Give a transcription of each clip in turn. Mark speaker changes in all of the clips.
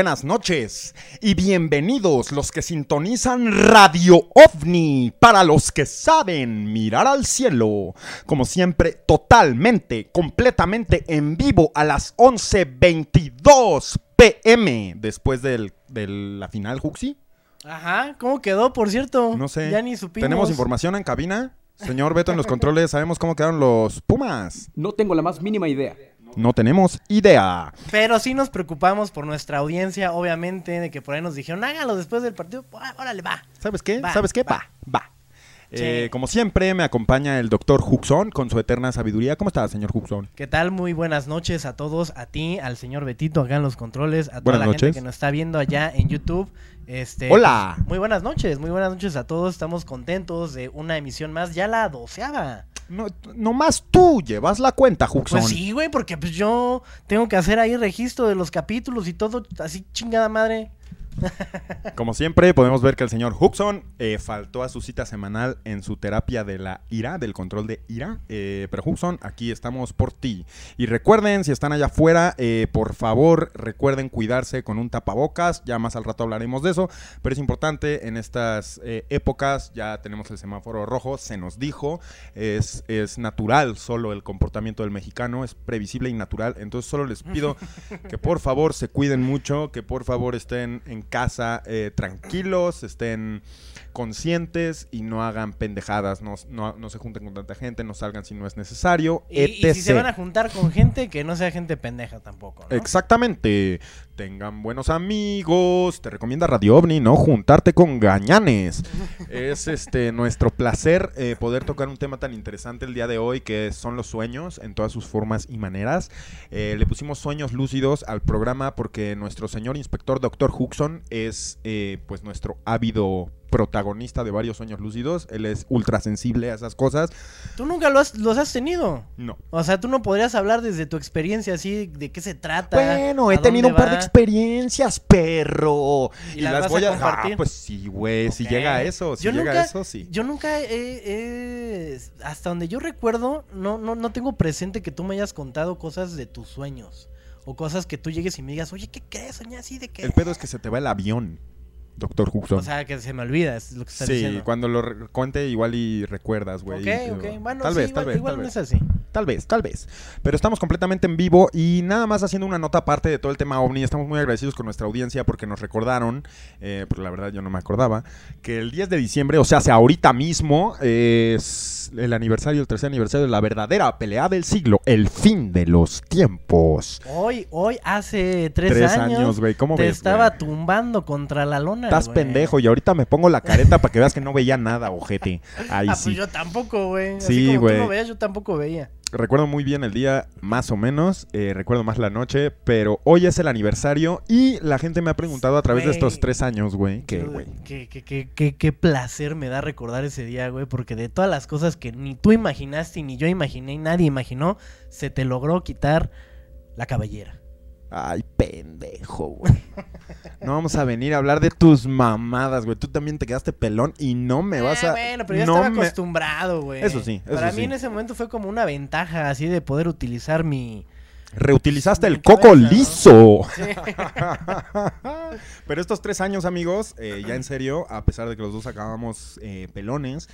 Speaker 1: buenas noches y bienvenidos los que sintonizan Radio OVNI para los que saben mirar al cielo. Como siempre, totalmente, completamente en vivo a las 11.22 pm después del, de la final, Juxi.
Speaker 2: Ajá, ¿cómo quedó, por cierto?
Speaker 1: No sé.
Speaker 2: Ya ni supimos.
Speaker 1: ¿Tenemos información en cabina? Señor Beto en los controles, ¿sabemos cómo quedaron los Pumas?
Speaker 3: No tengo la más mínima idea.
Speaker 1: No tenemos idea.
Speaker 2: Pero sí nos preocupamos por nuestra audiencia, obviamente, de que por ahí nos dijeron, hágalo después del partido. Ah, Órale, va.
Speaker 1: ¿Sabes qué?
Speaker 2: Va,
Speaker 1: ¿Sabes qué?
Speaker 2: va.
Speaker 1: Va. Eh, como siempre, me acompaña el doctor Huxon con su eterna sabiduría. ¿Cómo está, señor Huxon?
Speaker 2: ¿Qué tal? Muy buenas noches a todos, a ti, al señor Betito acá en los controles, a toda
Speaker 1: Buenas
Speaker 2: la
Speaker 1: noches.
Speaker 2: gente que nos está viendo allá en YouTube. Este,
Speaker 1: Hola.
Speaker 2: pues, muy buenas noches, muy buenas noches a todos. Estamos contentos de una emisión más, ya la doceava.
Speaker 1: No, nomás tú llevas la cuenta, Huxon.
Speaker 2: Pues sí, güey, porque pues yo tengo que hacer ahí registro de los capítulos y todo, así chingada madre.
Speaker 1: Como siempre, podemos ver que el señor Huxon eh, faltó a su cita semanal en su terapia de la ira, del control de ira. Eh, pero Huxon, aquí estamos por ti. Y recuerden, si están allá afuera, eh, por favor, recuerden cuidarse con un tapabocas. Ya más al rato hablaremos de eso. Pero es importante en estas épocas, ya tenemos el semáforo rojo, se nos dijo, es, es natural solo el comportamiento del mexicano, es previsible y natural. Entonces solo les pido que por favor se cuiden mucho, que por favor estén en casa eh, tranquilos, estén conscientes y no hagan pendejadas, no, no- no se junten con tanta gente, no salgan si no es necesario,
Speaker 2: Y, si se van a juntar con gente, que no sea gente pendeja tampoco, ¿no?
Speaker 1: Exactamente. Tengan buenos amigos. Te recomienda Radio OVNI, ¿no? Juntarte con gañanes. es este nuestro placer eh, poder tocar un tema tan interesante el día de hoy que son los sueños en todas sus formas y maneras. Eh, le pusimos sueños lúcidos al programa porque nuestro señor inspector Dr. Huxon es eh, pues nuestro ávido protagonista de varios sueños lúcidos. Él es ultra sensible a esas cosas.
Speaker 2: Tú nunca lo has- los has tenido.
Speaker 1: No.
Speaker 2: O sea, tú no podrías hablar desde tu experiencia así, de qué se trata.
Speaker 1: Bueno, he tenido un par de experiencias, perro.
Speaker 2: ¿Y las vas a compartir?
Speaker 1: Ah, pues sí, güey. Si llega a eso, si
Speaker 2: Yo
Speaker 1: llega
Speaker 2: nunca-
Speaker 1: a eso, sí.
Speaker 2: Yo nunca he, he- hasta donde yo recuerdo, no, no, no tengo presente que tú me hayas contado cosas de tus sueños. O cosas que tú llegues y me digas, oye, ¿qué crees? Soñé así de qué.
Speaker 1: El pedo es que se te va el avión, doctor Huxon.
Speaker 2: O sea, que se me olvida, es lo que estás
Speaker 1: sí,
Speaker 2: diciendo.
Speaker 1: cuando lo cuente igual y recuerdas, güey.
Speaker 2: Ok,
Speaker 1: y-
Speaker 2: ok. Bueno,
Speaker 1: tal
Speaker 2: sí,
Speaker 1: vez,
Speaker 2: igual,
Speaker 1: tal vez,
Speaker 2: igual
Speaker 1: tal
Speaker 2: no
Speaker 1: vez.
Speaker 2: es así.
Speaker 1: Tal vez, tal vez. Pero estamos completamente en vivo y nada más haciendo una nota aparte de todo el tema OVNI. Estamos muy agradecidos con nuestra audiencia porque nos recordaron, eh, porque la verdad yo no me acordaba, que el 10 de diciembre, o sea, hace ahorita mismo, eh, es el aniversario, el tercer aniversario de la verdadera pelea del siglo, el fin de los tiempos.
Speaker 2: Hoy, hoy, hace tres,
Speaker 1: Tres
Speaker 2: años,
Speaker 1: güey. ¿Cómo
Speaker 2: te
Speaker 1: ves,
Speaker 2: estaba tumbando contra la lona.
Speaker 1: Estás
Speaker 2: güey.
Speaker 1: pendejo y ahorita me pongo la careta para que veas que no veía nada, ojete. Ahí
Speaker 2: Ah,
Speaker 1: sí.
Speaker 2: pues yo tampoco, güey. Así
Speaker 1: Sí,
Speaker 2: como
Speaker 1: güey.
Speaker 2: tú no veías, yo tampoco veía.
Speaker 1: Recuerdo muy bien el día, más o menos. eh, recuerdo más la noche, pero hoy es el aniversario y la gente me ha preguntado a través de estos tres años, güey. Que, güey.
Speaker 2: Qué, qué- qué- qué- qué placer me da recordar ese día, güey, porque de todas las cosas que ni tú imaginaste, ni yo imaginé, nadie imaginó, se te logró quitar la cabellera.
Speaker 1: Ay, pendejo, güey. No vamos a venir a hablar de tus mamadas, güey. Tú también te quedaste pelón y no me vas
Speaker 2: Ah,
Speaker 1: a.
Speaker 2: Bueno, pero ya
Speaker 1: no
Speaker 2: estaba
Speaker 1: me-
Speaker 2: acostumbrado, güey.
Speaker 1: Eso sí, eso
Speaker 2: Para
Speaker 1: sí.
Speaker 2: mí en ese momento fue como una ventaja así de poder utilizar mi...
Speaker 1: Reutilizaste
Speaker 2: Mi
Speaker 1: el coco liso.
Speaker 2: Sí.
Speaker 1: Pero estos tres años, amigos, eh, ya en serio, a pesar de que los dos acabamos eh, pelones,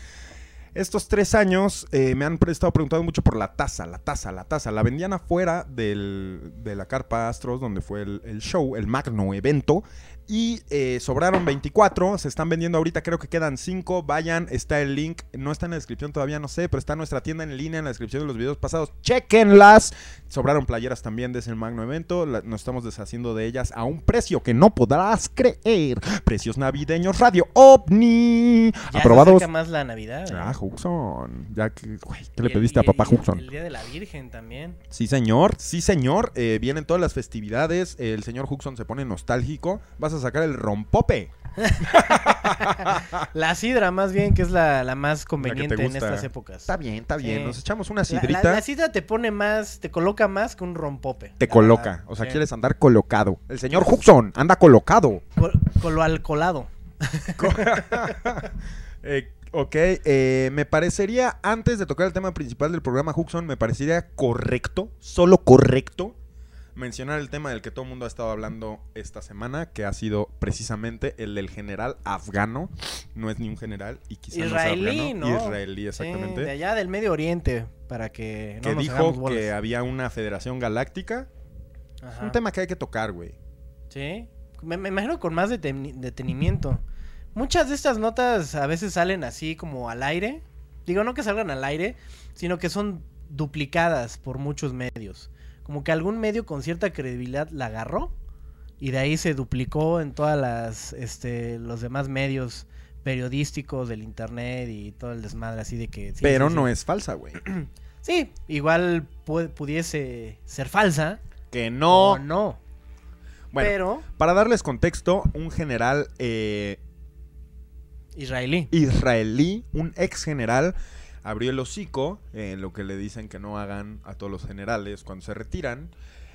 Speaker 1: estos tres años eh, me han estado preguntando mucho por la taza, la taza, la taza. La vendían afuera del- de la carpa Astros, donde fue el, el show, el magno evento. Y eh, sobraron 24, se están vendiendo ahorita, creo que quedan 5. Vayan, está el link, no está en la descripción todavía, no sé, pero está nuestra tienda en línea en la descripción de los videos pasados. Chequenlas. Sobraron playeras también de ese magno evento, la- nos estamos deshaciendo de ellas a un precio que no podrás creer. Precios navideños, Radio OVNI.
Speaker 2: Ya
Speaker 1: Aprobados.
Speaker 2: se más la Navidad.
Speaker 1: Ah,
Speaker 2: ¿eh?
Speaker 1: Huxon. Ya que, güey, ¿qué le
Speaker 2: el-
Speaker 1: pediste a
Speaker 2: y-
Speaker 1: papá
Speaker 2: y el-
Speaker 1: Huxon?
Speaker 2: El Día de la Virgen también.
Speaker 1: Sí, señor. Sí, señor. Eh, vienen todas las festividades. El señor Huxon se pone nostálgico. Vas a sacar el rompope.
Speaker 2: La sidra, más bien, que es la, la más conveniente en estas épocas.
Speaker 1: Está bien, está bien.
Speaker 2: Sí.
Speaker 1: Nos echamos una sidrita.
Speaker 2: La, la sidra te pone más, te coloca más que un rompope.
Speaker 1: te coloca. O sea,
Speaker 2: Sí.
Speaker 1: quieres andar colocado. El señor Huxon anda colocado.
Speaker 2: Col- con lo alcoholado.
Speaker 1: Eh, ok, eh, me parecería, antes de tocar el tema principal del programa Huxon, me parecería correcto, solo correcto, mencionar el tema del que todo el mundo ha estado hablando esta semana, que ha sido precisamente el del general afgano. No es ni un general y quizá
Speaker 2: Israelí,
Speaker 1: no afgano.
Speaker 2: ¿no?
Speaker 1: Israelí,
Speaker 2: Sí,
Speaker 1: exactamente.
Speaker 2: de allá del Medio Oriente, para que no
Speaker 1: que
Speaker 2: nos
Speaker 1: dijo que había una federación galáctica. Es un tema que hay que tocar, güey.
Speaker 2: Sí, me, me imagino con más deten- detenimiento. Muchas de estas notas a veces salen así como al aire. Digo, no que salgan al aire, sino que son duplicadas por muchos medios. Como que algún medio con cierta credibilidad la agarró y de ahí se duplicó en todas las este los demás medios periodísticos del internet y todo el desmadre así de que sí,
Speaker 1: Pero
Speaker 2: sí,
Speaker 1: no
Speaker 2: sí.
Speaker 1: es falsa, güey.
Speaker 2: Sí, igual pu- pudiese ser falsa
Speaker 1: Que
Speaker 2: o
Speaker 1: no.
Speaker 2: no,
Speaker 1: Bueno,
Speaker 2: pero
Speaker 1: para darles contexto, un general eh,
Speaker 2: israelí.
Speaker 1: israelí, un ex general, abrió el hocico, eh, lo que le dicen que no hagan a todos los generales cuando se retiran,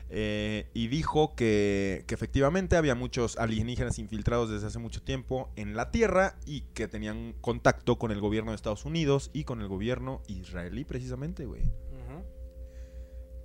Speaker 1: eh, y dijo que, que efectivamente había muchos alienígenas infiltrados desde hace mucho tiempo en la Tierra y que tenían contacto con el gobierno de Estados Unidos y con el gobierno israelí precisamente, güey.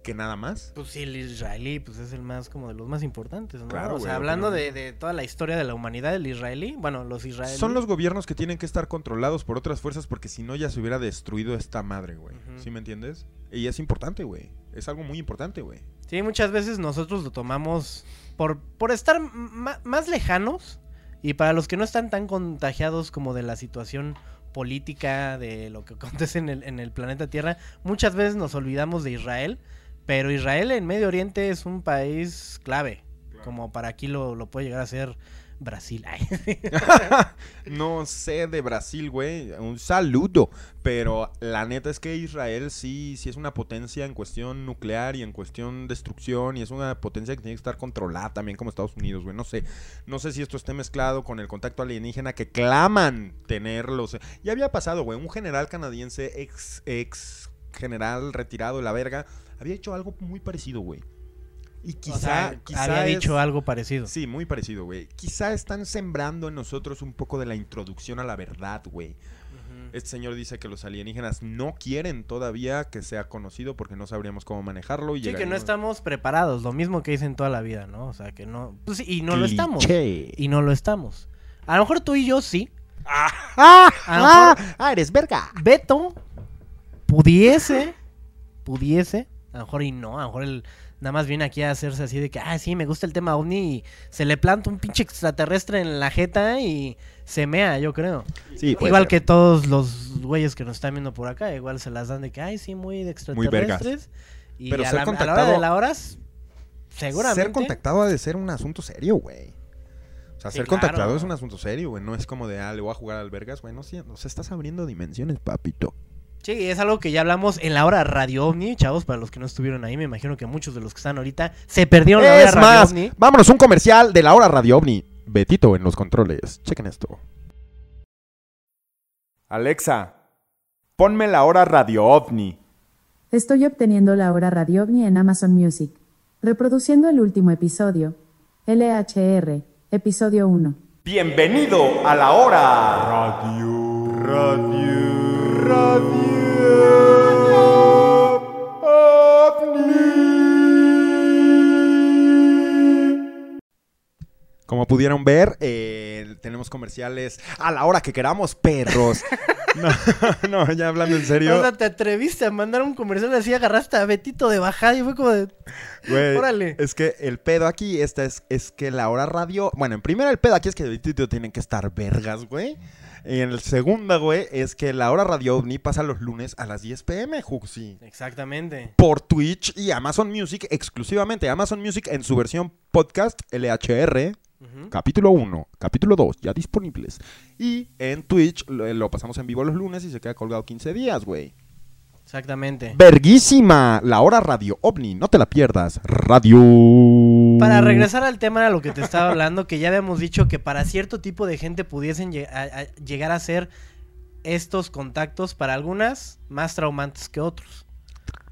Speaker 1: Que nada más.
Speaker 2: Pues sí, el israelí, pues es el más como de los más importantes, ¿no?
Speaker 1: Claro,
Speaker 2: o sea,
Speaker 1: güey,
Speaker 2: hablando
Speaker 1: pero-
Speaker 2: de, de toda la historia de la humanidad, el israelí, bueno, los israelíes.
Speaker 1: Son los gobiernos que tienen que estar controlados por otras fuerzas porque si no ya se hubiera destruido esta madre, güey. ¿Sí me entiendes? Y es importante, güey. Es algo muy importante, güey.
Speaker 2: Sí, muchas veces nosotros lo tomamos por, por estar más lejanos y para los que no están tan contagiados como de la situación política, de lo que acontece en el, en el planeta Tierra, muchas veces nos olvidamos de Israel, pero Israel en Medio Oriente es un país clave, como para aquí lo, lo puede llegar a ser Brasil. Ay.
Speaker 1: No sé de Brasil, güey. Un saludo. Pero la neta es que Israel sí, sí es una potencia en cuestión nuclear y en cuestión destrucción. Y es una potencia que tiene que estar controlada también como Estados Unidos, güey. No sé. No sé si esto esté mezclado con el contacto alienígena que claman tenerlos. Ya había pasado, güey. Un general canadiense, ex, ex general retirado de la verga, había hecho algo muy parecido, güey. Y quizá,
Speaker 2: O sea,
Speaker 1: quizá
Speaker 2: había
Speaker 1: es-
Speaker 2: dicho algo parecido.
Speaker 1: Sí, muy parecido, güey. Quizá están sembrando en nosotros un poco de la introducción a la verdad, güey. Este señor dice que los alienígenas no quieren todavía que sea conocido porque no sabríamos cómo manejarlo. Y
Speaker 2: Sí, que no estamos preparados, lo mismo que dicen toda la vida, ¿no? O sea, que no... Pues y no lo estamos. Y no lo estamos. A lo mejor tú y yo sí.
Speaker 1: ¡Ah! ¡Ah! ¡Ah!
Speaker 2: mejor-
Speaker 1: ¡Ah, eres verga!
Speaker 2: Beto pudiese, pudiese, a lo mejor y no, a lo mejor él nada más viene aquí a hacerse así de que, ah, sí, me gusta el tema ovni y se le planta un pinche extraterrestre en la jeta y se mea, yo creo.
Speaker 1: Sí,
Speaker 2: igual
Speaker 1: ser.
Speaker 2: que todos los güeyes que nos están viendo por acá, igual se las dan de que, ay, sí, muy de
Speaker 1: Muy
Speaker 2: extraterrestres. Y
Speaker 1: Pero
Speaker 2: a,
Speaker 1: ser
Speaker 2: la, a la hora
Speaker 1: contactado-
Speaker 2: de la hora, s- seguramente.
Speaker 1: Ser contactado ha de ser un asunto serio, güey. O sea,
Speaker 2: Sí,
Speaker 1: ser
Speaker 2: claro.
Speaker 1: contactado es un asunto serio, güey. No es como de, ah, le voy a jugar al vergas, güey. No, sí, no se estás abriendo dimensiones, papito.
Speaker 2: Sí, es algo que ya hablamos en la hora Radio OVNI, chavos, para los que no estuvieron ahí, me imagino que muchos de los que están ahorita se perdieron la hora Radio OVNI.
Speaker 1: vámonos un comercial de la hora Radio OVNI. Betito en los controles. Chequen esto.
Speaker 3: Alexa, ponme la hora Radio OVNI.
Speaker 4: Estoy obteniendo la hora Radio OVNI en Amazon Music. Reproduciendo el último episodio. LHR, episodio 1.
Speaker 3: Bienvenido a la hora Radio Radio OVNI.
Speaker 1: Como pudieron ver, eh, tenemos comerciales a la hora que queramos, perros. no, no, ya hablando en serio.
Speaker 2: O sea, te atreviste a mandar un comercial así, agarraste a Betito de bajada y fue como de...
Speaker 1: Güey,
Speaker 2: órale.
Speaker 1: Es que el pedo aquí esta es, es que la hora radio. Bueno, en primera, el pedo aquí es que Betito tienen que estar vergas, güey. Y en el segunda, güey, es que la hora radio ovni pasa los lunes a las 10 pm, Juxi.
Speaker 2: Exactamente.
Speaker 1: Por Twitch y Amazon Music exclusivamente. Amazon Music en su versión podcast LHR, Capítulo 1, capítulo 2, ya disponibles. Y en Twitch lo, lo pasamos en vivo los lunes y se queda colgado 15 días, güey.
Speaker 2: Exactamente.
Speaker 1: Verguísima, la hora radio ovni, no te la pierdas. Radio.
Speaker 2: Para regresar al tema de lo que te estaba hablando, que ya habíamos dicho que para cierto tipo de gente pudiesen lle- a- a- llegar a ser estos contactos, para algunas más traumantes que otros.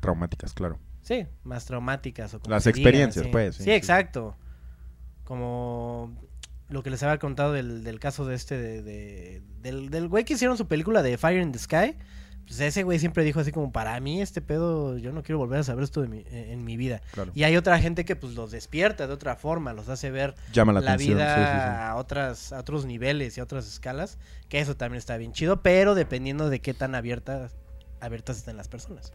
Speaker 1: Traumáticas, claro.
Speaker 2: Sí, más traumáticas o como
Speaker 1: Las
Speaker 2: diga,
Speaker 1: experiencias,
Speaker 2: sí.
Speaker 1: pues,
Speaker 2: Sí,
Speaker 1: sí, sí.
Speaker 2: exacto. Como lo que les había contado del, del caso de este, de, de- del, del güey que hicieron su película de Fire in the Sky. pues ese güey siempre dijo así como, para mí este pedo, yo no quiero volver a saber esto de mi- en, en mi vida.
Speaker 1: Claro.
Speaker 2: Y hay otra gente que pues los despierta de otra forma, los hace ver
Speaker 1: Llama la,
Speaker 2: la,
Speaker 1: atención.
Speaker 2: vida
Speaker 1: sí, sí, sí.
Speaker 2: a otras a otros niveles y a otras escalas, que eso también está bien chido, pero dependiendo de qué tan abiertas abiertas estén las personas.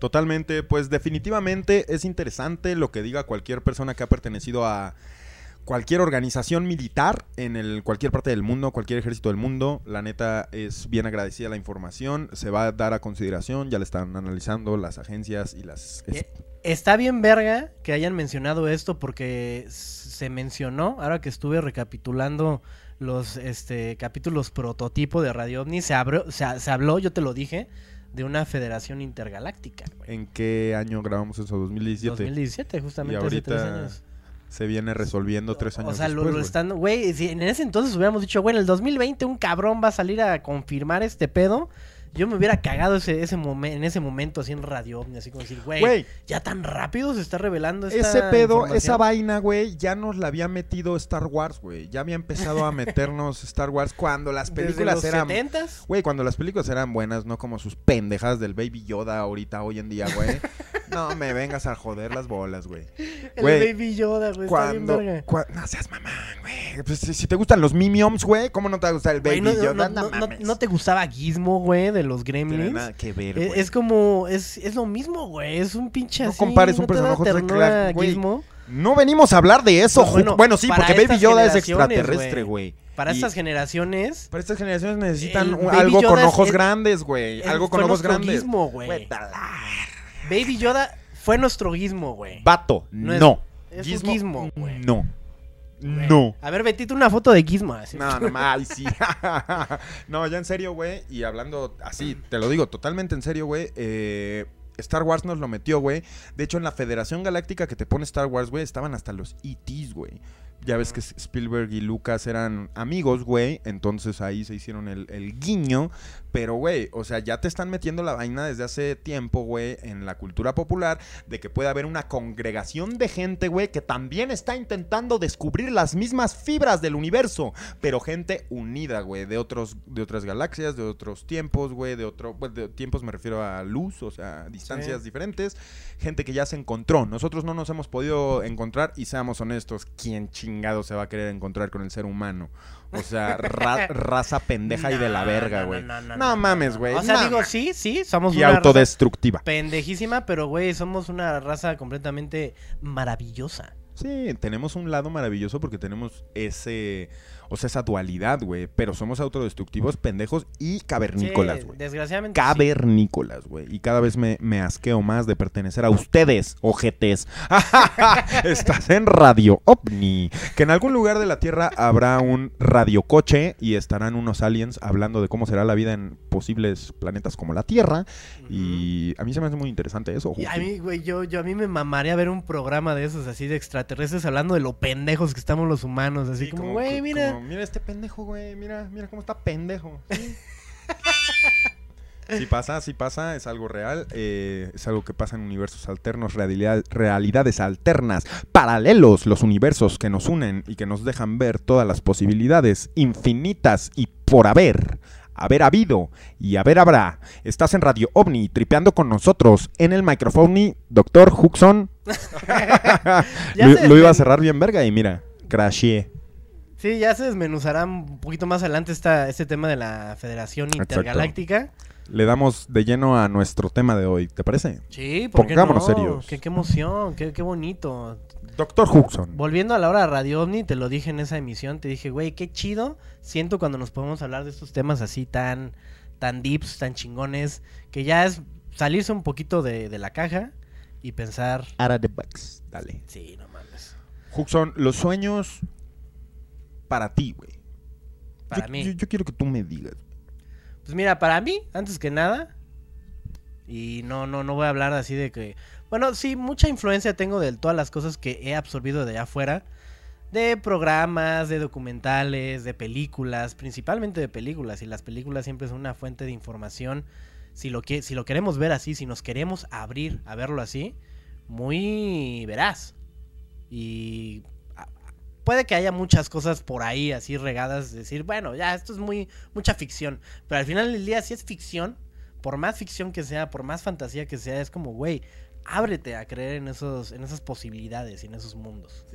Speaker 1: Totalmente, pues definitivamente es interesante lo que diga cualquier persona que ha pertenecido a cualquier organización militar en el, cualquier parte del mundo, cualquier ejército del mundo. La neta es bien agradecida la información, se va a dar a consideración, ya la están analizando las agencias y las...
Speaker 2: Eh, Está bien verga que hayan mencionado esto porque se mencionó, ahora que estuve recapitulando los este capítulos prototipo de Radio OVNI, se, abrió- se, se habló, yo te lo dije, de una federación intergaláctica. güey.
Speaker 1: ¿En qué año grabamos eso? 2017.
Speaker 2: 2017, justamente
Speaker 1: Y
Speaker 2: hace tres
Speaker 1: ahorita
Speaker 2: años.
Speaker 1: Se viene resolviendo tres años
Speaker 2: O sea, lo-
Speaker 1: después,
Speaker 2: lo,
Speaker 1: güey.
Speaker 2: están, güey, si en ese entonces hubiéramos dicho, güey, en el 2020 un cabrón va a salir a confirmar este pedo. Yo me hubiera cagado ese, ese momen- en ese momento así en Radio OVNI, así como decir, güey,
Speaker 1: Güey,
Speaker 2: ya tan rápido se está revelando esta
Speaker 1: ese pedo, esa vaina, güey, ya nos la había metido Star Wars, güey. Ya había empezado a meternos Star Wars cuando las
Speaker 2: Desde
Speaker 1: películas
Speaker 2: los
Speaker 1: eran...
Speaker 2: 70s.
Speaker 1: Güey, cuando las películas eran buenas, no como sus pendejas del Baby Yoda ahorita, hoy en día, güey. No me vengas a joder las bolas, güey.
Speaker 2: El
Speaker 1: Güey,
Speaker 2: Baby Yoda, güey, está bien
Speaker 1: Cuando...
Speaker 2: verga.
Speaker 1: cua- no seas mamán, güey. Pues, si, te gustan los Minions, güey, ¿cómo no te va a gustar el Baby
Speaker 2: Güey, no, no,
Speaker 1: Yoda?
Speaker 2: no,
Speaker 1: No,
Speaker 2: no-
Speaker 1: mames.
Speaker 2: no te gustaba Gizmo, güey, de los
Speaker 1: tiene
Speaker 2: Gremlins?
Speaker 1: nada que ver, güey.
Speaker 2: Es como, es, es lo mismo, güey, es un pinche
Speaker 1: No
Speaker 2: así.
Speaker 1: compares un
Speaker 2: ¿no te da
Speaker 1: personaje de
Speaker 2: ternura
Speaker 1: Clark, güey.
Speaker 2: Gizmo?
Speaker 1: No venimos a hablar de eso,
Speaker 2: No, bueno,
Speaker 1: bueno, sí, porque Baby Yoda es extraterrestre, güey.
Speaker 2: Para
Speaker 1: Y-
Speaker 2: estas generaciones,
Speaker 1: Para estas generaciones necesitan un- algo
Speaker 2: Yoda
Speaker 1: con ojos
Speaker 2: es-
Speaker 1: grandes, güey. Algo con ojos grandes.
Speaker 2: Gizmo, güey. Baby Yoda fue nuestro Gizmo, güey.
Speaker 1: Vato,
Speaker 2: No
Speaker 1: no.
Speaker 2: es- es un Gizmo, güey.
Speaker 1: No.
Speaker 2: Güey.
Speaker 1: No.
Speaker 2: A ver, Betito, una foto de Gizmo.
Speaker 1: No, no más, sí. no, ya en serio, güey. Y hablando así, te lo digo totalmente en serio, güey. eh, Star Wars nos lo metió, güey. De hecho, en la Federación Galáctica que te pone Star Wars, güey, estaban hasta los ETs, güey. Ya ves que Spielberg y Lucas eran amigos, güey. Entonces ahí se hicieron el, el guiño. Pero, güey, o sea, ya te están metiendo la vaina desde hace tiempo, güey, en la cultura popular, de que puede haber una congregación de gente, güey, que también está intentando descubrir las mismas fibras del universo. Pero gente unida, güey, de otros, de otras galaxias, de otros tiempos, güey, de otro, pues, de tiempos me refiero a luz, o sea, distancias
Speaker 2: Sí.
Speaker 1: diferentes. Gente que ya se encontró. Nosotros no nos hemos podido encontrar y seamos honestos, ¿quién chingado se va a querer encontrar con el ser humano? O sea, ra- raza pendeja y de la verga, güey.
Speaker 2: no, no,
Speaker 1: No,
Speaker 2: no,
Speaker 1: mames, güey.
Speaker 2: O sea, digo, sí, sí, somos
Speaker 1: y
Speaker 2: una raza
Speaker 1: autodestructiva.
Speaker 2: pendejísima, pero, güey, somos una raza completamente maravillosa.
Speaker 1: Sí, tenemos un lado maravilloso porque tenemos ese, o sea, esa dualidad, güey. Pero somos autodestructivos, pendejos y cavernícolas,
Speaker 2: Sí,
Speaker 1: güey.
Speaker 2: desgraciadamente.
Speaker 1: Cavernícolas, güey. Y cada vez me, me asqueo más de pertenecer a ustedes, ojetes. Estás en Radio OVNI. Que en algún lugar de la Tierra habrá un radiocoche y estarán unos aliens hablando de cómo será la vida en posibles planetas como la Tierra. Y a mí se me hace muy interesante eso.
Speaker 2: Y a mí, güey, yo, yo a mí me mamaría ver un programa de esos así de extraterrestres hablando de lo pendejos que estamos los humanos. Así
Speaker 1: Sí,
Speaker 2: como, güey, mira.
Speaker 1: Como, mira este pendejo, güey. Mira, mira cómo está pendejo. Sí. Sí pasa, sí pasa, es algo real, eh, es algo que pasa en universos alternos, realidad- realidades alternas, paralelos, los universos que nos unen y que nos dejan ver todas las posibilidades infinitas y por haber, haber habido y haber habrá. Estás en Radio OVNI, tripeando con nosotros en el micrófono, Doctor Huxon. Lo, lo iba a cerrar bien verga y mira, crashé.
Speaker 2: Sí, ya se desmenuzará un poquito más adelante esta, este tema de la Federación
Speaker 1: Exacto.
Speaker 2: Intergaláctica.
Speaker 1: Le damos de lleno a nuestro tema de hoy, ¿te parece?
Speaker 2: Sí, ¿por qué
Speaker 1: Pongámonos
Speaker 2: no?
Speaker 1: serios.
Speaker 2: Qué, qué emoción, qué, qué bonito.
Speaker 1: Doctor Huxon.
Speaker 2: Volviendo a la hora de Radio OVNI, te lo dije en esa emisión, te dije, güey, qué chido siento cuando nos podemos hablar de estos temas así tan, tan deeps, tan chingones, que ya es salirse un poquito de, de la caja y pensar,
Speaker 1: Out of the box. Dale.
Speaker 2: sí, no mames,
Speaker 1: Huxon, los sueños para ti, güey.
Speaker 2: para
Speaker 1: Yo-
Speaker 2: mí.
Speaker 1: Yo, yo quiero que tú me digas.
Speaker 2: Pues mira, para mí, antes que nada, y no, no, no voy a hablar así de que, bueno, sí, mucha influencia tengo de todas las cosas que he absorbido de allá afuera, de programas, de documentales, de películas, principalmente de películas, y las películas siempre son una fuente de información, si lo, que, si lo queremos ver así, si nos queremos abrir a verlo así, muy veraz. Y puede que haya muchas cosas por ahí así regadas, decir, bueno, ya esto es muy mucha ficción, pero al final del día si es ficción, por más ficción que sea, por más fantasía que sea, es como, güey, ábrete a creer en, esos, en esas posibilidades y en esos mundos.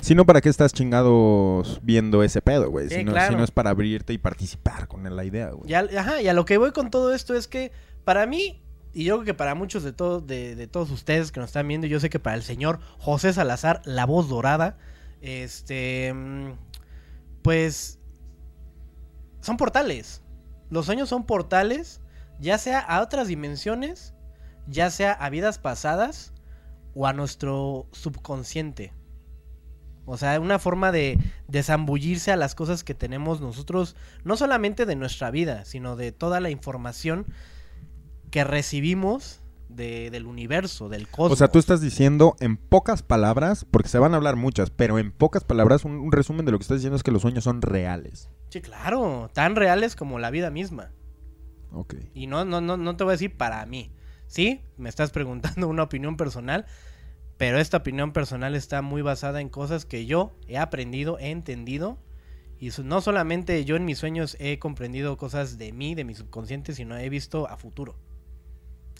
Speaker 1: Si no, ¿para qué estás chingados viendo ese pedo, güey?
Speaker 2: Sí,
Speaker 1: si, no,
Speaker 2: claro.
Speaker 1: si no es para abrirte y participar con la idea, güey.
Speaker 2: Ajá, y a lo que voy con todo esto es que para mí, y yo creo que para muchos de, todos de, de todos ustedes que nos están viendo, yo sé que para el señor José Salazar, la voz dorada, este, pues, son portales. Los sueños son portales, ya sea a otras dimensiones, ya sea a vidas pasadas o a nuestro subconsciente. O sea, una forma de desambullirse a las cosas que tenemos nosotros, no solamente de nuestra vida, sino de toda la información que recibimos de- del universo, del cosmos.
Speaker 1: O sea, tú estás diciendo en pocas palabras, porque se van a hablar muchas, pero en pocas palabras, un, un resumen de lo que estás diciendo es que los sueños son reales.
Speaker 2: Sí, claro, tan reales como la vida misma.
Speaker 1: Ok.
Speaker 2: Y no, no, no, no te voy a decir para mí. Sí, me estás preguntando una opinión personal, pero esta opinión personal está muy basada en cosas que yo he aprendido, he entendido. Y no solamente yo en mis sueños he comprendido cosas de mí, de mi subconsciente, sino he visto a futuro.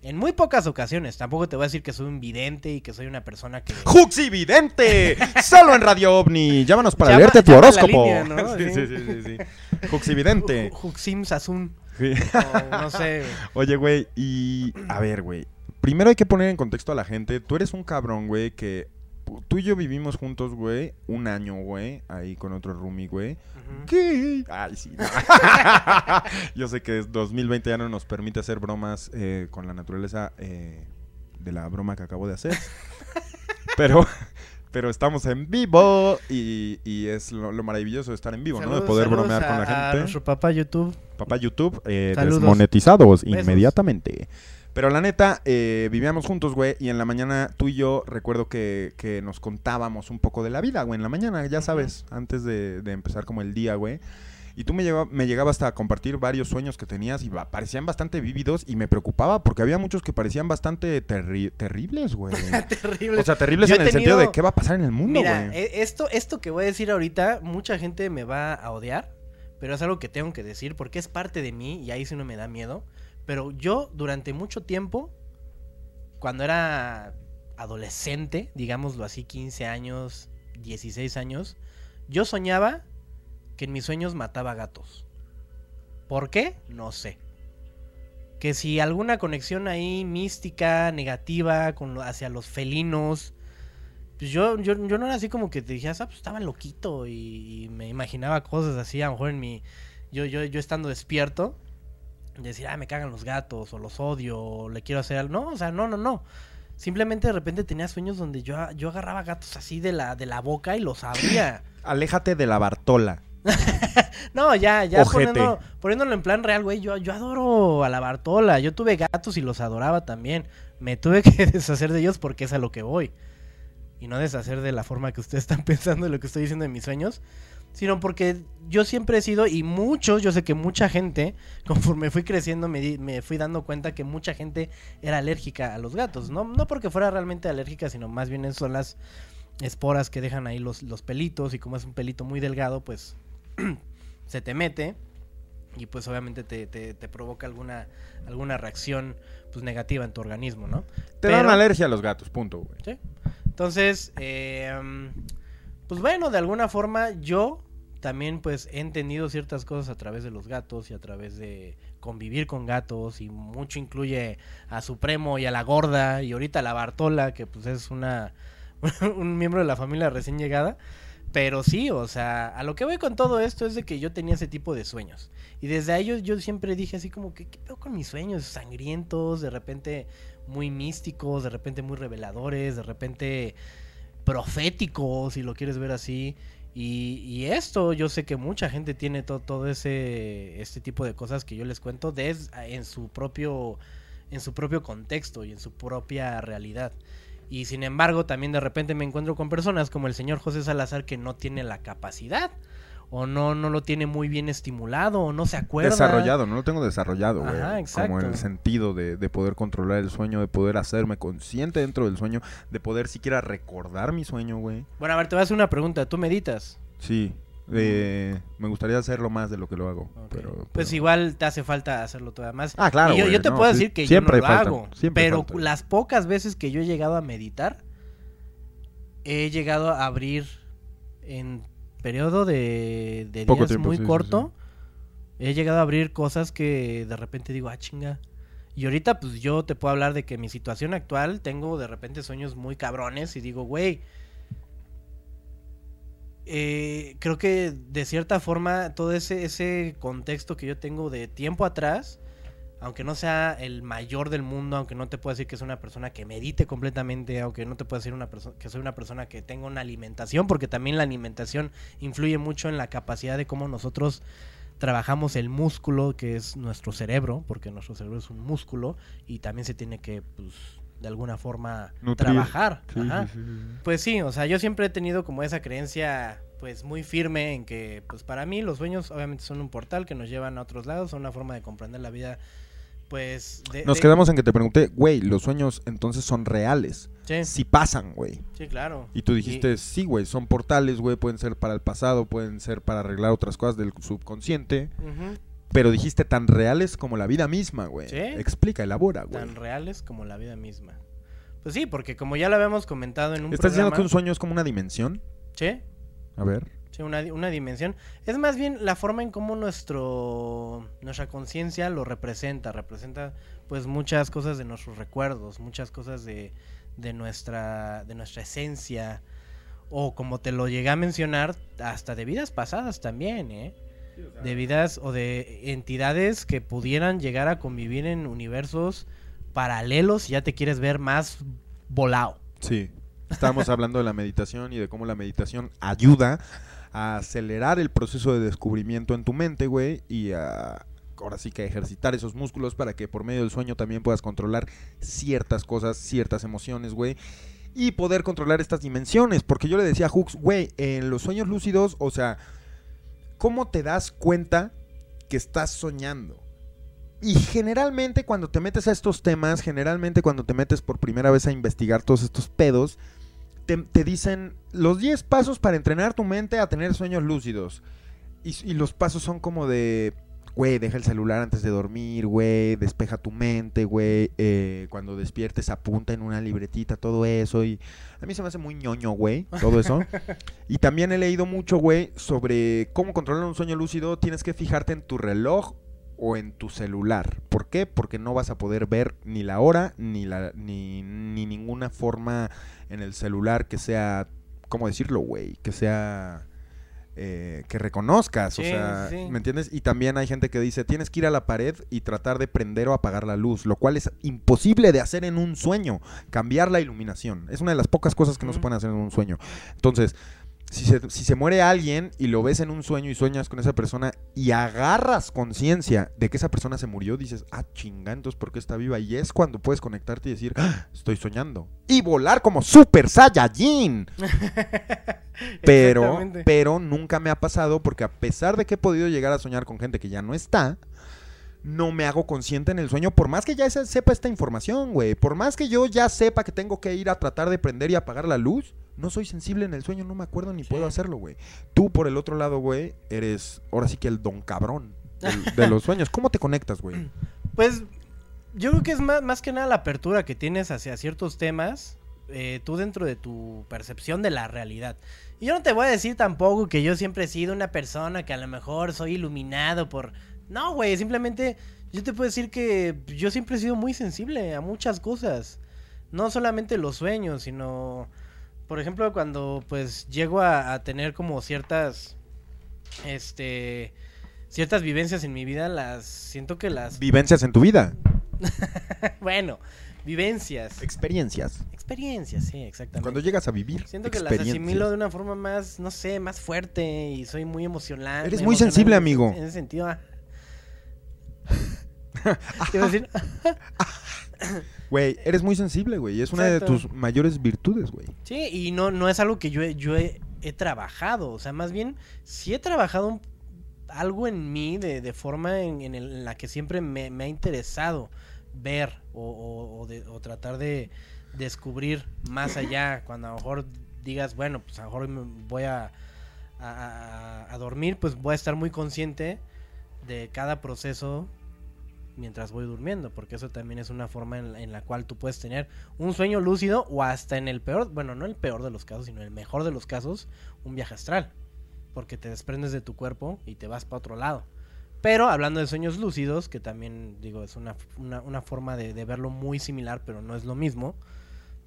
Speaker 2: En muy pocas ocasiones. Tampoco te voy a decir que soy un vidente y que soy una persona que...
Speaker 1: Juxi Vidente, solo en Radio OVNI. Llámanos para
Speaker 2: Llama-
Speaker 1: leerte tu horóscopo.
Speaker 2: línea, ¿no?
Speaker 1: sí, sí,
Speaker 2: Sí.
Speaker 1: sí, sí. Juxi Vidente.
Speaker 2: Juxim.
Speaker 1: Sí.
Speaker 2: o no sé.
Speaker 1: Oye, güey, y a ver, güey. Primero hay que poner en contexto a la gente. Tú eres un cabrón, güey, que tú y yo vivimos juntos, güey, un año, güey, ahí con otro roomie, güey. Ay, sí. no. yo sé que es 2020 ya no nos permite hacer bromas eh, con la naturaleza eh, de la broma que acabo de hacer. Pero, pero estamos en vivo y, y es lo, lo maravilloso de estar en vivo, ¿no? De poder bromear con
Speaker 2: a-
Speaker 1: la
Speaker 2: A
Speaker 1: gente.
Speaker 2: nuestro papá YouTube.
Speaker 1: Papá YouTube, eh, desmonetizados
Speaker 2: Besos.
Speaker 1: inmediatamente. Pero la neta, eh, vivíamos juntos, güey, y en la mañana tú y yo recuerdo que, que nos contábamos un poco de la vida, güey, en la mañana, ya sabes, antes de, de empezar como el día, güey. Y tú me, lleva- me llegabas hasta a compartir varios sueños que tenías y va- parecían bastante vívidos y me preocupaba porque había muchos que parecían bastante terri- terribles, güey.
Speaker 2: Terrible.
Speaker 1: O sea, terribles
Speaker 2: Yo
Speaker 1: en el sentido de qué va a pasar en el mundo,
Speaker 2: Mira,
Speaker 1: güey.
Speaker 2: e- esto, esto que voy a decir ahorita, mucha gente me va a odiar, pero es algo que tengo que decir porque es parte de mí y ahí sí no me da miedo. Pero yo durante mucho tiempo, cuando era adolescente, digámoslo así, 15 años, 16 años, yo soñaba que en mis sueños mataba gatos. ¿Por qué? No sé. Que si alguna conexión ahí mística, negativa, con hacia los felinos, pues yo, yo, yo no era así como que te dijeras, ah, pues estaba loquito y, y me imaginaba cosas así, a lo mejor en mi. Yo, yo, yo estando despierto, decir, ah, me cagan los gatos, o los odio, o le quiero hacer algo. No, o sea, no, no, no. Simplemente de repente tenía sueños donde yo, yo agarraba gatos así de la, de la boca y los abría.
Speaker 1: Aléjate de la Bartola.
Speaker 2: No, ya, ya poniendo- poniéndolo en plan real, güey. Yo, yo adoro a la Bartola. Yo tuve gatos y los adoraba también. Me tuve que deshacer de ellos porque es a lo que voy. Y no deshacer de la forma que ustedes están pensando de lo que estoy diciendo en mis sueños. Sino porque yo siempre he sido, y muchos, yo sé que mucha gente, conforme fui creciendo, me, di- me fui dando cuenta que mucha gente era alérgica a los gatos. No, no porque fuera realmente alérgica, sino más bien son las esporas que dejan ahí los, los pelitos. Y como es un pelito muy delgado, pues se te mete y pues obviamente te, te- te provoca alguna, alguna reacción pues negativa en tu organismo, ¿no?
Speaker 1: Te dan
Speaker 2: Pero-
Speaker 1: alergia a los gatos, punto, güey.
Speaker 2: ¿sí? Entonces, eh, pues bueno, de alguna forma yo también pues he entendido ciertas cosas a través de los gatos y a través de convivir con gatos y mucho incluye a Supremo y a la gorda y ahorita a la Bartola que pues es una un miembro de la familia recién llegada. Pero sí, o sea, a lo que voy con todo esto es de que yo tenía ese tipo de sueños. Y desde ahí yo, siempre dije así como que, ¿qué pedo con mis sueños? Sangrientos, de repente muy místicos, de repente muy reveladores, de repente proféticos, si lo quieres ver así. Y, esto, yo sé que mucha gente tiene to- todo ese este tipo de cosas que yo les cuento des- en su propio en su propio contexto y en su propia realidad. Y sin embargo, también de repente me encuentro con personas como el señor José Salazar que no tiene la capacidad o no no lo tiene muy bien estimulado o no se acuerda.
Speaker 1: Desarrollado, no lo tengo desarrollado, güey.
Speaker 2: Ajá, exacto.
Speaker 1: Como en el sentido de, de poder controlar el sueño, de poder hacerme consciente dentro del sueño, de poder siquiera recordar mi sueño, güey.
Speaker 2: Bueno, a ver, te voy a hacer una pregunta. ¿Tú meditas?
Speaker 1: Sí. Eh, me gustaría hacerlo más de lo que lo hago. Pero,
Speaker 2: Pues igual te hace falta hacerlo todavía más.
Speaker 1: Ah, claro,
Speaker 2: Y yo, te
Speaker 1: no,
Speaker 2: puedo decir que
Speaker 1: siempre
Speaker 2: yo no lo
Speaker 1: falta,
Speaker 2: hago.
Speaker 1: siempre
Speaker 2: pero
Speaker 1: falta.
Speaker 2: las pocas veces que yo he llegado a meditar, he llegado a abrir en periodo de, de
Speaker 1: Poco
Speaker 2: días
Speaker 1: tiempo,
Speaker 2: muy
Speaker 1: sí, sí,
Speaker 2: corto. He llegado a abrir cosas que de repente digo, ah, chinga. Y ahorita, pues yo te puedo hablar de que mi situación actual tengo de repente sueños muy cabrones y digo, güey. eh, creo que de cierta forma todo ese, ese contexto que yo tengo de tiempo atrás, aunque no sea el mayor del mundo, aunque no te pueda decir que soy una persona que medite completamente, aunque no te pueda decir una que soy una persona que tenga una alimentación, porque también la alimentación influye mucho en la capacidad de cómo nosotros trabajamos el músculo que es nuestro cerebro, porque nuestro cerebro es un músculo y también se tiene que, pues, de alguna forma
Speaker 1: Nutrir.
Speaker 2: trabajar.
Speaker 1: Sí,
Speaker 2: Ajá.
Speaker 1: sí, sí, sí.
Speaker 2: Pues sí, o sea, yo siempre he tenido como esa creencia pues muy firme en que pues para mí los sueños obviamente son un portal que nos llevan a otros lados, son una forma de comprender la vida pues de,
Speaker 1: Nos
Speaker 2: de-
Speaker 1: quedamos en que te pregunté, güey, los sueños entonces son reales.
Speaker 2: Sí,
Speaker 1: Si pasan, güey.
Speaker 2: sí, claro.
Speaker 1: Y tú dijiste, sí, güey, son portales, güey, pueden ser para el pasado, pueden ser para arreglar otras cosas del subconsciente. Pero dijiste tan reales como la vida misma, güey.
Speaker 2: Sí.
Speaker 1: Explica, elabora, güey.
Speaker 2: tan reales como la vida misma. Pues sí, porque como ya lo habíamos comentado en un
Speaker 1: ¿Estás diciendo que un sueño es como una dimensión?
Speaker 2: Sí,
Speaker 1: A ver.
Speaker 2: Sí, una, una dimensión. Es más bien la forma en cómo nuestro nuestra conciencia lo representa. Representa pues muchas cosas de nuestros recuerdos, muchas cosas de, de nuestra de nuestra esencia. O como te lo llegué a mencionar, hasta de vidas pasadas también, ¿eh? De vidas o de entidades que pudieran llegar a convivir en universos paralelos si ya te quieres ver más volado.
Speaker 1: Sí. Estábamos hablando de la meditación y de cómo la meditación ayuda a acelerar el proceso de descubrimiento en tu mente, güey, y a ahora sí que ejercitar esos músculos para que por medio del sueño también puedas controlar ciertas cosas, ciertas emociones, güey. Y poder controlar estas dimensiones. Porque yo le decía a Hooks, güey, en los sueños lúcidos, o sea, ¿cómo te das cuenta que estás soñando? Y generalmente cuando te metes a estos temas, generalmente cuando te metes por primera vez a investigar todos estos pedos, te, te dicen los 10 pasos para entrenar tu mente a tener sueños lúcidos. Y, y los pasos son como de, güey, deja el celular antes de dormir, güey, despeja tu mente, güey, eh, cuando despiertes apunta en una libretita todo eso. Y a mí se me hace muy ñoño, güey, todo eso. y también he leído mucho, güey, sobre cómo controlar un sueño lúcido. Tienes que fijarte en tu reloj o en tu celular. ¿Por qué? Porque no vas a poder ver ni la hora ni la ni, ni ninguna forma en el celular que sea, ¿cómo decirlo, güey? Que sea eh, que reconozcas, o sea,
Speaker 2: sí.
Speaker 1: ¿me entiendes? Y también hay gente que dice, tienes que ir a la pared y tratar de prender o apagar la luz, lo cual es imposible de hacer en un sueño, cambiar la iluminación. Es una de las pocas cosas que no se pueden hacer en un sueño. Entonces, si se, si se muere alguien y lo ves en un sueño y sueñas con esa persona y agarras conciencia de que esa persona se murió, dices, ah, chinga, entonces ¿por qué está viva? Y es cuando puedes conectarte y decir, "Ah, estoy soñando. Y volar como Super Saiyajin. Pero, pero nunca me ha pasado porque a pesar de que he podido llegar a soñar con gente que ya no está, no me hago consciente en el sueño, por más que ya se- sepa esta información, güey. Por más que yo ya sepa que tengo que ir a tratar de prender y apagar la luz, no soy sensible en el sueño, no me acuerdo ni
Speaker 2: Sí.
Speaker 1: puedo hacerlo, güey. Tú, por el otro lado, güey, eres ahora sí que el don cabrón del- de los sueños. ¿Cómo te conectas, güey?
Speaker 2: Pues yo creo que es más, más que nada la apertura que tienes hacia ciertos temas, eh, tú dentro de tu percepción de la realidad. Y yo no te voy a decir tampoco que yo siempre he sido una persona que a lo mejor soy iluminado por... No, güey, simplemente yo te puedo decir que yo siempre he sido muy sensible a muchas cosas. No solamente los sueños, sino... Por ejemplo, cuando pues llego a, a tener como ciertas... Este... Ciertas vivencias en mi vida, las siento que las
Speaker 1: Vivencias en tu vida,
Speaker 2: bueno, vivencias,
Speaker 1: experiencias.
Speaker 2: experiencias, sí, exactamente.
Speaker 1: Cuando llegas a vivir,
Speaker 2: Siento que las asimilo de una forma más, no sé, más fuerte y soy muy emocional.
Speaker 1: Eres muy sensible, amigo.
Speaker 2: En ese sentido. ah. Te iba a decir,
Speaker 1: Güey, eres muy sensible, güey. Es una
Speaker 2: Exacto.
Speaker 1: de tus mayores virtudes, güey.
Speaker 2: sí, y no, no es algo que yo, he, yo he, he trabajado. O sea, más bien, sí he trabajado un- algo en mí de, de forma en, en el- en la que siempre me, me ha interesado ver o, o- o de- o tratar de descubrir más allá. Cuando a lo mejor digas, bueno, pues a lo mejor me voy a, a, a- a dormir, pues voy a estar muy consciente de cada proceso mientras voy durmiendo, porque eso también es una forma en, la- cual tú puedes tener un sueño lúcido o hasta en el peor, bueno, no el peor de los casos, sino el mejor de los casos, un viaje astral, porque te desprendes de tu cuerpo y te vas para otro lado. Pero hablando de sueños lúcidos, que también digo es una, una, una forma de, de verlo muy similar, pero no es lo mismo,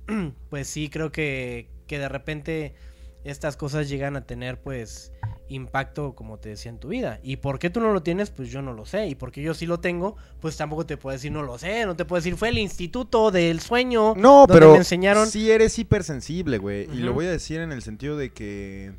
Speaker 2: pues sí creo que, que de repente estas cosas llegan a tener pues impacto, como te decía, en tu vida. ¿Y por qué tú no lo tienes? Pues yo no lo sé. Y porque yo sí lo tengo, pues tampoco te puedo decir no lo sé. No te puedo decir fue el instituto del sueño.
Speaker 1: No,
Speaker 2: donde
Speaker 1: pero
Speaker 2: me enseñaron.
Speaker 1: sí eres hipersensible, güey. Y lo voy a decir en el sentido de que...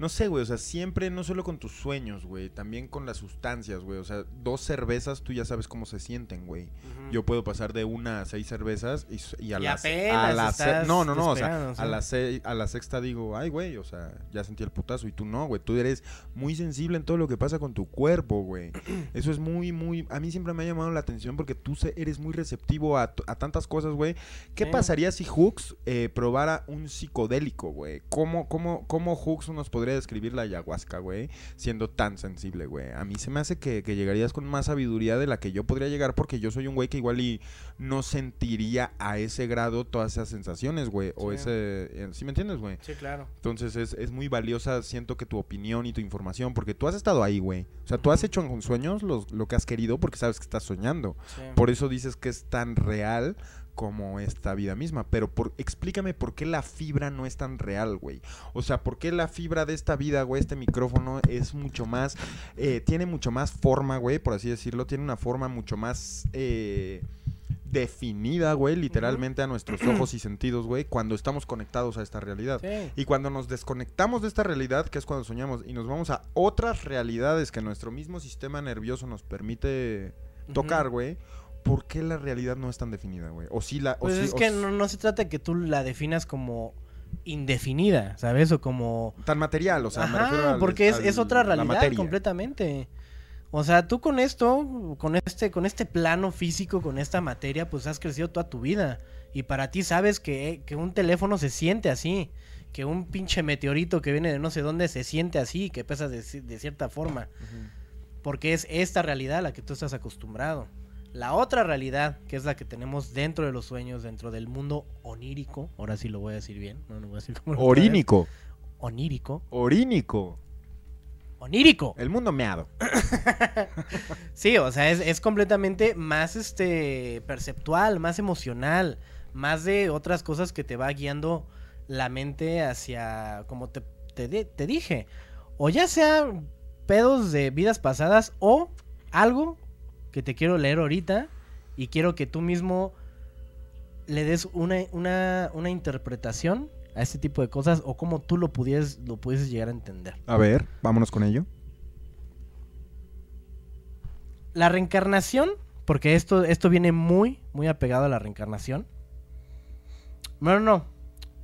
Speaker 1: No sé, güey, o sea, siempre, no solo con tus sueños, güey, también con las sustancias, güey. O sea, dos cervezas tú ya sabes cómo se sienten, güey. Yo puedo pasar de una a seis cervezas y, a
Speaker 2: Y
Speaker 1: las
Speaker 2: apenas
Speaker 1: a la se-
Speaker 2: estás
Speaker 1: No, no, no, o sea,
Speaker 2: sí.
Speaker 1: a la, se- a la sexta digo, ay, güey, o sea, ya sentí el putazo y tú no, güey. Tú eres muy sensible en todo lo que pasa con tu cuerpo, güey. Eso es muy, muy... A mí siempre me ha llamado la atención porque tú eres muy receptivo a, tantas cosas, güey. ¿Qué
Speaker 2: Sí.
Speaker 1: pasaría si Hooks eh, probara un psicodélico, güey? ¿Cómo, cómo, ¿Cómo Hooks nos podría describir la ayahuasca, güey? Siendo tan sensible, güey. A mí se me hace que, que llegarías con más sabiduría de la que yo podría llegar porque yo soy un güey que igual y no sentiría a ese grado todas esas sensaciones, güey. O
Speaker 2: Sí.
Speaker 1: ese... eh, ¿Sí me entiendes, güey?
Speaker 2: Sí, claro.
Speaker 1: Entonces es, es muy valiosa, siento que tu opinión y tu información, porque tú has estado ahí, güey. O sea, tú has hecho en sueños los- lo que has querido porque sabes que estás soñando.
Speaker 2: Sí.
Speaker 1: Por eso dices que es tan real como esta vida misma. Pero por, explícame por qué la fibra no es tan real, güey. O sea, por qué la fibra de esta vida, güey, este micrófono es mucho más, eh, tiene mucho más forma, güey, por así decirlo. Tiene una forma mucho más... eh, definida, güey, literalmente a nuestros ojos y sentidos, güey, cuando estamos conectados a esta realidad.
Speaker 2: Sí.
Speaker 1: Y cuando nos desconectamos de esta realidad, que es cuando soñamos, y nos vamos a otras realidades que nuestro mismo sistema nervioso nos permite tocar, güey, ¿por qué la realidad no es tan definida, güey? O sí la... o
Speaker 2: Pues
Speaker 1: sí-
Speaker 2: es
Speaker 1: o
Speaker 2: que no, no se trata de que tú la definas como indefinida, ¿sabes? O como...
Speaker 1: Tan material, o sea, me
Speaker 2: Ajá,
Speaker 1: refiero al-
Speaker 2: porque es, es otra realidad completamente. O sea, tú con esto, con este, con este plano físico, con esta materia, pues has crecido toda tu vida. Y para ti sabes que, que un teléfono se siente así. Que un pinche meteorito que viene de no sé dónde se siente así, que pesa de cierta forma. Porque es esta realidad a la que tú estás acostumbrado. La otra realidad, que es la que tenemos dentro de los sueños, dentro del mundo onírico, ahora sí lo voy a decir bien, no lo voy a decir como.
Speaker 1: Orínico.
Speaker 2: Onírico.
Speaker 1: Orínico.
Speaker 2: Onírico.
Speaker 1: El mundo meado.
Speaker 2: Sí, o sea, es, es completamente más este perceptual, más emocional, más de otras cosas que te va guiando la mente hacia, como te, te, te dije, o ya sea pedos de vidas pasadas o algo que te quiero leer ahorita y quiero que tú mismo le des una, una, una interpretación a este tipo de cosas o cómo tú lo pudieses, lo pudieses llegar a entender.
Speaker 1: A ver, vámonos con ello.
Speaker 2: La reencarnación, porque esto, esto viene muy, muy apegado a la reencarnación. Bueno, no.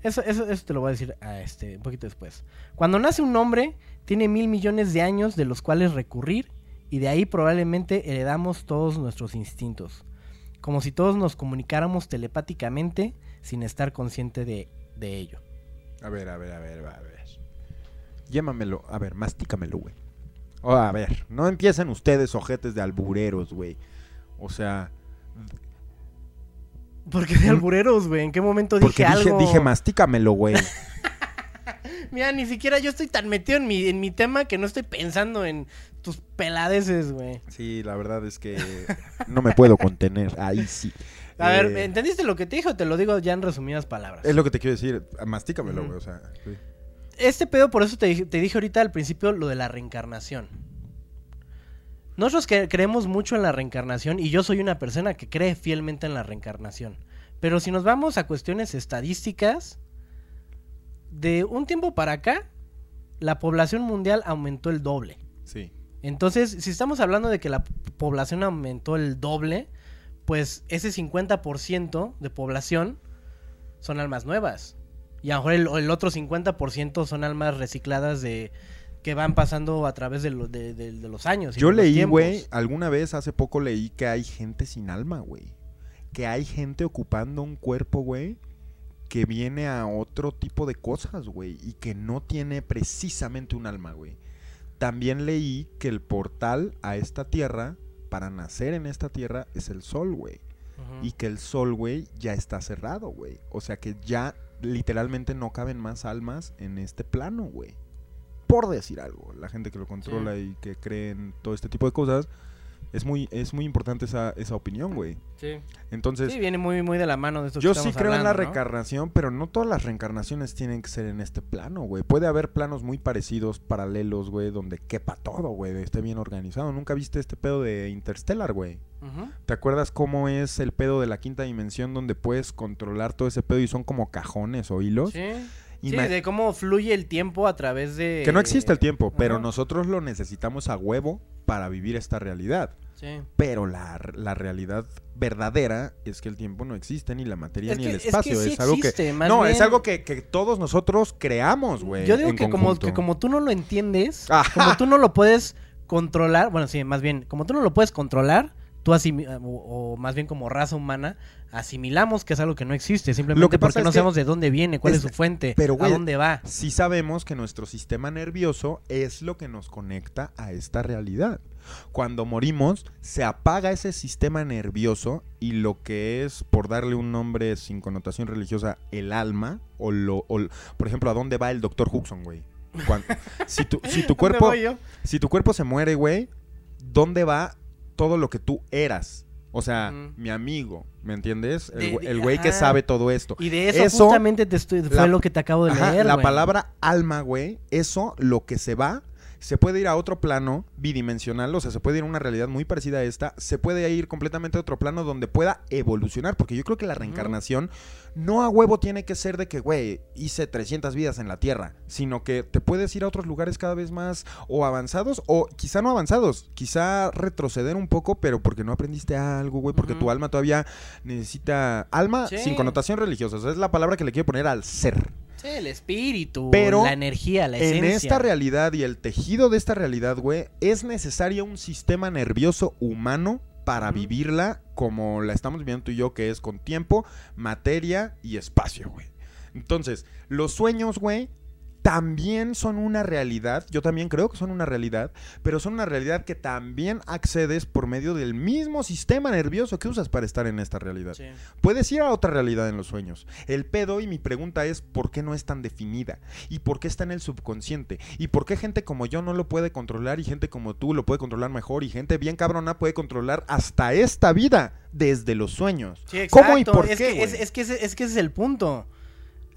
Speaker 2: Eso, eso, eso te lo voy a decir a este, un poquito después. Cuando nace un hombre, tiene mil millones de años de los cuales recurrir y de ahí probablemente heredamos todos nuestros instintos. Como si todos nos comunicáramos telepáticamente sin estar consciente de, de ello.
Speaker 1: A ver, a ver, a ver, a ver. Llémamelo, a ver, mastícamelo, güey. Oh, a ver, no empiecen ustedes ojetes de albureros, güey. O sea,
Speaker 2: Porque de albureros, güey. ¿En qué momento
Speaker 1: porque
Speaker 2: dije, algo?
Speaker 1: dije mastícamelo, güey.
Speaker 2: Mira, ni siquiera yo estoy tan metido en mi, en mi tema que no estoy pensando en tus peladeces, güey.
Speaker 1: Sí, la verdad es que no me puedo contener. Ahí sí.
Speaker 2: A ver,
Speaker 1: Eh,
Speaker 2: ¿entendiste lo que te dije o te lo digo ya en resumidas palabras?
Speaker 1: Es lo que te quiero decir. Mastícamelo, güey. O sea, sí.
Speaker 2: Este pedo, por eso te, dije- te dije ahorita al principio lo de la reencarnación. Nosotros que creemos mucho en la reencarnación y yo soy una persona que cree fielmente en la reencarnación. Pero si nos vamos a cuestiones estadísticas, de un tiempo para acá, la población mundial aumentó el doble.
Speaker 1: sí.
Speaker 2: Entonces, si estamos hablando de que la población aumentó el doble, pues ese 50% de población son almas nuevas. Y a lo mejor el, el otro 50% son almas recicladas de que van pasando a través de, lo- de- de- de los años.
Speaker 1: Yo
Speaker 2: los
Speaker 1: leí, güey, alguna vez hace poco leí que hay gente sin alma, güey. Que hay gente ocupando un cuerpo, güey, que viene a otro tipo de cosas, güey, y que no tiene precisamente un alma, güey. También leí que el portal a esta tierra, para nacer en esta tierra, es el sol, güey. Y que el sol, güey, ya está cerrado, güey. O sea que ya literalmente no caben más almas en este plano, güey. Por decir algo, la gente que lo controla y que cree en todo este tipo de cosas, es muy, es muy importante esa, esa opinión, güey.
Speaker 2: Sí.
Speaker 1: Entonces,
Speaker 2: Sí, viene muy, muy de la mano de esto que
Speaker 1: yo sí creo en la reencarnación, pero no todas las reencarnaciones tienen que ser en este plano, güey. Puede haber planos muy parecidos, paralelos, güey, donde quepa todo, güey, esté bien organizado. ¿Nunca viste este pedo de Interstellar, güey? ¿Te acuerdas cómo es el pedo de la quinta dimensión donde puedes controlar todo ese pedo y son como cajones o hilos?
Speaker 2: Sí. Sí, de cómo fluye el tiempo a través de...
Speaker 1: Que no existe el tiempo, pero nosotros lo necesitamos a huevo para vivir esta realidad.
Speaker 2: Sí.
Speaker 1: Pero la, la realidad verdadera es que el tiempo no existe, ni la materia,
Speaker 2: Es
Speaker 1: ni
Speaker 2: que-
Speaker 1: el
Speaker 2: es que
Speaker 1: espacio. Es, algo
Speaker 2: existe,
Speaker 1: que. No, es algo que, que todos nosotros creamos, güey.
Speaker 2: Yo digo que como, que como tú no lo entiendes,
Speaker 1: Ajá.
Speaker 2: como tú no lo puedes controlar, bueno, sí, más bien, como tú no lo puedes controlar, tú asimi- o, o más bien como raza humana, asimilamos que es algo que no existe, simplemente
Speaker 1: Lo que pasa
Speaker 2: porque no
Speaker 1: que
Speaker 2: sabemos de dónde viene, cuál es,
Speaker 1: es-
Speaker 2: su fuente,
Speaker 1: pero,
Speaker 2: a dónde va.
Speaker 1: Sí sabemos que nuestro sistema nervioso es lo que nos conecta a esta realidad. Cuando morimos, se apaga ese sistema nervioso y lo que es, por darle un nombre sin connotación religiosa, el alma, o lo, o por ejemplo, ¿a dónde va el doctor Huxon, güey? Si, tu, si tu
Speaker 2: ¿Dónde
Speaker 1: cuerpo, si tu cuerpo se muere, güey, ¿dónde va todo lo que tú eras? O sea, mi amigo, ¿me entiendes? El
Speaker 2: De-
Speaker 1: güey-
Speaker 2: de-
Speaker 1: el güey que
Speaker 2: ajá.
Speaker 1: sabe todo esto.
Speaker 2: Y de eso,
Speaker 1: Eso-
Speaker 2: justamente te estoy, fue
Speaker 1: la-
Speaker 2: lo que te acabo de
Speaker 1: Ajá,
Speaker 2: leer,
Speaker 1: la palabra alma, güey, eso, lo que se va, se puede ir a otro plano bidimensional, o sea, se puede ir a una realidad muy parecida a esta, se puede ir completamente a otro plano donde pueda evolucionar, porque yo creo que la reencarnación no a huevo tiene que ser de que, güey, hice 300 vidas en la Tierra, sino que te puedes ir a otros lugares cada vez más o avanzados, o quizá no avanzados, quizá retroceder un poco, pero porque no aprendiste algo, güey, porque tu alma todavía necesita... Alma
Speaker 2: Sí.
Speaker 1: sin connotación religiosa, o sea, es la palabra que le quiero poner al ser.
Speaker 2: Sí, el espíritu,
Speaker 1: Pero
Speaker 2: la energía, la
Speaker 1: En
Speaker 2: esencia.
Speaker 1: esta realidad y el tejido de esta realidad, güey, es necesario un sistema nervioso humano para vivirla como la estamos viviendo tú y yo, que es con tiempo, materia y espacio, güey. Entonces, los sueños, güey, también son una realidad. Yo también creo que son una realidad, pero son una realidad que también accedes por medio del mismo sistema nervioso que usas para estar en esta realidad.
Speaker 2: Sí.
Speaker 1: Puedes ir a otra realidad en los sueños. El pedo y mi pregunta es ¿por qué no es tan definida? ¿Y por qué está en el subconsciente? ¿Y por qué gente como yo no lo puede controlar y gente como tú lo puede controlar mejor y gente bien cabrona puede controlar hasta esta vida desde los sueños?
Speaker 2: Sí,
Speaker 1: ¿Cómo y por
Speaker 2: es
Speaker 1: qué?
Speaker 2: Que, es, que ese, es que ese es el punto.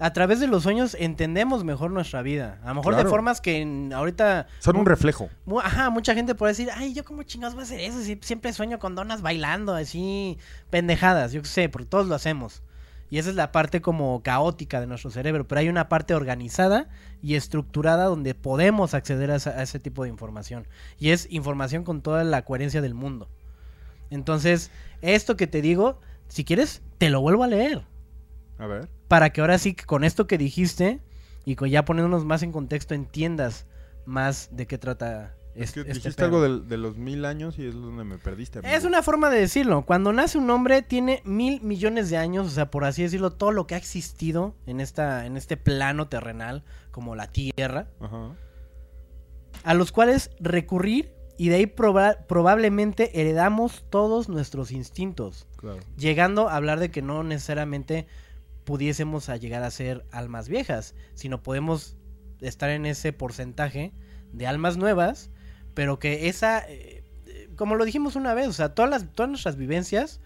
Speaker 2: A través de los sueños entendemos mejor nuestra vida. A lo mejor de formas que en- ahorita...
Speaker 1: Son un reflejo.
Speaker 2: mu- Ajá, mucha gente puede decir, ay, yo como chingados voy a hacer eso. Si siempre sueño con donas bailando, así, pendejadas, yo qué sé, porque todos lo hacemos. Y esa es la parte como caótica de nuestro cerebro. Pero hay una parte organizada y estructurada donde podemos acceder a, esa- a ese tipo de información. Y es información con toda la coherencia del mundo. Entonces, esto que te digo, si quieres, te lo vuelvo a leer.
Speaker 1: A ver.
Speaker 2: Para que ahora sí, que con esto que dijiste y con ya poniéndonos más en contexto, entiendas más de qué trata
Speaker 1: Es
Speaker 2: es-
Speaker 1: que
Speaker 2: este
Speaker 1: dijiste algo del- de, los mil años y es donde me perdiste. amigo.
Speaker 2: Es una forma de decirlo. Cuando nace un hombre tiene mil millones de años, o sea, por así decirlo, todo lo que ha existido en, esta, en este plano terrenal, como la Tierra,
Speaker 1: Ajá.
Speaker 2: a los cuales recurrir y de ahí proba- probablemente heredamos todos nuestros instintos,
Speaker 1: Claro.
Speaker 2: llegando a hablar de que no necesariamente pudiésemos a llegar a ser almas viejas, sino podemos estar en ese porcentaje de almas nuevas, pero que esa, eh, eh, como lo dijimos una vez, o sea, todas, las, todas nuestras vivencias,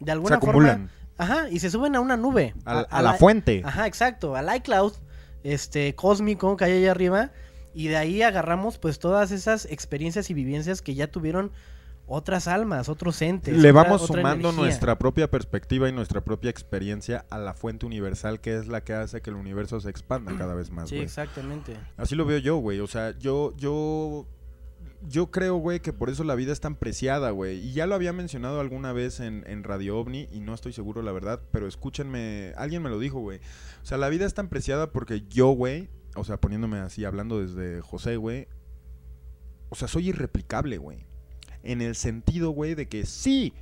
Speaker 2: de
Speaker 1: Se
Speaker 2: alguna forma,
Speaker 1: acumulan
Speaker 2: ajá, y se suben a una nube.
Speaker 1: a, a la fuente.
Speaker 2: Ajá, exacto, al iCloud este cósmico que hay allá arriba y de ahí agarramos pues todas esas experiencias y vivencias que ya tuvieron otras almas, otros entes.
Speaker 1: Le
Speaker 2: otra-
Speaker 1: vamos sumando nuestra propia perspectiva y nuestra propia experiencia a la fuente universal que es la que hace que el universo se expanda cada vez más,
Speaker 2: Sí, exactamente.
Speaker 1: Así lo veo yo, güey. O sea, yo, yo, yo creo, güey, que por eso la vida es tan preciada, güey. Y ya lo había mencionado alguna vez en, en Radio OVNI y no estoy seguro, la verdad, pero escúchenme, alguien me lo dijo, güey. O sea, la vida es tan preciada porque yo, güey, o sea, poniéndome así, hablando desde José, güey, o sea, soy irreplicable, güey. En el sentido, güey, de que sí,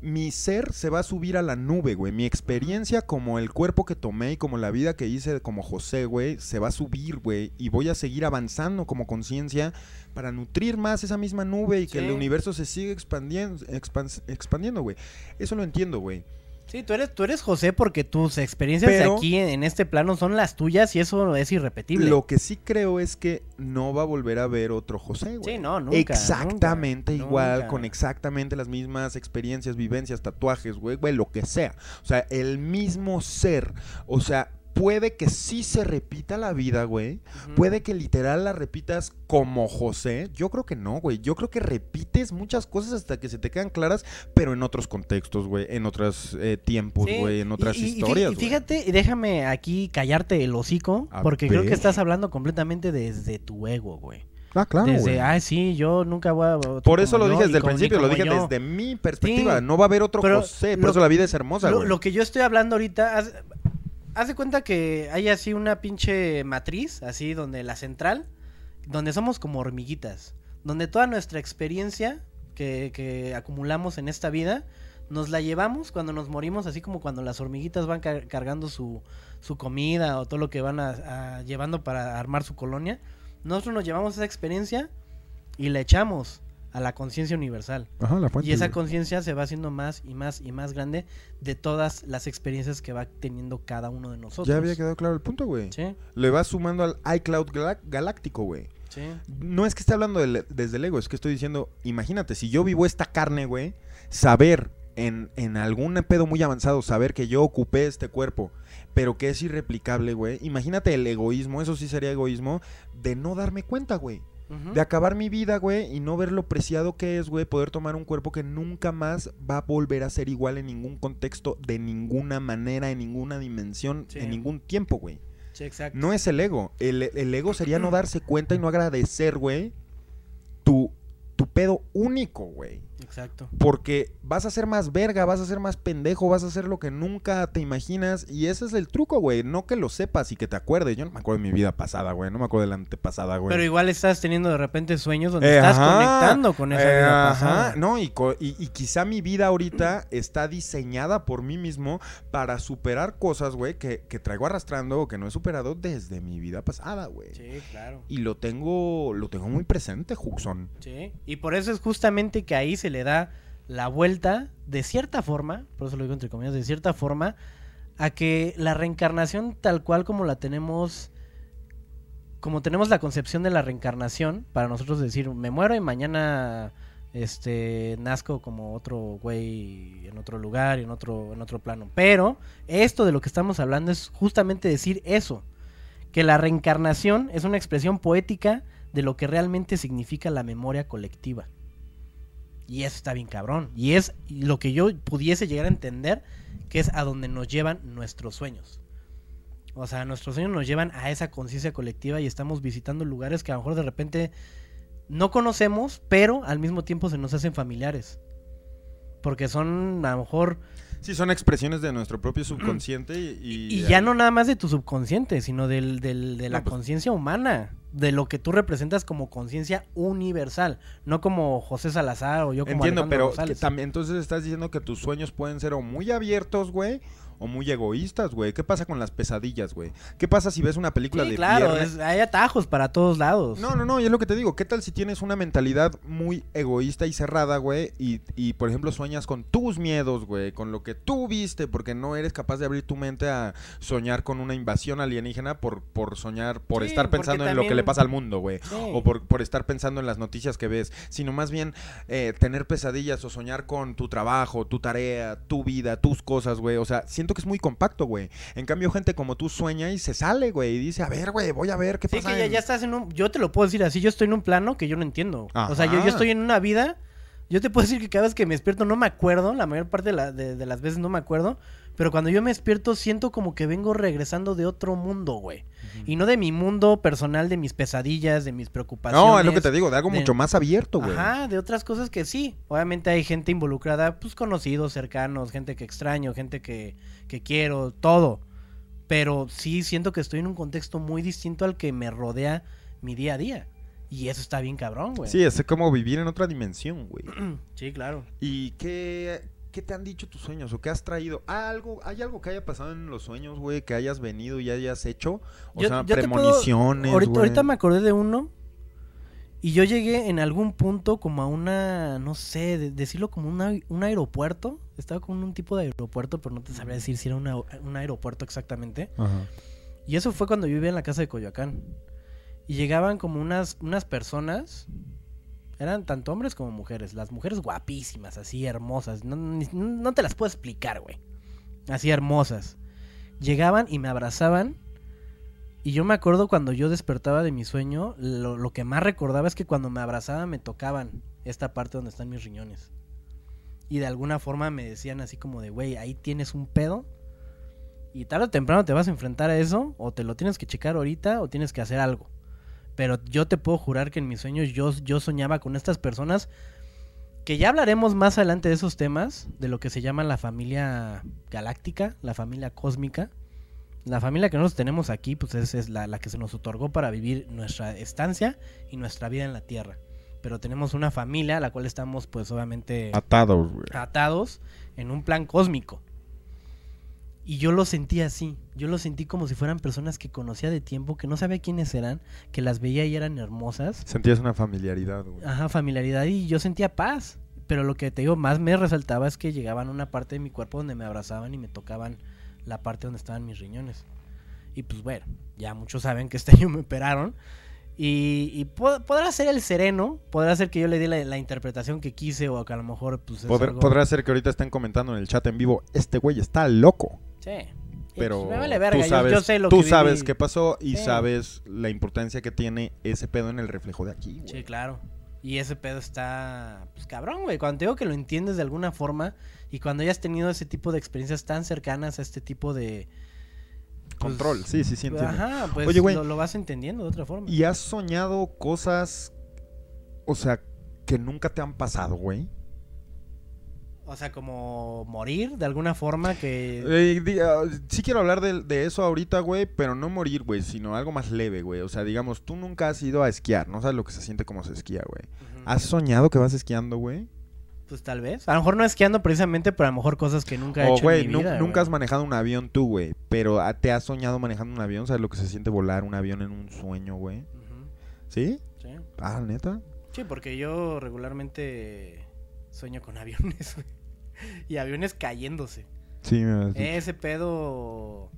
Speaker 1: mi ser se va a subir a la nube, güey. Mi experiencia como el cuerpo que tomé y como la vida que hice como José, güey, se va a subir, güey. Y voy a seguir avanzando como conciencia para nutrir más esa misma nube y que el universo se siga expandiendo, expans- expandiendo, güey. Eso lo entiendo, güey.
Speaker 2: Sí, tú eres, tú eres José porque tus experiencias
Speaker 1: Pero-
Speaker 2: aquí en, en este plano son las tuyas y eso es irrepetible.
Speaker 1: Lo que sí creo es que no va a volver a ver otro José, güey.
Speaker 2: Sí, no, nunca,
Speaker 1: Exactamente
Speaker 2: nunca,
Speaker 1: igual,
Speaker 2: nunca.
Speaker 1: con exactamente las mismas experiencias, vivencias, tatuajes, güey, güey, lo que sea. O sea, el mismo ser. O sea, puede que sí se repita la vida, güey. Puede que literal la repitas como José. Yo creo que no, güey. Yo creo que repites muchas cosas hasta que se te quedan claras, pero en otros contextos, güey. En otros eh, tiempos,
Speaker 2: Sí,
Speaker 1: güey. En otras
Speaker 2: y- y-
Speaker 1: historias,
Speaker 2: Y
Speaker 1: güey.
Speaker 2: fíjate, y déjame aquí callarte el hocico,
Speaker 1: A
Speaker 2: porque creo que estás hablando completamente desde tu ego, güey.
Speaker 1: Ah, claro,
Speaker 2: desde,
Speaker 1: güey.
Speaker 2: ah, sí, yo nunca voy a...
Speaker 1: Por eso lo dije desde el
Speaker 2: como-
Speaker 1: principio, lo dije
Speaker 2: yo.
Speaker 1: desde mi perspectiva.
Speaker 2: Sí,
Speaker 1: no va a haber otro José, por
Speaker 2: lo-
Speaker 1: eso la vida es hermosa,
Speaker 2: Lo,
Speaker 1: güey.
Speaker 2: lo que yo estoy hablando ahorita, haz, de cuenta que hay así una pinche matriz, así donde la central, donde somos como hormiguitas, donde toda nuestra experiencia que, que acumulamos en esta vida, nos la llevamos cuando nos morimos, así como cuando las hormiguitas van car- cargando su, su comida o todo lo que van a- llevando para armar su colonia. Nosotros nos llevamos esa experiencia y la echamos a la conciencia universal.
Speaker 1: Ajá, la fuente.
Speaker 2: Y esa conciencia se va haciendo más y más y más grande de todas las experiencias que va teniendo cada uno de nosotros.
Speaker 1: Ya había quedado claro el punto, güey.
Speaker 2: Sí,
Speaker 1: Le vas sumando al iCloud galáctico, güey.
Speaker 2: sí.
Speaker 1: No es que esté hablando desde el ego, es que estoy diciendo, imagínate, si yo vivo esta carne, güey, saber en, en algún pedo muy avanzado, saber que yo ocupé este cuerpo, pero que es irreplicable, güey. Imagínate el egoísmo, eso sí sería egoísmo, de no darme cuenta, güey. De acabar mi vida, güey, y no ver lo preciado que es, güey, poder tomar un cuerpo que nunca más va a volver a ser igual en ningún contexto, de ninguna manera, en ninguna dimensión,
Speaker 2: Sí.
Speaker 1: en ningún tiempo, güey.
Speaker 2: Sí, exacto.
Speaker 1: No es el ego. El, el ego sería no darse cuenta y no agradecer, güey, tu, tu pedo único, güey.
Speaker 2: Exacto.
Speaker 1: Porque vas a ser más verga, vas a ser más pendejo, vas a hacer lo que nunca te imaginas. Y ese es el truco, güey. No que lo sepas y que te acuerdes. Yo no me acuerdo de mi vida pasada, güey. No me acuerdo de la antepasada, güey.
Speaker 2: Pero igual estás teniendo de repente sueños donde
Speaker 1: Eh,
Speaker 2: estás
Speaker 1: ajá,
Speaker 2: conectando con esa
Speaker 1: eh,
Speaker 2: vida
Speaker 1: ajá,
Speaker 2: pasada.
Speaker 1: No, y- y quizá mi vida ahorita está diseñada por mí mismo para superar cosas, güey, que, que traigo arrastrando o que no he superado desde mi vida pasada, güey.
Speaker 2: Sí, claro.
Speaker 1: Y lo tengo, lo tengo muy presente, Juxon.
Speaker 2: Sí. Y por eso es justamente que ahí se le da la vuelta, de cierta forma, por eso lo digo entre comillas, de cierta forma, a que la reencarnación tal cual como la tenemos, como tenemos la concepción de la reencarnación, para nosotros decir, me muero y mañana este nazco como otro güey en otro lugar, en otro, en otro plano. Pero esto de lo que estamos hablando es justamente decir eso, que la reencarnación es una expresión poética de lo que realmente significa la memoria colectiva. Y eso está bien cabrón. Y es lo que yo pudiese llegar a entender que es a donde nos llevan nuestros sueños. O sea, nuestros sueños nos llevan a esa conciencia colectiva y estamos visitando lugares que a lo mejor de repente no conocemos, pero al mismo tiempo se nos hacen familiares. Porque son a lo mejor...
Speaker 1: Sí, son expresiones de nuestro propio subconsciente y...
Speaker 2: Y, ya no nada más de tu subconsciente, sino del, del- de la
Speaker 1: No, pues-
Speaker 2: conciencia humana. De lo que tú representas como conciencia universal. No como José Salazar o yo como
Speaker 1: Entiendo,
Speaker 2: Alejandro
Speaker 1: pero que también entonces estás diciendo que tus sueños pueden ser o muy abiertos, güey, o muy egoístas, güey. ¿Qué pasa con las pesadillas, güey? ¿Qué pasa si ves una película
Speaker 2: Sí,
Speaker 1: de
Speaker 2: claro,
Speaker 1: viernes?
Speaker 2: es- hay atajos para todos lados.
Speaker 1: No, no, no, y es lo que te digo. ¿Qué tal si tienes una mentalidad muy egoísta y cerrada, güey? Y, y, por ejemplo, sueñas con tus miedos, güey, con lo que tú viste, porque no eres capaz de abrir tu mente a soñar con una invasión alienígena por, por soñar, por
Speaker 2: Sí,
Speaker 1: estar pensando en lo que le pasa al mundo, güey.
Speaker 2: Sí.
Speaker 1: O por, por estar pensando en las noticias que ves, sino más bien eh, tener pesadillas o soñar con tu trabajo, tu tarea, tu vida, tus cosas, güey. O sea, siento que es muy compacto, güey. En cambio, gente como tú sueña y se sale, güey, y dice, a ver, güey, voy a ver qué
Speaker 2: Sí,
Speaker 1: pasa.
Speaker 2: que ya,
Speaker 1: en-
Speaker 2: ya estás en un... Yo te lo puedo decir así, yo estoy en un plano que yo no entiendo. O sea, yo, estoy en una vida... Yo te puedo decir que cada vez que me despierto no me acuerdo, la mayor parte de, la- de- de las veces no me acuerdo, pero cuando yo me despierto siento como que vengo regresando de otro mundo, güey. Y no de mi mundo personal, de mis pesadillas, de mis preocupaciones.
Speaker 1: No, es lo que te digo, de algo
Speaker 2: de-
Speaker 1: mucho más abierto, güey.
Speaker 2: Ajá, de otras cosas que sí. Obviamente hay gente involucrada, pues conocidos, cercanos, gente que extraño, gente que, que quiero, todo. Pero sí siento que estoy en un contexto muy distinto al que me rodea mi día a día. Y eso está bien cabrón, güey.
Speaker 1: Sí, es como vivir en otra dimensión, güey.
Speaker 2: Sí, claro.
Speaker 1: ¿Y qué, ¿qué te han dicho tus sueños o qué has traído? ¿Ah, algo, ¿Hay algo que haya pasado en los sueños, güey, que hayas venido y hayas hecho? O
Speaker 2: Yo-
Speaker 1: sea,
Speaker 2: yo te puedo-
Speaker 1: premoniciones,
Speaker 2: ahorita me acordé de uno. Y yo llegué en algún punto como a una, no sé, de- decirlo como una- un aeropuerto. Estaba como en un tipo de aeropuerto, pero no te sabría decir si era una- un aeropuerto exactamente.
Speaker 1: Ajá.
Speaker 2: Y eso fue cuando yo vivía en la casa de Coyoacán. Y llegaban como unas, unas personas. Eran tanto hombres como mujeres. Las mujeres guapísimas, así hermosas. No, ni- no te las puedo explicar, güey. Así hermosas. Llegaban y me abrazaban. Y yo me acuerdo cuando yo despertaba de mi sueño, lo, lo que más recordaba es que cuando me abrazaban me tocaban esta parte donde están mis riñones. Y de alguna forma me decían así como de, güey, ahí tienes un pedo. Y tarde o temprano te vas a enfrentar a eso, o te lo tienes que checar ahorita, o tienes que hacer algo. Pero yo te puedo jurar que en mis sueños yo, yo soñaba con estas personas, que ya hablaremos más adelante de esos temas, de lo que se llama la familia galáctica, la familia cósmica. La familia que nosotros tenemos aquí, pues es, es la, la que se nos otorgó para vivir nuestra estancia y nuestra vida en la Tierra. Pero tenemos una familia a la cual estamos, pues obviamente
Speaker 1: Atados, güey.
Speaker 2: atados en un plan cósmico. Y yo lo sentí así. Yo lo sentí como si fueran personas que conocía de tiempo, que no sabía quiénes eran, que las veía y eran hermosas.
Speaker 1: Sentías una familiaridad, güey.
Speaker 2: Ajá, familiaridad y yo sentía paz. Pero lo que te digo más me resaltaba es que llegaban a una parte de mi cuerpo donde me abrazaban y me tocaban la parte donde estaban mis riñones. Y pues bueno, ya muchos saben que este año me operaron. Y, y po- podrá ser el sereno, podrá ser que yo le di la, la interpretación que quise o que a lo mejor pues es
Speaker 1: Podrá,
Speaker 2: algo-
Speaker 1: podrá ser que ahorita estén comentando en el chat en vivo, este güey está loco.
Speaker 2: Sí. Y,
Speaker 1: Pero
Speaker 2: pues, vale verga,
Speaker 1: tú sabes,
Speaker 2: yo, sé lo
Speaker 1: tú
Speaker 2: que
Speaker 1: sabes qué pasó y
Speaker 2: Sí.
Speaker 1: sabes la importancia que tiene ese pedo en el reflejo de aquí, güey.
Speaker 2: Sí, claro. Y ese pedo está, pues cabrón, güey. Cuando te digo que lo entiendes de alguna forma y cuando hayas tenido ese tipo de experiencias tan cercanas a este tipo de... pues,
Speaker 1: Control, sí, sí, sí, entiendo.
Speaker 2: Ajá, pues
Speaker 1: Oye, güey.
Speaker 2: lo, lo vas entendiendo de otra forma.
Speaker 1: ¿Y has soñado cosas, o sea, que nunca te han pasado, güey?
Speaker 2: O sea, como morir de alguna forma que...
Speaker 1: Eh, di- ah, sí quiero hablar de, de eso ahorita, güey, pero no morir, güey, sino algo más leve, güey. O sea, digamos, tú nunca has ido a esquiar, no sabes lo que se siente como se esquía, güey. ¿Has soñado que vas esquiando, güey?
Speaker 2: Pues tal vez. A lo mejor no esquiando precisamente, pero a lo mejor cosas que nunca he hecho
Speaker 1: güey,
Speaker 2: en mi
Speaker 1: nunca has manejado un avión tú, güey, pero ah, te has soñado manejando un avión, ¿sabes lo que se siente volar un avión en un sueño, güey? ¿Sí?
Speaker 2: sí.
Speaker 1: Ah, neta.
Speaker 2: Sí, porque yo regularmente sueño con aviones, güey. Y aviones cayéndose.
Speaker 1: Sí, me.
Speaker 2: Ese pedo,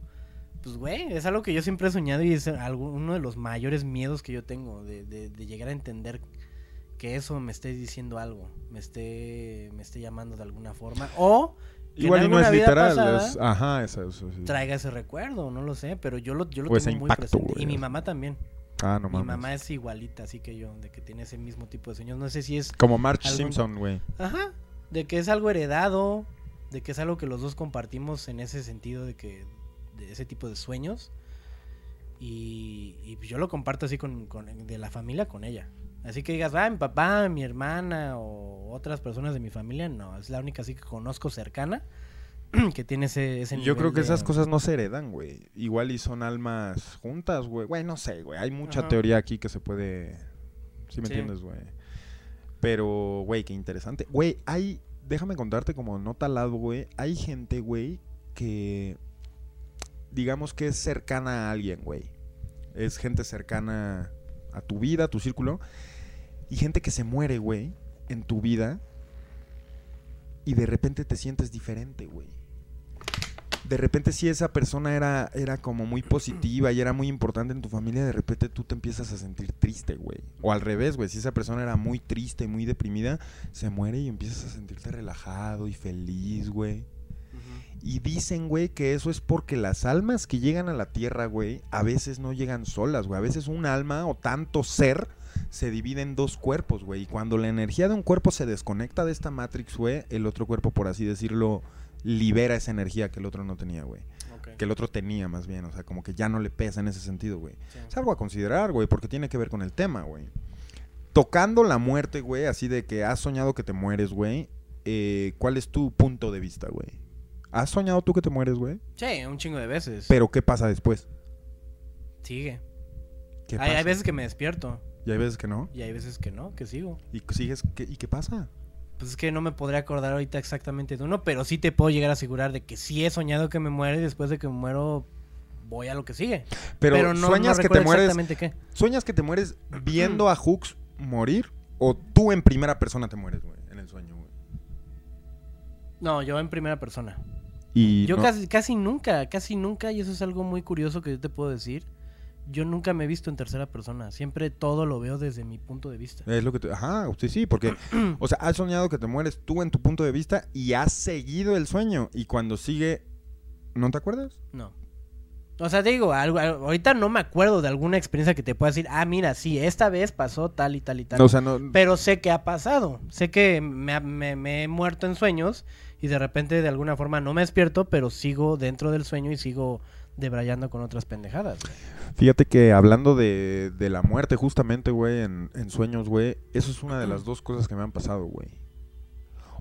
Speaker 2: pues güey, es algo que yo siempre he soñado y es algo, uno de los mayores miedos que yo tengo de, de- de llegar a entender que eso me esté diciendo algo, me esté, me esté llamando de alguna forma o que en
Speaker 1: Igual y no es literal,
Speaker 2: pasada
Speaker 1: es- ajá, eso, eso, sí.
Speaker 2: traiga ese recuerdo, no lo sé, pero yo lo, yo lo
Speaker 1: ese
Speaker 2: tengo muy
Speaker 1: impacto,
Speaker 2: presente
Speaker 1: güey,
Speaker 2: y mi mamá también.
Speaker 1: Ah, no
Speaker 2: mi
Speaker 1: mames.
Speaker 2: mamá es igualita, así que yo, de que tiene ese mismo tipo de sueños. No sé si es
Speaker 1: Como March Simpson, güey.
Speaker 2: Ajá, de que es algo heredado, de que es algo que los dos compartimos en ese sentido de que de ese tipo de sueños. Y, y yo lo comparto así con, con- de la familia con ella. Así que digas, ah, mi papá, mi hermana o otras personas de mi familia, no, es la única así que conozco cercana que tiene ese, ese
Speaker 1: Yo creo
Speaker 2: nivel
Speaker 1: que
Speaker 2: de-
Speaker 1: esas cosas no se heredan, güey. Igual y son almas juntas, güey. Güey, no sé, güey. Hay mucha
Speaker 2: Ajá.
Speaker 1: teoría aquí que se puede... ¿Sí me
Speaker 2: Sí.
Speaker 1: entiendes, güey? Pero, güey, qué interesante. Güey, hay... Déjame contarte como nota al lado, güey. Hay gente, güey, que... Digamos que es cercana a alguien, güey. Es gente cercana a tu vida, a tu círculo. Y gente que se muere, güey, en tu vida. Y de repente te sientes diferente, güey de repente si esa persona era, era como muy positiva y era muy importante en tu familia, de repente tú te empiezas a sentir triste, güey. O al revés, güey, si esa persona era muy triste y muy deprimida, se muere y empiezas a sentirte relajado y feliz, güey. Y dicen, güey, que eso es porque las almas que llegan a la tierra, güey, a veces no llegan solas, güey. A veces un alma o tanto ser se divide en dos cuerpos, güey. Y cuando la energía de un cuerpo se desconecta de esta Matrix, güey, el otro cuerpo, por así decirlo, libera esa energía que el otro no tenía, güey. Que el otro tenía, más bien. O sea, como que ya no le pesa en ese sentido, güey.
Speaker 2: sí.
Speaker 1: Es algo a considerar, güey, porque tiene que ver con el tema, güey. Tocando la muerte, güey, así de que has soñado que te mueres, güey. eh, ¿Cuál es tu punto de vista, güey? ¿Has soñado tú que te mueres, güey?
Speaker 2: Sí, un chingo de veces.
Speaker 1: Pero ¿qué pasa después?
Speaker 2: Sigue.
Speaker 1: ¿Qué
Speaker 2: Hay,
Speaker 1: pasa?
Speaker 2: hay veces que me despierto
Speaker 1: Y hay veces que no.
Speaker 2: y hay veces que no, que sigo.
Speaker 1: ¿Y sigues? ¿qué- ¿Y qué pasa?
Speaker 2: Pues es que no me podría acordar ahorita exactamente de uno, pero sí te puedo llegar a asegurar de que sí he soñado que me muero y después de que me muero voy a lo que sigue.
Speaker 1: Pero,
Speaker 2: no,
Speaker 1: sueñas
Speaker 2: no
Speaker 1: que te mueres.
Speaker 2: exactamente qué.
Speaker 1: ¿Sueñas que te mueres viendo a Hooks morir? ¿O tú en primera persona te mueres, güey? En el sueño, güey.
Speaker 2: No, yo en primera persona.
Speaker 1: Y
Speaker 2: Yo
Speaker 1: no-
Speaker 2: casi, casi nunca, casi nunca, y eso es algo muy curioso que yo te puedo decir. Yo nunca me he visto en tercera persona. Siempre todo lo veo desde mi punto de vista.
Speaker 1: Es lo que te... Ajá, usted sí, porque... o sea, has soñado que te mueres tú en tu punto de vista y has seguido el sueño. Y cuando sigue... ¿No te acuerdas?
Speaker 2: No. O sea, te digo, algo, ahorita no me acuerdo de alguna experiencia que te pueda decir, ah, mira, sí, esta vez pasó tal y tal y tal.
Speaker 1: No, o sea, no...
Speaker 2: Pero sé que ha pasado. Sé que me, me- me he muerto en sueños y de repente de alguna forma no me despierto, pero sigo dentro del sueño y sigo debrayando con otras pendejadas. güey.
Speaker 1: Fíjate que hablando de, de la muerte justamente, güey, en, en sueños, güey, eso es una de las dos cosas que me han pasado, güey.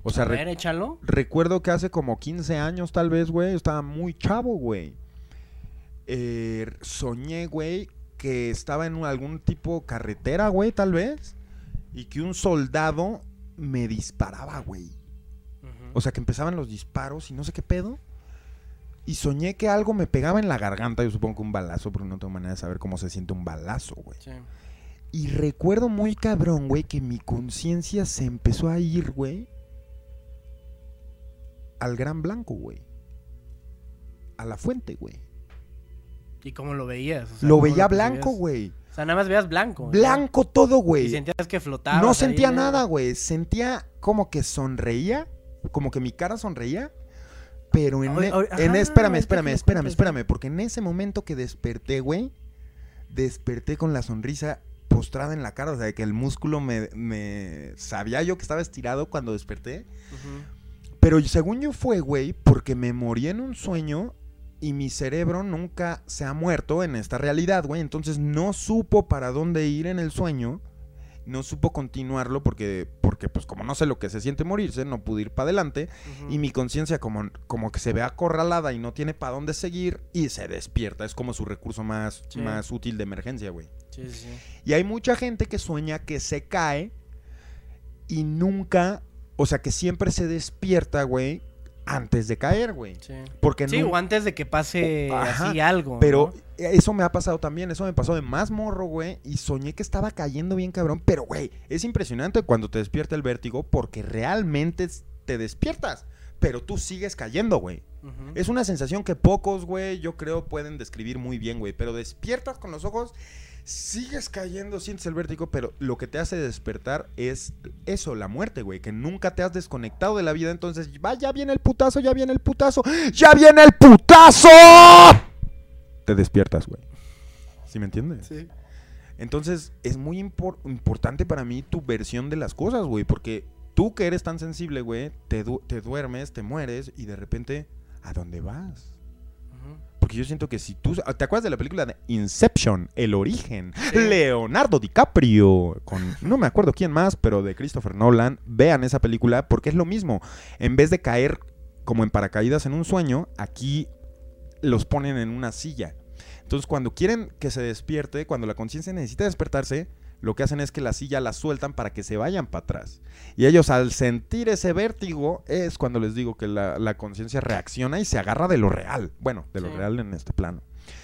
Speaker 1: O sea, re-
Speaker 2: ver,
Speaker 1: recuerdo que hace como 15 años tal vez, güey, yo estaba muy chavo, güey. Eh, soñé, güey, que estaba en algún tipo carretera, güey, tal vez, y que un soldado me disparaba, güey. O sea, que empezaban los disparos y no sé qué pedo. Y soñé que algo me pegaba en la garganta, yo supongo que un balazo, porque no tengo manera de saber cómo se siente un balazo, güey.
Speaker 2: Sí.
Speaker 1: Y recuerdo muy cabrón, güey, que mi conciencia se empezó a ir, güey, al gran blanco, güey. A la fuente, güey.
Speaker 2: ¿Y cómo lo veías? O sea,
Speaker 1: Lo
Speaker 2: ¿cómo
Speaker 1: veía blanco, güey.
Speaker 2: O sea, nada más veías blanco. ¿no?
Speaker 1: Blanco todo,
Speaker 2: Y
Speaker 1: güey.
Speaker 2: sentías que flotaba.
Speaker 1: No sentía nada, güey. Sentía como que sonreía, como que mi cara sonreía. Pero en, e-
Speaker 2: oye,
Speaker 1: en-
Speaker 2: ajá,
Speaker 1: espérame, espérame, espérame, espérame, porque en ese momento que desperté, güey, desperté con la sonrisa postrada en la cara, o sea, que el músculo me, me sabía yo que estaba estirado cuando desperté, pero según yo fue, güey, porque me morí en un sueño y mi cerebro nunca se ha muerto en esta realidad, güey. Entonces no supo para dónde ir en el sueño. No supo continuarlo porque, porque pues como no sé lo que se siente morirse, no pude ir para adelante. Y mi conciencia como, como que se ve acorralada y no tiene para dónde seguir y se despierta. Es como su recurso más,
Speaker 2: Sí.
Speaker 1: más útil de emergencia, güey.
Speaker 2: Sí, sí.
Speaker 1: Y hay mucha gente que sueña que se cae y nunca, o sea, que siempre se despierta, güey, antes de caer, güey.
Speaker 2: Sí,
Speaker 1: Porque
Speaker 2: Sí,
Speaker 1: no,
Speaker 2: o antes de que pase
Speaker 1: Ajá,
Speaker 2: así algo.
Speaker 1: pero
Speaker 2: ¿no?
Speaker 1: eso me ha pasado también, eso me pasó de más morro, güey, y soñé que estaba cayendo bien cabrón, pero güey, es impresionante cuando te despierta el vértigo porque realmente te despiertas, pero tú sigues cayendo, güey. Es una sensación que pocos, güey, yo creo pueden describir muy bien, güey, pero despiertas con los ojos, sigues cayendo, sientes el vértigo, pero lo que te hace despertar es eso, la muerte, güey, que nunca te has desconectado de la vida, entonces, va, ya viene el putazo, ya viene el putazo, ya viene el putazo. Te despiertas, güey. ¿Sí me entiendes?
Speaker 2: Sí.
Speaker 1: Entonces, es muy impor- importante para mí tu versión de las cosas, güey. Porque tú que eres tan sensible, güey, te, du- te duermes, te mueres y de repente, ¿a dónde vas? Porque yo siento que si tú... ¿Te acuerdas de la película de Inception? El origen.
Speaker 2: Sí.
Speaker 1: Leonardo DiCaprio. Con... No me acuerdo quién más, pero de Christopher Nolan. Vean esa película porque es lo mismo. En vez de caer como en paracaídas en un sueño, aquí los ponen en una silla. Entonces cuando quieren que se despierte, cuando la conciencia necesita despertarse, lo que hacen es que la silla la sueltan para que se vayan para atrás. Y ellos al sentir ese vértigo es cuando les digo que la, la conciencia reacciona y se agarra de lo real. Bueno, de lo
Speaker 2: Sí.
Speaker 1: real en este plano.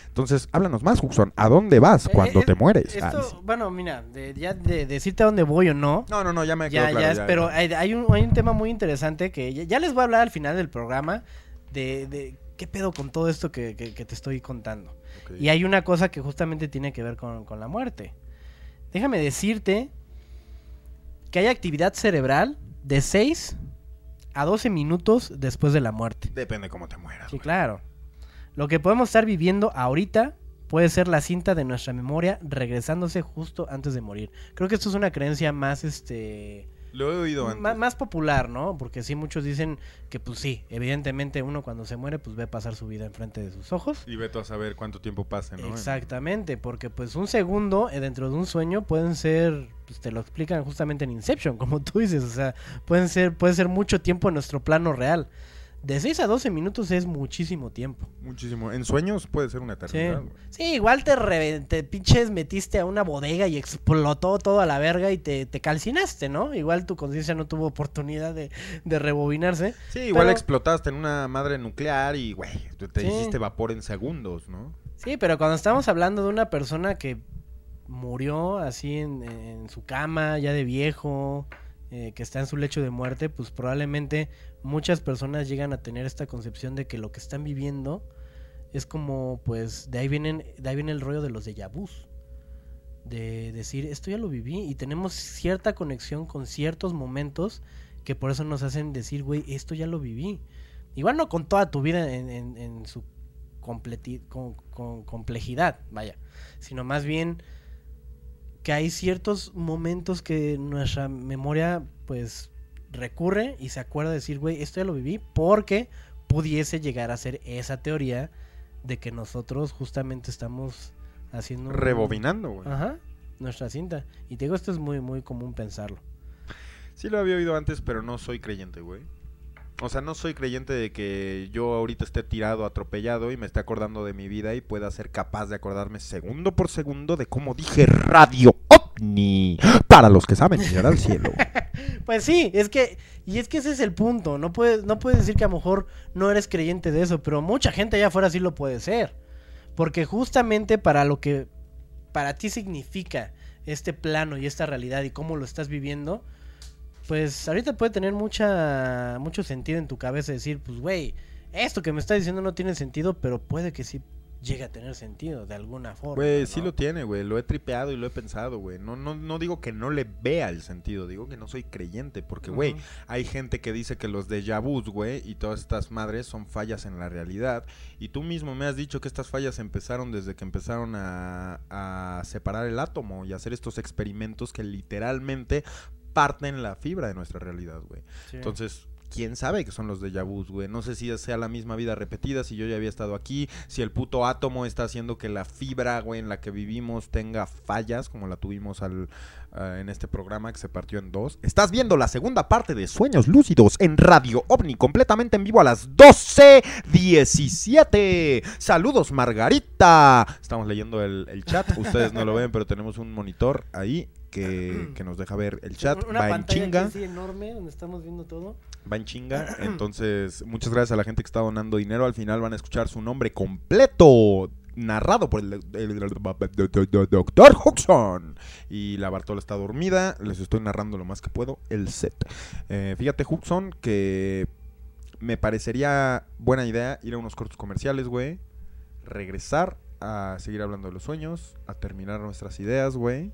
Speaker 1: Entonces, háblanos más, Juxon. ¿A dónde vas
Speaker 2: Eh,
Speaker 1: cuando
Speaker 2: eh,
Speaker 1: te mueres?
Speaker 2: Esto,
Speaker 1: Ah, sí.
Speaker 2: bueno, mira, de, ya de decirte a dónde voy o no.
Speaker 1: No, no, no, ya me quedó
Speaker 2: Ya,
Speaker 1: claro,
Speaker 2: ya pero hay, hay un, hay un tema muy interesante que ya, les voy a hablar al final del programa de, de qué pedo con todo esto que, que- que te estoy contando. Y hay una cosa que justamente tiene que ver con, con la muerte. Déjame decirte que hay actividad cerebral de 6 a 12 minutos después de la muerte.
Speaker 1: Depende cómo te mueras.
Speaker 2: Sí,
Speaker 1: güey.
Speaker 2: claro. Lo que podemos estar viviendo ahorita puede ser la cinta de nuestra memoria regresándose justo antes de morir. Creo que esto es una creencia más este
Speaker 1: Lo he oído antes.
Speaker 2: ma- más popular, ¿no? Porque sí muchos dicen que pues sí, evidentemente uno cuando se muere pues ve pasar su vida enfrente de sus ojos.
Speaker 1: Y veto a saber cuánto tiempo pase, ¿no?
Speaker 2: Exactamente, porque pues un segundo eh, dentro de un sueño pueden ser, pues te lo explican justamente en Inception, como tú dices, o sea, pueden ser, puede ser mucho tiempo en nuestro plano real. De 6 a 12 minutos es muchísimo tiempo.
Speaker 1: Muchísimo. En sueños puede ser una
Speaker 2: Sí.
Speaker 1: eternidad, güey.
Speaker 2: Sí, igual te, te pinches metiste a una bodega y explotó todo a la verga y te, te calcinaste, ¿no? Igual tu conciencia no tuvo oportunidad de, de rebobinarse.
Speaker 1: Sí, igual
Speaker 2: Pero-
Speaker 1: explotaste en una madre nuclear y, güey, te te
Speaker 2: Sí.
Speaker 1: hiciste vapor en segundos, ¿no?
Speaker 2: Sí, pero cuando estamos hablando de una persona que murió así en, en su cama, ya de viejo, eh, que está en su lecho de muerte, pues probablemente muchas personas llegan a tener esta concepción de que lo que están viviendo es como, pues, de ahí vienen, de ahí viene el rollo de los déjà vus. De decir, esto ya lo viví y tenemos cierta conexión con ciertos momentos que por eso nos hacen decir, güey, esto ya lo viví. Igual no con toda tu vida en, su con complejidad, vaya, sino más bien que hay ciertos momentos que nuestra memoria pues recurre y se acuerda de decir, güey, esto ya lo viví porque pudiese llegar a ser esa teoría de que nosotros justamente estamos haciendo un-
Speaker 1: Rebobinando, güey.
Speaker 2: Ajá, nuestra cinta. Y te digo, esto es muy, muy común pensarlo.
Speaker 1: Sí lo había oído antes, pero no soy creyente, güey. O sea, no soy creyente de que yo ahorita esté tirado, atropellado y me esté acordando de mi vida y pueda ser capaz de acordarme segundo por segundo de cómo dije radio ovni. Para los que saben llegar al cielo.
Speaker 2: Pues sí, es que, y es que ese es el punto. No puedes, no puedes decir que a lo mejor no eres creyente de eso, pero mucha gente allá afuera sí lo puede ser. Porque justamente para lo que para ti significa este plano y esta realidad y cómo lo estás viviendo, pues ahorita puede tener mucha, mucho sentido en tu cabeza decir, pues güey, esto que me está diciendo no tiene sentido, pero puede que sí llegue a tener sentido de alguna forma.
Speaker 1: Güey, sí
Speaker 2: ¿no?
Speaker 1: lo tiene, güey. Lo he tripeado y lo he pensado, güey. No, no, no digo que no le vea el sentido, digo que no soy creyente. Porque, güey, hay gente que dice que los déjà vus, güey, y todas estas madres son fallas en la realidad. Y tú mismo me has dicho que estas fallas empezaron desde que empezaron a, a separar el átomo y hacer estos experimentos que literalmente parten la fibra de nuestra realidad, güey.
Speaker 2: Sí.
Speaker 1: Entonces, ¿quién sabe que son los déjà vus, güey? No sé si sea la misma vida repetida, si yo ya había estado aquí, si el puto átomo está haciendo que la fibra, güey, en la que vivimos tenga fallas, como la tuvimos al, ah, en este programa que se partió en dos. Estás viendo la segunda parte de Sueños Lúcidos en Radio OVNI, completamente en vivo a las 12.17. Saludos, Margarita. Estamos leyendo el, el chat, ustedes no lo ven, pero tenemos un monitor ahí. Que, que nos deja ver el chat,
Speaker 2: Una
Speaker 1: va en
Speaker 2: aquí
Speaker 1: chinga.
Speaker 2: enorme donde estamos viendo todo.
Speaker 1: va en chinga. Entonces, muchas gracias a la gente que está donando dinero. Al final van a escuchar su nombre completo. Narrado por el, el- el- Doctor Huxon. Y la Bartola está dormida. Les estoy narrando lo más que puedo el set. Eh, fíjate, Huxon, que me parecería buena idea ir a unos cortos comerciales, güey. Regresar a seguir hablando de los sueños. A terminar nuestras ideas, güey.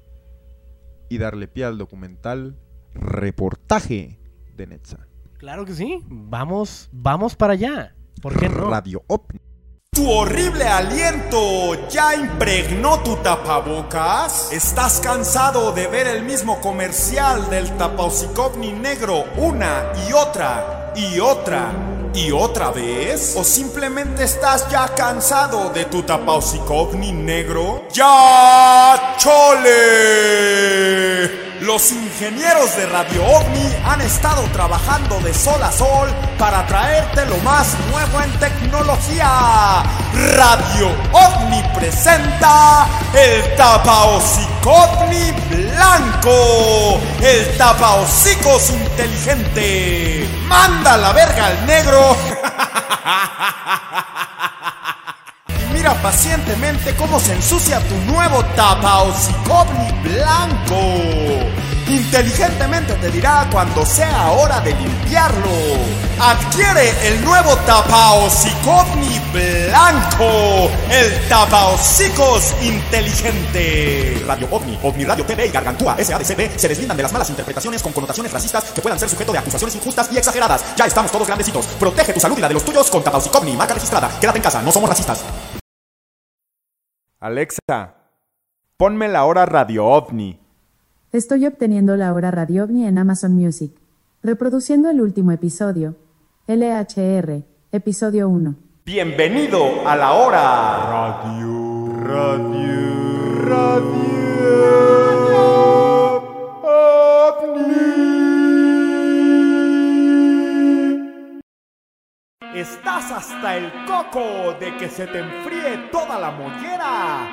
Speaker 1: Y darle pie al documental Reportaje de Netza.
Speaker 2: Claro que sí. Vamos, vamos para allá. ¿Por qué no?
Speaker 1: Radio OVNI.
Speaker 3: ¿Tu horrible aliento ya impregnó tu tapabocas? ¿Estás cansado de ver el mismo comercial del tapausikovni negro una y otra y otra y otra vez? ¿O simplemente estás ya cansado de tu tapausikovni negro? ¡Ya chole! Los ingenieros de Radio OVNI han estado trabajando de sol a sol para traerte lo más nuevo en tecnología. Radio OVNI presenta el tapaocicovni blanco, el tapaocicos inteligente. Manda la verga al negro. Pacientemente cómo se ensucia tu nuevo tapaocicovni blanco. Inteligentemente te dirá cuando sea hora de limpiarlo. Adquiere el nuevo tapaocicovni blanco, el tapaocicos inteligente. Radio OVNI, OVNI Radio TV y Gargantúa SADCB se deslindan de las malas interpretaciones con connotaciones racistas que puedan ser sujeto de acusaciones injustas y exageradas. Ya estamos todos grandecitos. Protege tu salud y la de los tuyos con tapaocicovni, marca registrada. Quédate en casa, no somos racistas.
Speaker 5: Alexa, ponme la hora Radio OVNI.
Speaker 4: Estoy obteniendo la hora Radio OVNI en Amazon Music. Reproduciendo el último episodio. LHR, episodio 1.
Speaker 3: Bienvenido a la hora.
Speaker 5: Radio, radio, radio
Speaker 3: ¿Estás hasta el coco de que se te enfríe toda la mollera?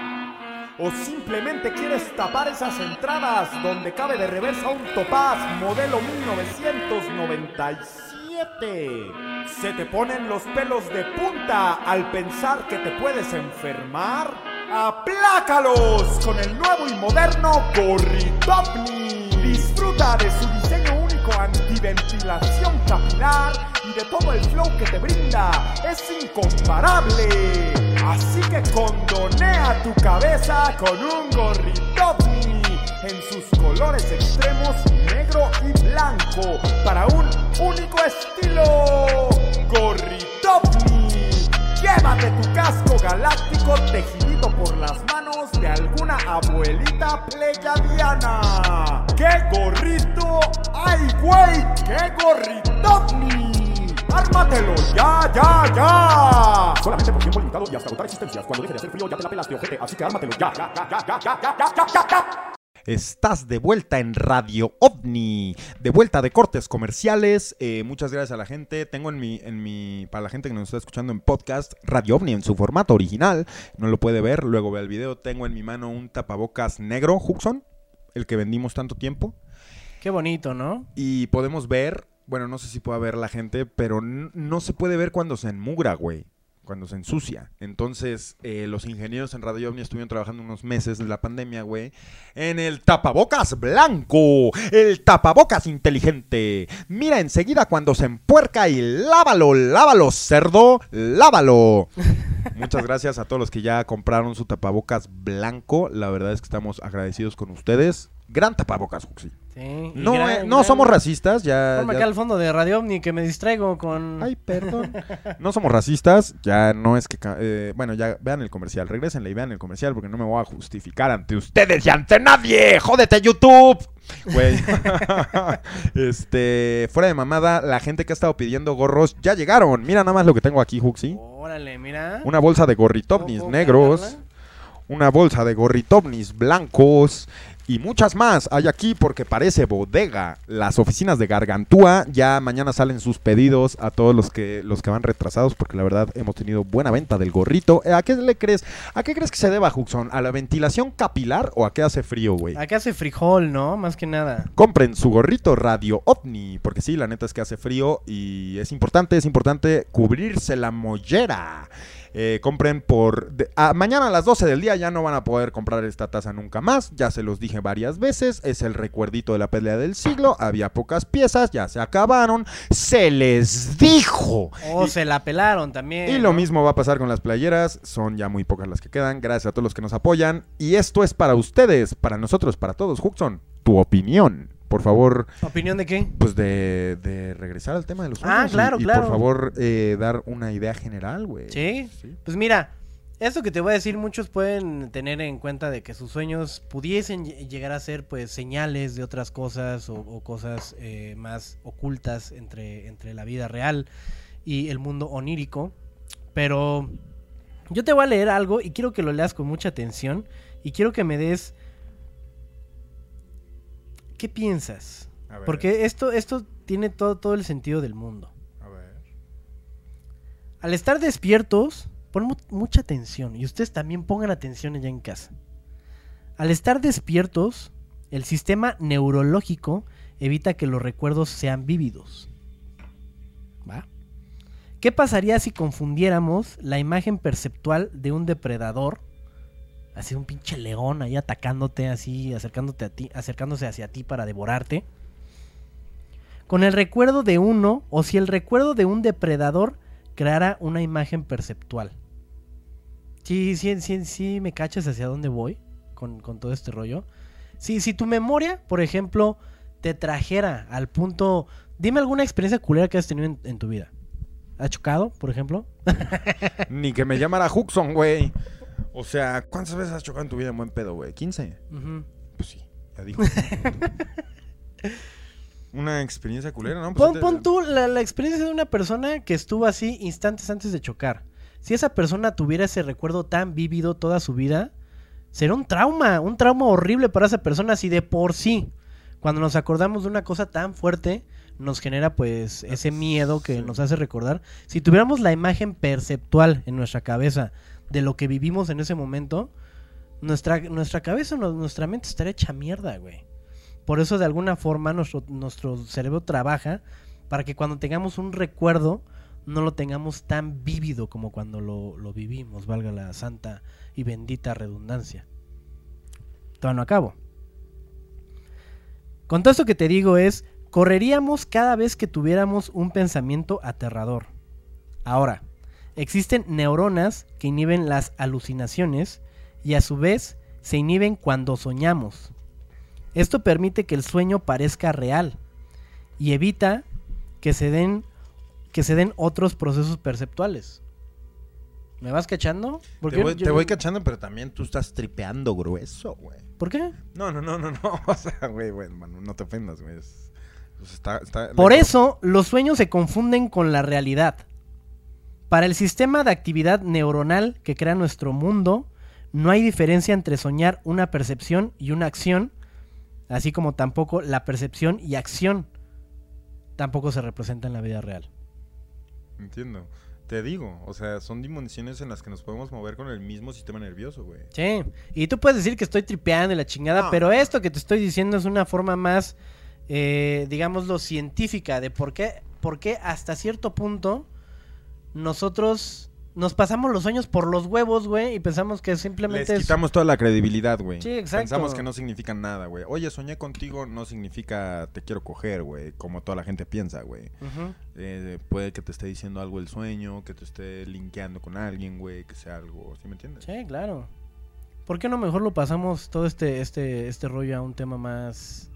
Speaker 3: ¿O simplemente quieres tapar esas entradas donde cabe de reversa un topaz modelo 1997? ¿Se te ponen los pelos de punta al pensar que te puedes enfermar? ¡Aplácalos con el nuevo y moderno Gorritopni! Disfruta de su diseño antiventilación capilar y de todo el flow que te brinda. Es incomparable. Así que condonea tu cabeza con un Gorritopni en sus colores extremos negro y blanco para un único estilo. Gorritopni. Llévate tu casco galáctico tejido por las manos de alguna abuelita pleyadiana. ¡Qué gorrito! ¡Ay, güey! ¡Qué gorritovni! ¡Ármatelo ya, ya, ya! Solamente por tiempo limitado y hasta agotar existencias. Cuando deje de hacer frío ya te la pelaste, ojete. Así que ármatelo ya, ya, ya, ya, ya, ya, ya, ya, ya.
Speaker 1: Estás de vuelta en Radio OVNI, de vuelta de cortes comerciales. Eh, muchas gracias a la gente. Tengo en mi, en mi, para la gente que nos está escuchando en podcast, Radio OVNI en su formato original. No lo puede ver, luego ve el video. Tengo en mi mano un tapabocas negro, Huxon, el que vendimos tanto tiempo.
Speaker 2: Qué bonito, ¿no?
Speaker 1: Y podemos ver, bueno, no sé si pueda ver la gente, pero no se puede ver cuando se enmugra, güey. Cuando se ensucia. Entonces, eh, los ingenieros en Radio OVNI estuvieron trabajando unos meses de la pandemia, güey, en el tapabocas blanco, el tapabocas inteligente. Mira enseguida cuando se empuerca y lávalo, lávalo, cerdo, lávalo. Muchas gracias a todos los que ya compraron su tapabocas blanco. La verdad es que estamos agradecidos con ustedes. Gran tapabocas, Juxi.
Speaker 2: Sí.
Speaker 1: No,
Speaker 2: gran-
Speaker 1: eh, no
Speaker 2: gran-
Speaker 1: somos racistas, ya.
Speaker 2: Ponme
Speaker 1: ya-
Speaker 2: acá al fondo de Radio Omni que me distraigo con...
Speaker 1: Ay, perdón. No somos racistas, ya no es que... eh, bueno, ya vean el comercial, regrésenle y vean el comercial porque no me voy a justificar ante ustedes y ante nadie. ¡Jódete, YouTube! Güey. este, fuera de mamada, la gente que ha estado pidiendo gorros ya llegaron. Mira nada más lo que tengo aquí, Huxi.
Speaker 2: Órale, mira.
Speaker 1: Una bolsa de gorritovnis
Speaker 2: ¿Puedo
Speaker 1: negros, una bolsa de gorritovnis blancos y muchas más hay aquí porque parece bodega. Las oficinas de Gargantúa ya mañana salen sus pedidos a todos los que los que van retrasados porque la verdad hemos tenido buena venta del gorrito. Eh, ¿A qué le crees? ¿A qué crees que se deba, Juxon? ¿A la ventilación capilar o a qué hace frío, güey?
Speaker 2: Acá hace frijol, ¿no? Más que nada.
Speaker 1: Compren su gorrito Radio OVNI, porque sí, la neta es que hace frío y es importante, es importante cubrirse la mollera. Eh, compren por... de- a- mañana a las 12 del día ya no van a poder comprar esta taza nunca más, ya se los dije varias veces, es el recuerdito de la pelea del siglo, había pocas piezas, ya se acabaron, se les dijo.
Speaker 2: O
Speaker 1: Y-
Speaker 2: se la pelaron también.
Speaker 1: y lo mismo va a pasar con las playeras, son ya muy pocas las que quedan, gracias a todos los que nos apoyan. Y esto es para ustedes, para nosotros, para todos. Huxon, tu opinión. Por favor,
Speaker 2: ¿Opinión de qué?
Speaker 1: pues de, de regresar al tema de los
Speaker 2: Ah,
Speaker 1: sueños. y-
Speaker 2: claro,
Speaker 1: y,
Speaker 2: claro.
Speaker 1: por favor, eh, dar una idea general, güey.
Speaker 2: ¿Sí? Pues mira, esto que te voy a decir, muchos pueden tener en cuenta de que sus sueños pudiesen lle- llegar a ser pues señales de otras cosas o, o cosas eh, más ocultas entre, entre la vida real y el mundo onírico. Pero yo te voy a leer algo y quiero que lo leas con mucha atención y quiero que me des... ¿Qué piensas?
Speaker 1: A ver,
Speaker 2: Porque esto, esto tiene todo, todo el sentido del mundo.
Speaker 1: a ver.
Speaker 2: Al estar despiertos, pon mu- mucha atención y ustedes también pongan atención allá en casa. Al estar despiertos, el sistema neurológico evita que los recuerdos sean vívidos. ¿Va? ¿Qué pasaría si confundiéramos la imagen perceptual de un depredador, así un pinche león ahí atacándote así, acercándote a ti, acercándose hacia ti para devorarte, con el recuerdo de uno o si el recuerdo de un depredador creara una imagen perceptual. Sí, sí, sí, sí, me cachas hacia dónde voy con, con todo este rollo. Sí, si tu memoria, por ejemplo, te trajera al punto... Dime alguna experiencia culera que has tenido en, en tu vida. ¿Has chocado, por ejemplo?
Speaker 1: Ni que me llamara Huxon, güey. O sea, ¿cuántas veces has chocado en tu vida en buen pedo, güey? ¿15?
Speaker 2: Ujú.
Speaker 1: Pues sí, ya dijo. Una experiencia culera, ¿no? Pues
Speaker 2: Pon, pon tú la, la experiencia de una persona que estuvo así instantes antes de chocar. Si esa persona tuviera ese recuerdo tan vívido toda su vida, será un trauma, un trauma horrible para esa persona si de por sí, cuando nos acordamos de una cosa tan fuerte, nos genera pues ese miedo que nos hace recordar. Si tuviéramos la imagen perceptual en nuestra cabeza de lo que vivimos en ese momento, nuestra, nuestra cabeza, nuestra mente estaría hecha mierda, güey. Por eso de alguna forma nuestro, cerebro trabaja para que cuando tengamos un recuerdo no lo tengamos tan vívido como cuando lo, lo vivimos, valga la santa y bendita redundancia. Todavía no acabo. Con todo esto que te digo es, correríamos cada vez que tuviéramos un pensamiento aterrador. Ahora, existen neuronas que inhiben las alucinaciones y a su vez se inhiben cuando soñamos. Esto permite que el sueño parezca real y evita que se den que se den otros procesos perceptuales. ¿Me vas cachando?
Speaker 1: Te voy, te voy cachando, pero también tú estás tripeando grueso, güey.
Speaker 2: ¿Por qué?
Speaker 1: No, no, no, no, no. O sea, güey, güey, mano, no te ofendas, güey. Es- pues está- está-
Speaker 2: Por eso, los sueños se confunden con la realidad. Para el sistema de actividad neuronal que crea nuestro mundo, no hay diferencia entre soñar una percepción y una acción, así como tampoco la percepción y acción tampoco se representa en la vida real.
Speaker 1: Entiendo. Te digo, o sea, son dimensiones en las que nos podemos mover con el mismo sistema nervioso, güey.
Speaker 2: Sí, y tú puedes decir que estoy tripeando y la chingada,
Speaker 1: No.
Speaker 2: pero esto que te estoy diciendo es una forma más, eh, digámoslo, científica de por qué, por qué hasta cierto punto nosotros nos pasamos los sueños por los huevos, güey, y pensamos que
Speaker 1: Les
Speaker 2: simplemente es...
Speaker 1: quitamos toda la credibilidad, güey.
Speaker 2: Sí, exacto.
Speaker 1: Pensamos que no significan nada, güey. Oye, soñé contigo no significa te quiero coger, güey. Como toda la gente piensa, güey.
Speaker 2: Ujú.
Speaker 1: Eh, puede que te esté diciendo algo el sueño, que te esté linkeando con alguien, güey, que sea algo, ¿sí me entiendes?
Speaker 2: Sí, claro. ¿Por qué no mejor lo pasamos todo este, este, este rollo a un tema más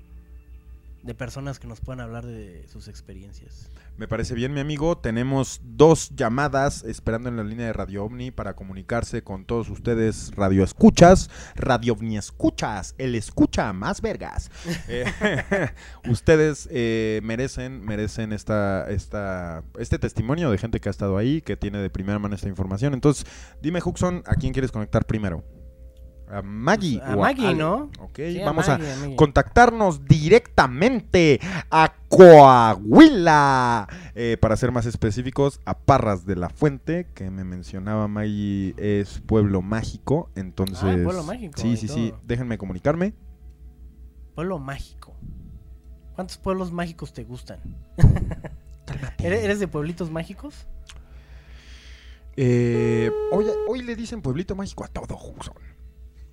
Speaker 2: de personas que nos puedan hablar de sus experiencias?
Speaker 1: Me parece bien, mi amigo. Tenemos dos llamadas esperando en la línea de Radio OVNI para comunicarse con todos ustedes, Radio Escuchas, Radio OVNI Escuchas, el escucha más vergas. Eh, ustedes eh, merecen, merecen esta, esta, este testimonio de gente que ha estado ahí, que tiene de primera mano esta información. Entonces, dime, Huxon, ¿a quién quieres conectar primero? A Maggie.
Speaker 2: Pues, a Maggie? ¿no?
Speaker 1: Ok,
Speaker 2: Sí, a
Speaker 1: vamos
Speaker 2: Maggie,
Speaker 1: a
Speaker 2: Maggie.
Speaker 1: contactarnos directamente a Coahuila. Eh, para ser más específicos, a Parras de la Fuente, que me mencionaba Maggie, es pueblo mágico. Entonces,
Speaker 2: Ah, pueblo mágico
Speaker 1: Sí, sí, sí. Déjenme comunicarme.
Speaker 2: Pueblo mágico. ¿Cuántos pueblos mágicos te gustan? ¿Eres, de pueblitos mágicos?
Speaker 1: Eh, hoy, hoy le dicen pueblito mágico a todo.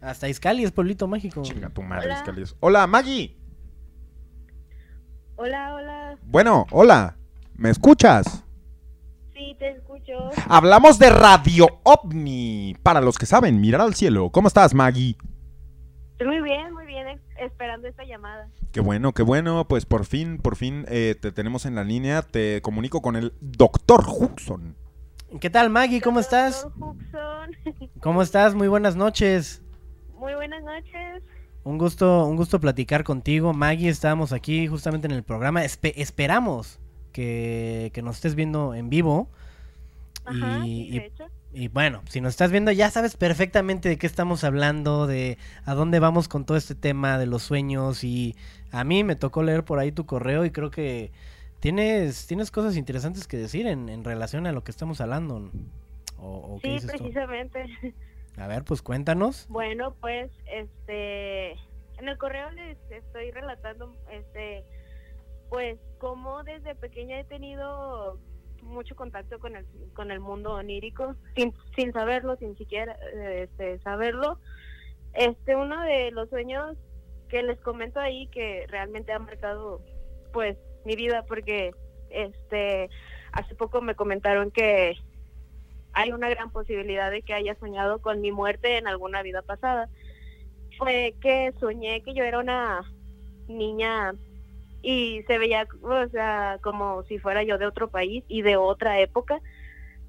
Speaker 2: Hasta Iscali es pueblito mágico.
Speaker 1: Chinga tu madre,
Speaker 6: Hola.
Speaker 1: Hola, Maggie.
Speaker 6: Hola, hola.
Speaker 1: Bueno, hola. ¿Me escuchas?
Speaker 6: Sí, te escucho.
Speaker 1: Hablamos de Radio OVNI. Para los que saben, mirar al cielo. ¿Cómo estás, Maggie?
Speaker 6: Estoy muy bien, muy bien, esperando esta llamada.
Speaker 1: Qué bueno, qué bueno. Pues por fin, por fin eh, te tenemos en la línea. Te comunico con el doctor Huxon.
Speaker 2: ¿Qué tal, Maggie? ¿Cómo estás?
Speaker 6: Doctor Huxon.
Speaker 2: ¿Cómo estás? Muy buenas noches.
Speaker 6: Muy buenas noches.
Speaker 2: Un gusto, un gusto platicar contigo. Maggie, estábamos aquí justamente en el programa. Espe- esperamos que, que nos estés viendo en vivo.
Speaker 6: Ajá,
Speaker 2: y, y-
Speaker 6: de hecho.
Speaker 2: y bueno, si nos estás viendo ya sabes perfectamente de qué estamos hablando, de a dónde vamos con todo este tema de los sueños. Y a mí me tocó leer por ahí tu correo y creo que tienes, tienes cosas interesantes que decir en, en relación a lo que estamos hablando. ¿O, o
Speaker 6: Sí,
Speaker 2: dices tú? A ver, pues cuéntanos.
Speaker 6: Bueno, pues, este, en el correo les estoy relatando, este, pues, cómo desde pequeña he tenido mucho contacto con el, con el mundo onírico, sin, sin saberlo, sin siquiera, este, saberlo. Este, uno de los sueños que les comento ahí que realmente ha marcado, pues, mi vida, porque, este, hace poco me comentaron que hay una gran posibilidad de que haya soñado con mi muerte en alguna vida pasada. Fue que soñé que yo era una niña y se veía, o sea, como si fuera yo de otro país y de otra época.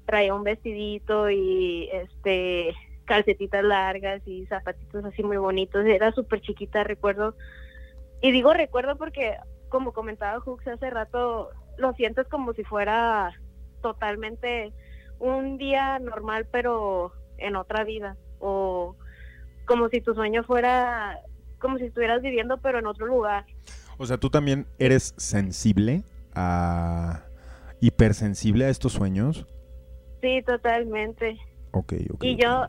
Speaker 6: Traía un vestidito y este calcetitas largas y zapatitos así muy bonitos. Era súper chiquita, recuerdo. Y digo recuerdo porque, como comentaba Hooks hace rato, lo sientes como si fuera totalmente un día normal pero en otra vida o como si tu sueño fuera como si estuvieras viviendo pero en otro lugar.
Speaker 1: O sea, tú también eres sensible a hipersensible a estos sueños.
Speaker 6: Sí, totalmente.
Speaker 1: Ok, ok.
Speaker 6: Y yo,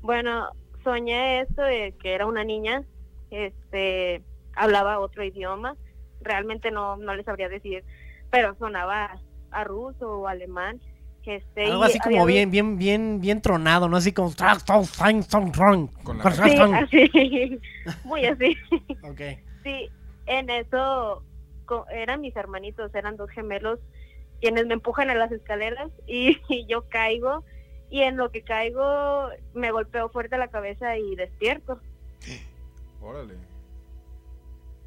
Speaker 6: bueno, soñé esto de que era una niña, este, hablaba otro idioma, realmente no, no les sabría decir, pero sonaba a ruso o alemán. Este,
Speaker 2: Algo así como bien, bien, bien, bien tronado, ¿no? Así como...
Speaker 1: Con la-
Speaker 6: Sí, así, muy así.
Speaker 2: Ok.
Speaker 6: Sí, en eso eran mis hermanitos, eran dos gemelos quienes me empujan a las escaleras y, y yo caigo y en lo que caigo me golpeo fuerte la cabeza y despierto.
Speaker 1: Órale.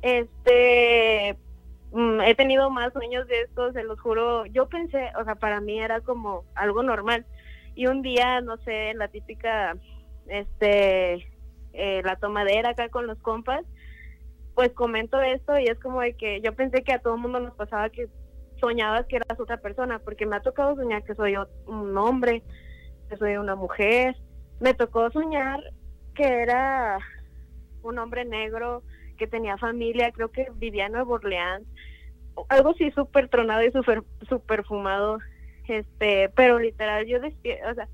Speaker 6: Este, mm, he tenido más sueños de estos, se los juro. Yo pensé, o sea, para mí era como algo normal. Y un día, no sé, la típica, este, eh, la tomadera acá con los compas, pues comento esto y es como de que yo pensé que a todo el mundo nos pasaba que soñabas que eras otra persona, porque me ha tocado soñar que soy un hombre, que soy una mujer. Me tocó soñar que era un hombre negro, que tenía familia, creo que vivía en Nueva Orleans, algo así súper tronado y súper super fumado, este, pero literal yo despierto, o sea,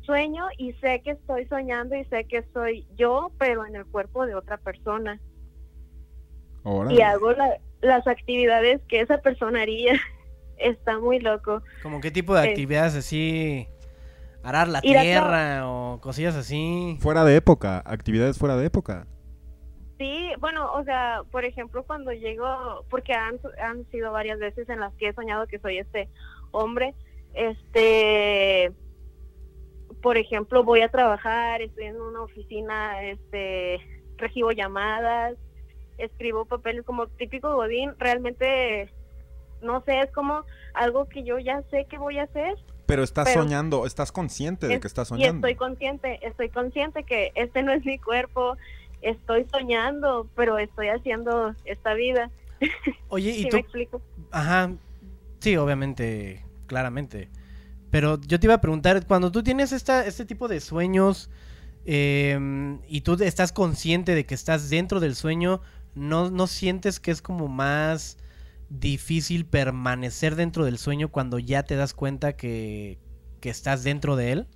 Speaker 6: sueño y sé que estoy soñando y sé que soy yo, pero en el cuerpo de otra persona y hago la- las actividades que esa persona haría. Está muy loco.
Speaker 2: Como qué tipo de
Speaker 6: Eh.
Speaker 2: actividades así... Arar la tierra o cosillas así.
Speaker 1: Fuera de época, actividades fuera de época.
Speaker 6: Sí, bueno, o sea, por ejemplo, cuando llego, porque han, han sido varias veces en las que he soñado que soy este hombre, este, por ejemplo, voy a trabajar, estoy en una oficina, este, recibo llamadas, escribo papeles como típico Godín, realmente, no sé, es como algo que yo ya sé que voy a hacer
Speaker 1: Pero estás
Speaker 6: Pero-
Speaker 1: soñando, estás consciente de que estás
Speaker 6: y
Speaker 1: soñando.
Speaker 6: estoy consciente, estoy consciente que este no es mi cuerpo, estoy soñando, pero estoy haciendo esta vida.
Speaker 2: Oye, ¿y
Speaker 6: ¿Sí
Speaker 2: tú
Speaker 6: me explico?
Speaker 2: Ajá, sí, obviamente, claramente. Pero yo te iba a preguntar, cuando tú tienes esta, este tipo de sueños em, y tú estás consciente de que estás dentro del sueño, ¿no, ¿no sientes que es como más difícil permanecer dentro del sueño cuando ya te das cuenta que, que estás dentro de él?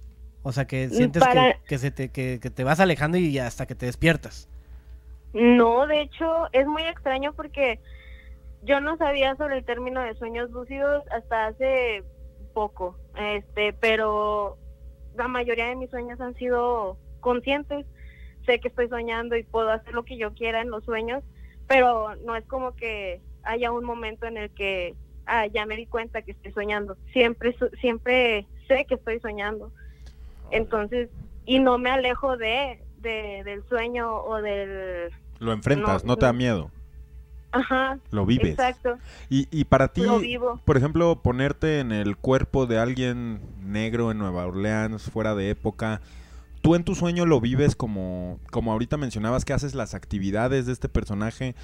Speaker 2: O sea, que sientes
Speaker 6: para-
Speaker 2: que, que se te, que, que te vas alejando y hasta que te despiertas.
Speaker 6: No, de hecho, es muy extraño porque yo no sabía sobre el término de sueños lúcidos hasta hace poco, este, pero la mayoría de mis sueños han sido conscientes. Sé que estoy soñando y puedo hacer lo que yo quiera en los sueños, pero no es como que haya un momento en el que ah, ya me di cuenta que estoy soñando. Siempre siempre sé que estoy soñando. Entonces, y no me alejo de, de del sueño o del
Speaker 1: Lo enfrentas, no,
Speaker 6: No,
Speaker 1: te da miedo,
Speaker 6: ajá,
Speaker 1: lo vives.
Speaker 6: exacto.
Speaker 1: Y, y para ti, por ejemplo, ponerte en el cuerpo de alguien negro en Nueva Orleans, fuera de época, tú en tu sueño lo vives como, como ahorita mencionabas que haces las actividades de este personaje,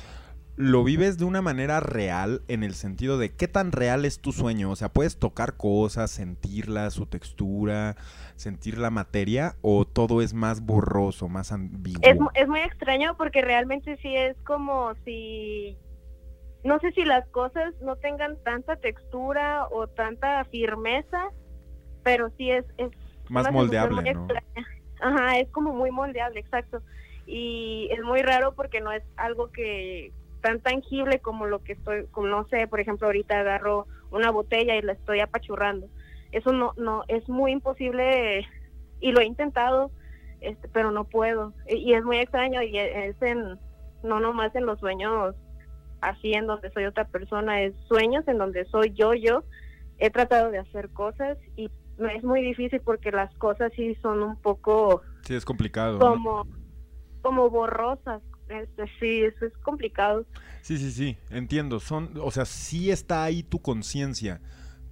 Speaker 1: lo vives de una manera real en el sentido de qué tan real es tu sueño, o sea, puedes tocar cosas, sentirlas, su textura, sentir la materia, o todo es más borroso, más ambiguo.
Speaker 6: Es, mu- es muy extraño porque realmente sí es como si, no sé si las cosas no tengan tanta textura o tanta firmeza, pero sí es... es
Speaker 1: Más moldeable,
Speaker 6: muy
Speaker 1: ¿no?
Speaker 6: extraña. Ajá, es como muy moldeable, exacto. Y es muy raro porque no es algo que tan tangible como lo que estoy, como no sé, por ejemplo, ahorita agarro una botella y la estoy apachurrando. Eso no, no, es muy imposible y lo he intentado, este, pero no puedo. Y, y es muy extraño y es en, no nomás en los sueños así en donde soy otra persona, es sueños en donde soy yo, yo. He tratado de hacer cosas y es muy difícil porque las cosas sí son un poco
Speaker 1: Sí, es complicado. ¿no?
Speaker 6: como, como borrosas. Este, sí, eso es complicado.
Speaker 1: Sí, sí, sí, entiendo. Son, o sea, sí está ahí tu conciencia,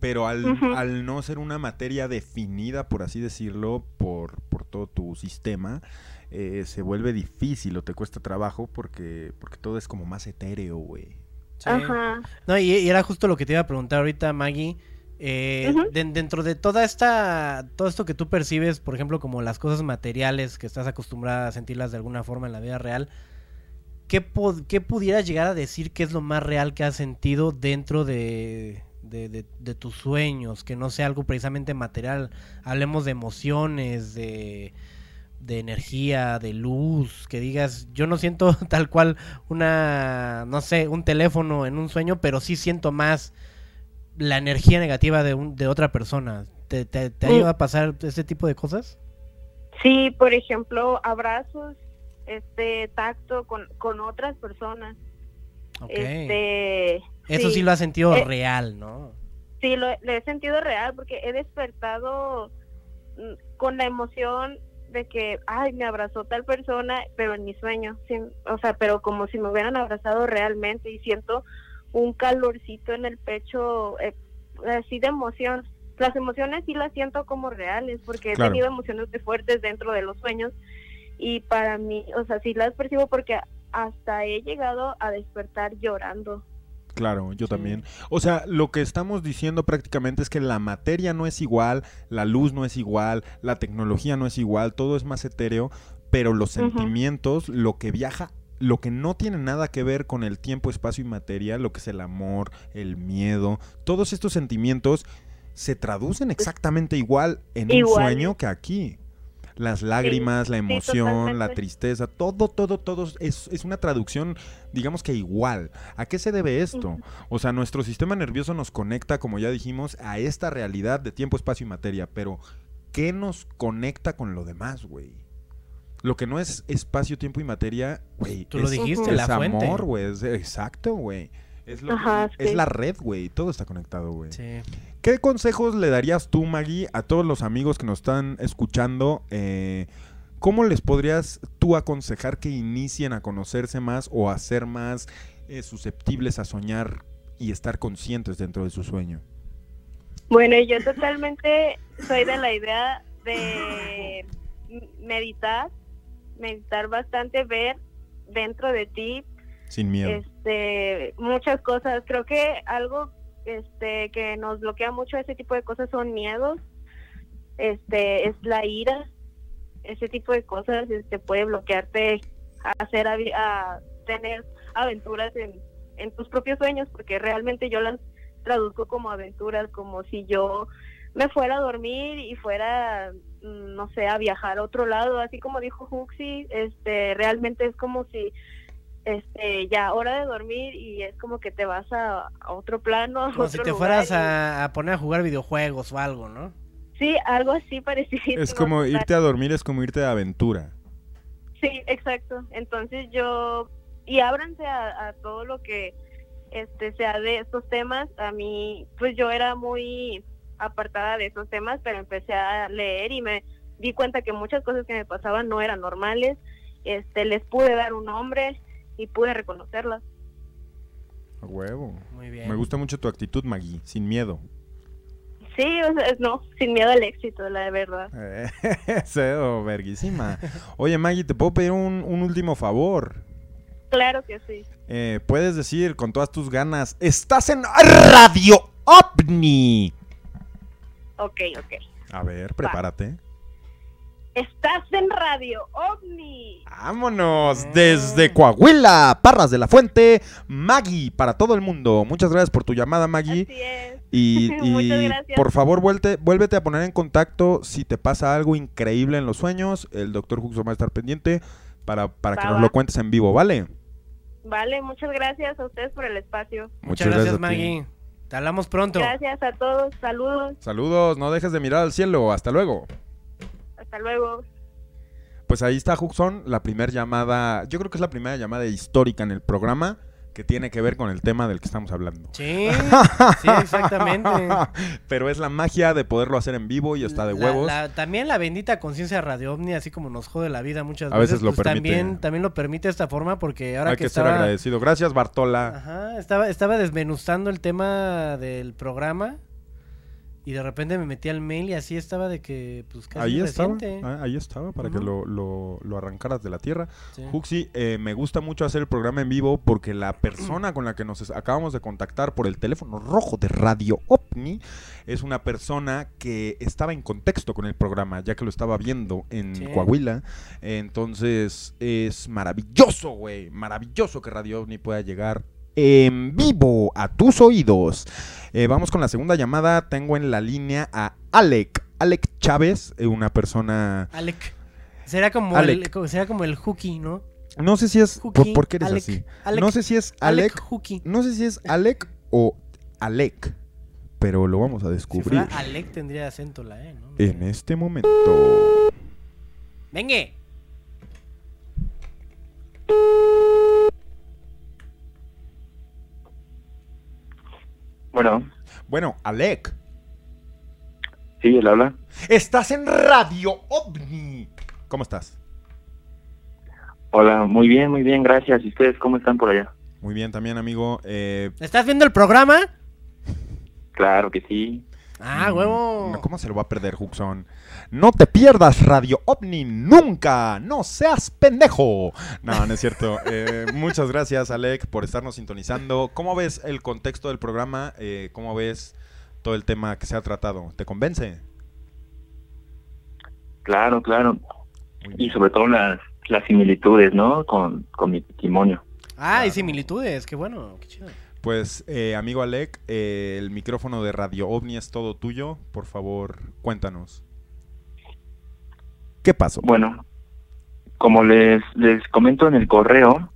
Speaker 1: pero al, al no ser una materia definida, por así decirlo, por, por todo tu sistema, eh, se vuelve difícil o te cuesta trabajo porque, porque todo es como más etéreo, güey.
Speaker 2: Sí.
Speaker 6: Ajá.
Speaker 2: No, y, y era justo lo que te iba a preguntar ahorita, Maggie. Eh, de- dentro de toda esta, todo esto que tú percibes, por ejemplo, como las cosas materiales que estás acostumbrada a sentirlas de alguna forma en la vida real, ¿qué, qué pudieras llegar a decir que es lo más real que has sentido dentro de, de, de- de tus sueños? Que no sea algo precisamente material. Hablemos de emociones, de, de energía, de luz, que digas, yo no siento tal cual una, no sé, un teléfono en un sueño, pero sí siento más la energía negativa de, un, de otra persona. ¿Te, te, te
Speaker 6: Mm.
Speaker 2: llegado a pasar ese tipo de cosas?
Speaker 6: Sí, por ejemplo, abrazos, este tacto con, con otras personas.
Speaker 2: Ok.
Speaker 6: Este,
Speaker 2: Eso sí lo has sentido
Speaker 6: Eh,
Speaker 2: real, ¿no?
Speaker 6: Sí, lo, lo he sentido real porque he despertado mm, con la emoción de que, ay, me abrazó tal persona, pero en mi sueño, sí, o sea, pero como si me hubieran abrazado realmente y siento un calorcito en el pecho, eh, así de emoción. Las emociones sí las siento como reales porque he tenido emociones muy fuertes dentro de los sueños y para mí, o sea, sí las percibo porque hasta he llegado a despertar llorando.
Speaker 1: Claro, yo
Speaker 2: Sí.
Speaker 1: también. O sea, lo que estamos diciendo prácticamente es que la materia no es igual, la luz no es igual, la tecnología no es igual, todo es más etéreo, pero los sentimientos, lo que viaja, lo que no tiene nada que ver con el tiempo, espacio y materia, lo que es el amor, el miedo, todos estos sentimientos se traducen exactamente igual en un sueño que aquí. Las lágrimas, la
Speaker 6: sí,
Speaker 1: emoción, la tristeza, todo, todo, todo es, es una traducción, digamos que igual. ¿A qué se debe esto? O sea, nuestro sistema nervioso nos conecta, como ya dijimos, a esta realidad de tiempo, espacio y materia, pero ¿qué nos conecta con lo demás, güey? Lo que no es espacio, tiempo y materia, güey,
Speaker 2: Tú lo
Speaker 1: es,
Speaker 2: dijiste,
Speaker 1: es
Speaker 2: la
Speaker 1: amor, güey, es- exacto, güey. Es, lo que- es la red, güey, todo está conectado, güey.
Speaker 2: Sí.
Speaker 1: ¿Qué consejos le darías tú, Maggie, a todos los amigos que nos están escuchando? Eh, ¿Cómo les podrías tú aconsejar que inicien a conocerse más o a ser más eh, susceptibles a soñar y estar conscientes dentro de su sueño?
Speaker 6: Bueno, yo totalmente soy de la idea de meditar, meditar bastante, ver dentro de ti
Speaker 1: Sin miedo.
Speaker 6: este muchas cosas. Creo que algo este que nos bloquea mucho ese tipo de cosas son miedos. Este es la ira. Ese tipo de cosas este puede bloquearte a hacer a tener aventuras en, en tus propios sueños porque realmente yo las traduzco como aventuras, como si yo me fuera a dormir y fuera, mm, no sé, a viajar a otro lado, así como dijo Huxi, este, realmente es como si, este, ya hora de dormir y es como que te vas a, a otro plano, a
Speaker 2: Como
Speaker 6: otro
Speaker 2: si te
Speaker 6: lugar
Speaker 2: fueras
Speaker 6: y-
Speaker 2: a, a poner a jugar videojuegos o algo, ¿no?
Speaker 6: Sí, algo así parecido.
Speaker 1: Es como irte a dormir, es como irte de aventura.
Speaker 6: Sí, exacto. Entonces yo y ábranse a, a todo lo que este sea de estos temas. A mí, pues yo era muy apartada de esos temas, pero empecé a leer y me di cuenta que muchas cosas que me pasaban no eran normales. Este, les pude dar un nombre y pude reconocerlas.
Speaker 1: A huevo.
Speaker 2: Muy bien.
Speaker 1: Me gusta mucho tu actitud, Maggie, sin miedo.
Speaker 6: Sí, o sea, no, sin miedo al éxito, la verdad.
Speaker 1: Eh, Eso, verguísima. Oye, Maggie, ¿te puedo pedir un, un último favor?
Speaker 6: Claro que sí.
Speaker 1: Eh, puedes decir con todas tus ganas, estás en Radio OVNI.
Speaker 6: Ok, ok.
Speaker 1: A ver, prepárate.
Speaker 6: Estás en Radio OVNI.
Speaker 1: Vámonos desde Coahuila, Parras de la Fuente, Maggie, para todo el mundo. Muchas gracias por tu llamada, Maggie.
Speaker 6: Así es.
Speaker 1: Y, y por favor, vuelte, vuélvete a poner en contacto si te pasa algo increíble en los sueños. El doctor Huxon va a estar pendiente para, para que
Speaker 6: Va,
Speaker 1: nos lo cuentes en vivo, ¿vale?
Speaker 6: Vale, muchas gracias a ustedes por el espacio.
Speaker 2: Muchas gracias. Maggie. Te hablamos pronto.
Speaker 6: Gracias a todos. Saludos.
Speaker 1: Saludos, no dejes de mirar al cielo. Hasta luego.
Speaker 6: Hasta luego.
Speaker 1: Pues ahí está Huxon, la primera llamada, yo creo que es la primera llamada histórica en el programa que tiene que ver con el tema del que estamos hablando.
Speaker 2: Sí, sí, exactamente.
Speaker 1: Pero es la magia de poderlo hacer en vivo y está de
Speaker 2: La-
Speaker 1: huevos.
Speaker 2: la- también la bendita conciencia radio ovni, así como nos jode la vida muchas
Speaker 1: A
Speaker 2: veces,
Speaker 1: veces lo
Speaker 2: pues
Speaker 1: permite.
Speaker 2: también, también lo permite de esta forma porque ahora
Speaker 1: Hay
Speaker 2: que,
Speaker 1: que ser agradecido. Gracias, Bartola.
Speaker 2: Ajá, estaba, estaba desmenuzando el tema del programa Y de repente me metí al mail y así estaba de que, pues casi
Speaker 1: Ahí estaba,
Speaker 2: reciente.
Speaker 1: ah, ahí estaba, para que lo, lo- lo arrancaras de la tierra.
Speaker 2: Sí.
Speaker 1: Juxi, eh, me gusta mucho hacer el programa en vivo porque la persona con la que nos acabamos de contactar por el teléfono rojo de Radio OVNI es una persona que estaba en contexto con el programa, ya que lo estaba viendo en
Speaker 2: Sí.
Speaker 1: Coahuila. Entonces es maravilloso, güey, maravilloso que Radio OVNI pueda llegar en vivo a tus oídos. Eh, vamos con la segunda llamada. Tengo en la línea a Alec. Alec Chávez, eh, una persona...
Speaker 2: Alec. Será como,
Speaker 1: Alec.
Speaker 2: El, será como el Hooky, ¿no?
Speaker 1: No sé si es... ¿Por,
Speaker 2: Hooky,
Speaker 1: por qué eres
Speaker 2: Alec,
Speaker 1: así?
Speaker 2: Alec,
Speaker 1: no sé si es Alec. No sé si es Alec o Alec, pero lo vamos a
Speaker 2: Si
Speaker 1: descubrir
Speaker 2: fuera Alec tendría acento la E, ¿no?
Speaker 1: en este momento.
Speaker 2: ¡Venga!
Speaker 7: Bueno,
Speaker 1: Bueno, Alec,
Speaker 7: sí, él habla.
Speaker 1: estás en Radio OVNI. ¿Cómo estás?
Speaker 7: Hola, muy bien, muy bien, gracias. ¿Y ustedes cómo están por allá?
Speaker 1: Muy bien también, amigo. Eh,
Speaker 2: ¿Estás viendo el programa?
Speaker 7: Claro que sí.
Speaker 2: Ah,
Speaker 1: mm,
Speaker 2: huevo.
Speaker 1: ¿Cómo se lo va a perder, Huxon? No te pierdas Radio OVNI nunca. No seas pendejo. No, no es cierto. Eh, muchas gracias, Alec, por estarnos sintonizando. ¿Cómo ves el contexto del programa? Eh, ¿Cómo ves todo el tema que se ha tratado? ¿Te convence?
Speaker 7: Claro, claro. Y sobre todo las, las similitudes, ¿no? Con, con mi testimonio.
Speaker 2: Ah, hay
Speaker 1: Claro.
Speaker 2: similitudes, qué bueno, qué chido.
Speaker 1: Pues, eh, amigo Alec, eh, el micrófono de Radio OVNI es todo tuyo. Por favor, cuéntanos. ¿Qué pasó?
Speaker 7: Bueno, como les, les comento en el correo,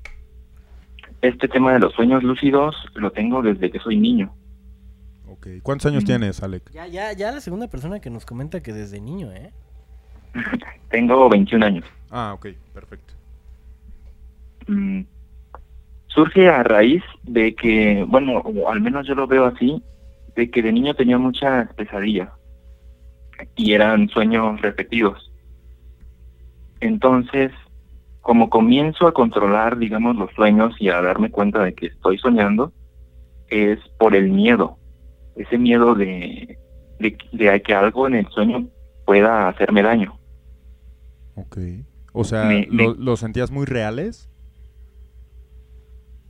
Speaker 7: este tema de los sueños lúcidos lo tengo desde que soy niño.
Speaker 1: Ok. ¿Cuántos años
Speaker 7: Mm.
Speaker 1: tienes, Alec?
Speaker 2: Ya, ya, ya la segunda persona que nos comenta que desde niño, ¿eh?
Speaker 7: Tengo 21 años.
Speaker 1: Ah, ok, perfecto.
Speaker 7: Mm, surge a raíz de que, bueno, o al menos yo lo veo así, de que de niño tenía muchas pesadillas y eran sueños repetidos. Entonces, como comienzo a controlar, digamos, los sueños y a darme cuenta de que estoy soñando, es por el miedo, ese miedo de, de, de que algo en el sueño pueda hacerme daño.
Speaker 1: Ok. O sea,
Speaker 7: Me-
Speaker 1: ¿lo,
Speaker 7: me-
Speaker 1: lo sentías muy reales?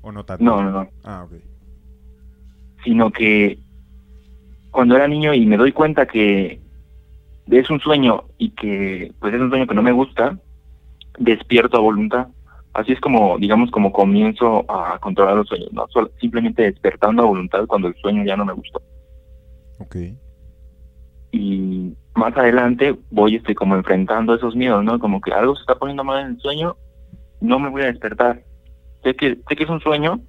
Speaker 1: ¿O no tanto?
Speaker 7: No, no, no.
Speaker 1: Ah, ok.
Speaker 7: sino que cuando era niño y me doy cuenta que es un sueño y que pues es un sueño que no me gusta, despierto a voluntad. Así es como, digamos, como comienzo a controlar los sueños, ¿no? Simplemente despertando a voluntad cuando el sueño ya no me gustó.
Speaker 1: Ok.
Speaker 7: Y más adelante voy este como enfrentando esos miedos, ¿no? Como que algo se está poniendo mal en el sueño, no me voy a despertar. Sé que, sé que es un sueño,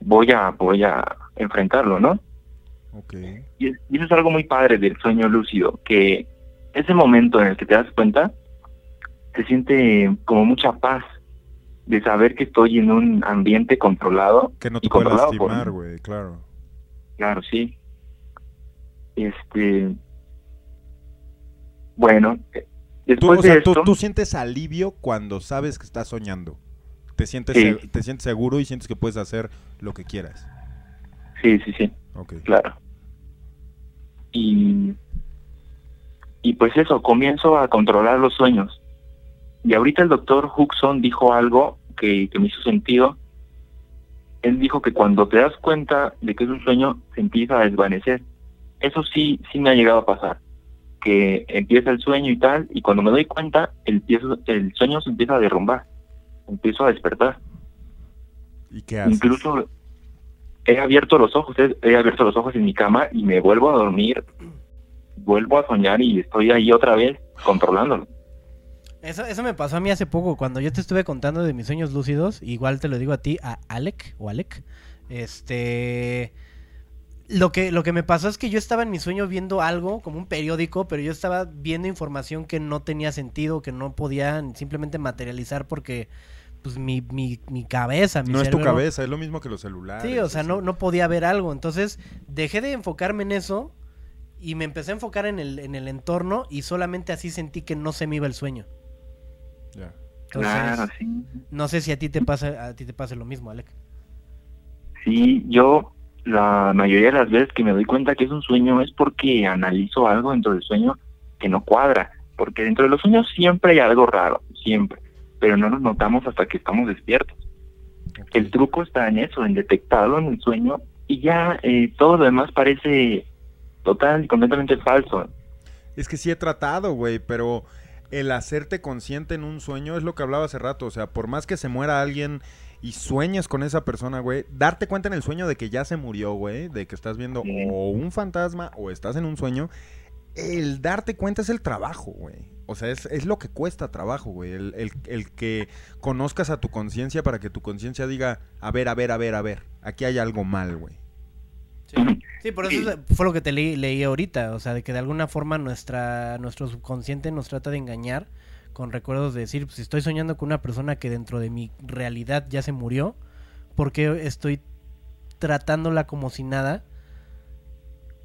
Speaker 7: voy a, voy a enfrentarlo, ¿no?
Speaker 1: Ok.
Speaker 7: Y, es- y eso es algo muy padre del sueño lúcido, que ese momento en el que te das cuenta, se siente como mucha paz de saber que estoy en un ambiente controlado.
Speaker 1: Que no te puede lastimar, güey, claro.
Speaker 7: Claro, sí. Este. Bueno,
Speaker 1: Tú,
Speaker 7: después
Speaker 1: o sea,
Speaker 7: de
Speaker 1: tú,
Speaker 7: esto,
Speaker 1: tú sientes alivio cuando sabes que estás soñando. Te sientes,
Speaker 7: Sí.
Speaker 1: te sientes seguro y sientes que puedes hacer lo que quieras.
Speaker 7: sí, sí, sí. Claro. Y, y pues eso, comienzo a controlar los sueños. Y ahorita el doctor Huxon dijo algo que, que me hizo sentido. Él dijo que cuando te das cuenta de que es un sueño, se empieza a desvanecer. Eso sí, sí me ha llegado a pasar. Que empieza el sueño y tal, y cuando me doy cuenta, el, el sueño se empieza a derrumbar. Empiezo a despertar.
Speaker 1: ¿Y qué haces?
Speaker 7: Incluso he abierto los ojos, he, he abierto los ojos en mi cama y me vuelvo a dormir, vuelvo a soñar y estoy ahí otra vez controlándolo.
Speaker 2: Eso, eso me pasó a mí hace poco, cuando yo te estuve contando de mis sueños lúcidos, igual te lo digo a ti, a Alec o Alec. Este. Lo que, lo que me pasó es que yo estaba en mi sueño viendo algo, como un periódico, pero yo estaba viendo información que no tenía sentido, que no podía simplemente materializar porque, pues, mi, mi, mi cabeza, mi
Speaker 1: No es tu cabeza, es lo mismo que los celulares.
Speaker 2: Sí, o sea, no, no podía ver algo. Entonces, dejé de enfocarme en eso y me empecé a enfocar en el, en el entorno y solamente así sentí que no se me iba el sueño.
Speaker 1: Ya.
Speaker 2: Entonces,
Speaker 7: Claro, sí.
Speaker 2: no sé si a ti te pasa, a ti te pase lo mismo, Alec.
Speaker 7: Sí, yo la mayoría de las veces que me doy cuenta que es un sueño es porque analizo algo dentro del sueño que no cuadra, porque dentro de los sueños siempre hay algo raro, siempre, pero no nos notamos hasta que estamos despiertos. El truco está en eso, en detectarlo en el sueño y ya eh, todo lo demás parece total y completamente falso.
Speaker 1: Es que sí he tratado, güey, pero el hacerte consciente en un sueño es lo que hablaba hace rato. O sea, por más que se muera alguien y sueñes con esa persona, güey, darte cuenta en el sueño de que ya se murió, güey, de que estás viendo
Speaker 7: Sí.
Speaker 1: o un fantasma o estás en un sueño, el darte cuenta es el trabajo, güey. O sea, es, es lo que cuesta trabajo, güey. El, el- el que conozcas a tu conciencia para que tu conciencia diga, a ver, a ver, a ver, a ver, aquí hay algo mal, güey.
Speaker 2: Sí. Sí, por eso es- fue lo que te leí, leí ahorita, o sea, de que de alguna forma nuestra nuestro subconsciente nos trata de engañar con recuerdos de decir, pues, estoy soñando con una persona que dentro de mi realidad ya se murió, ¿por qué estoy tratándola como si nada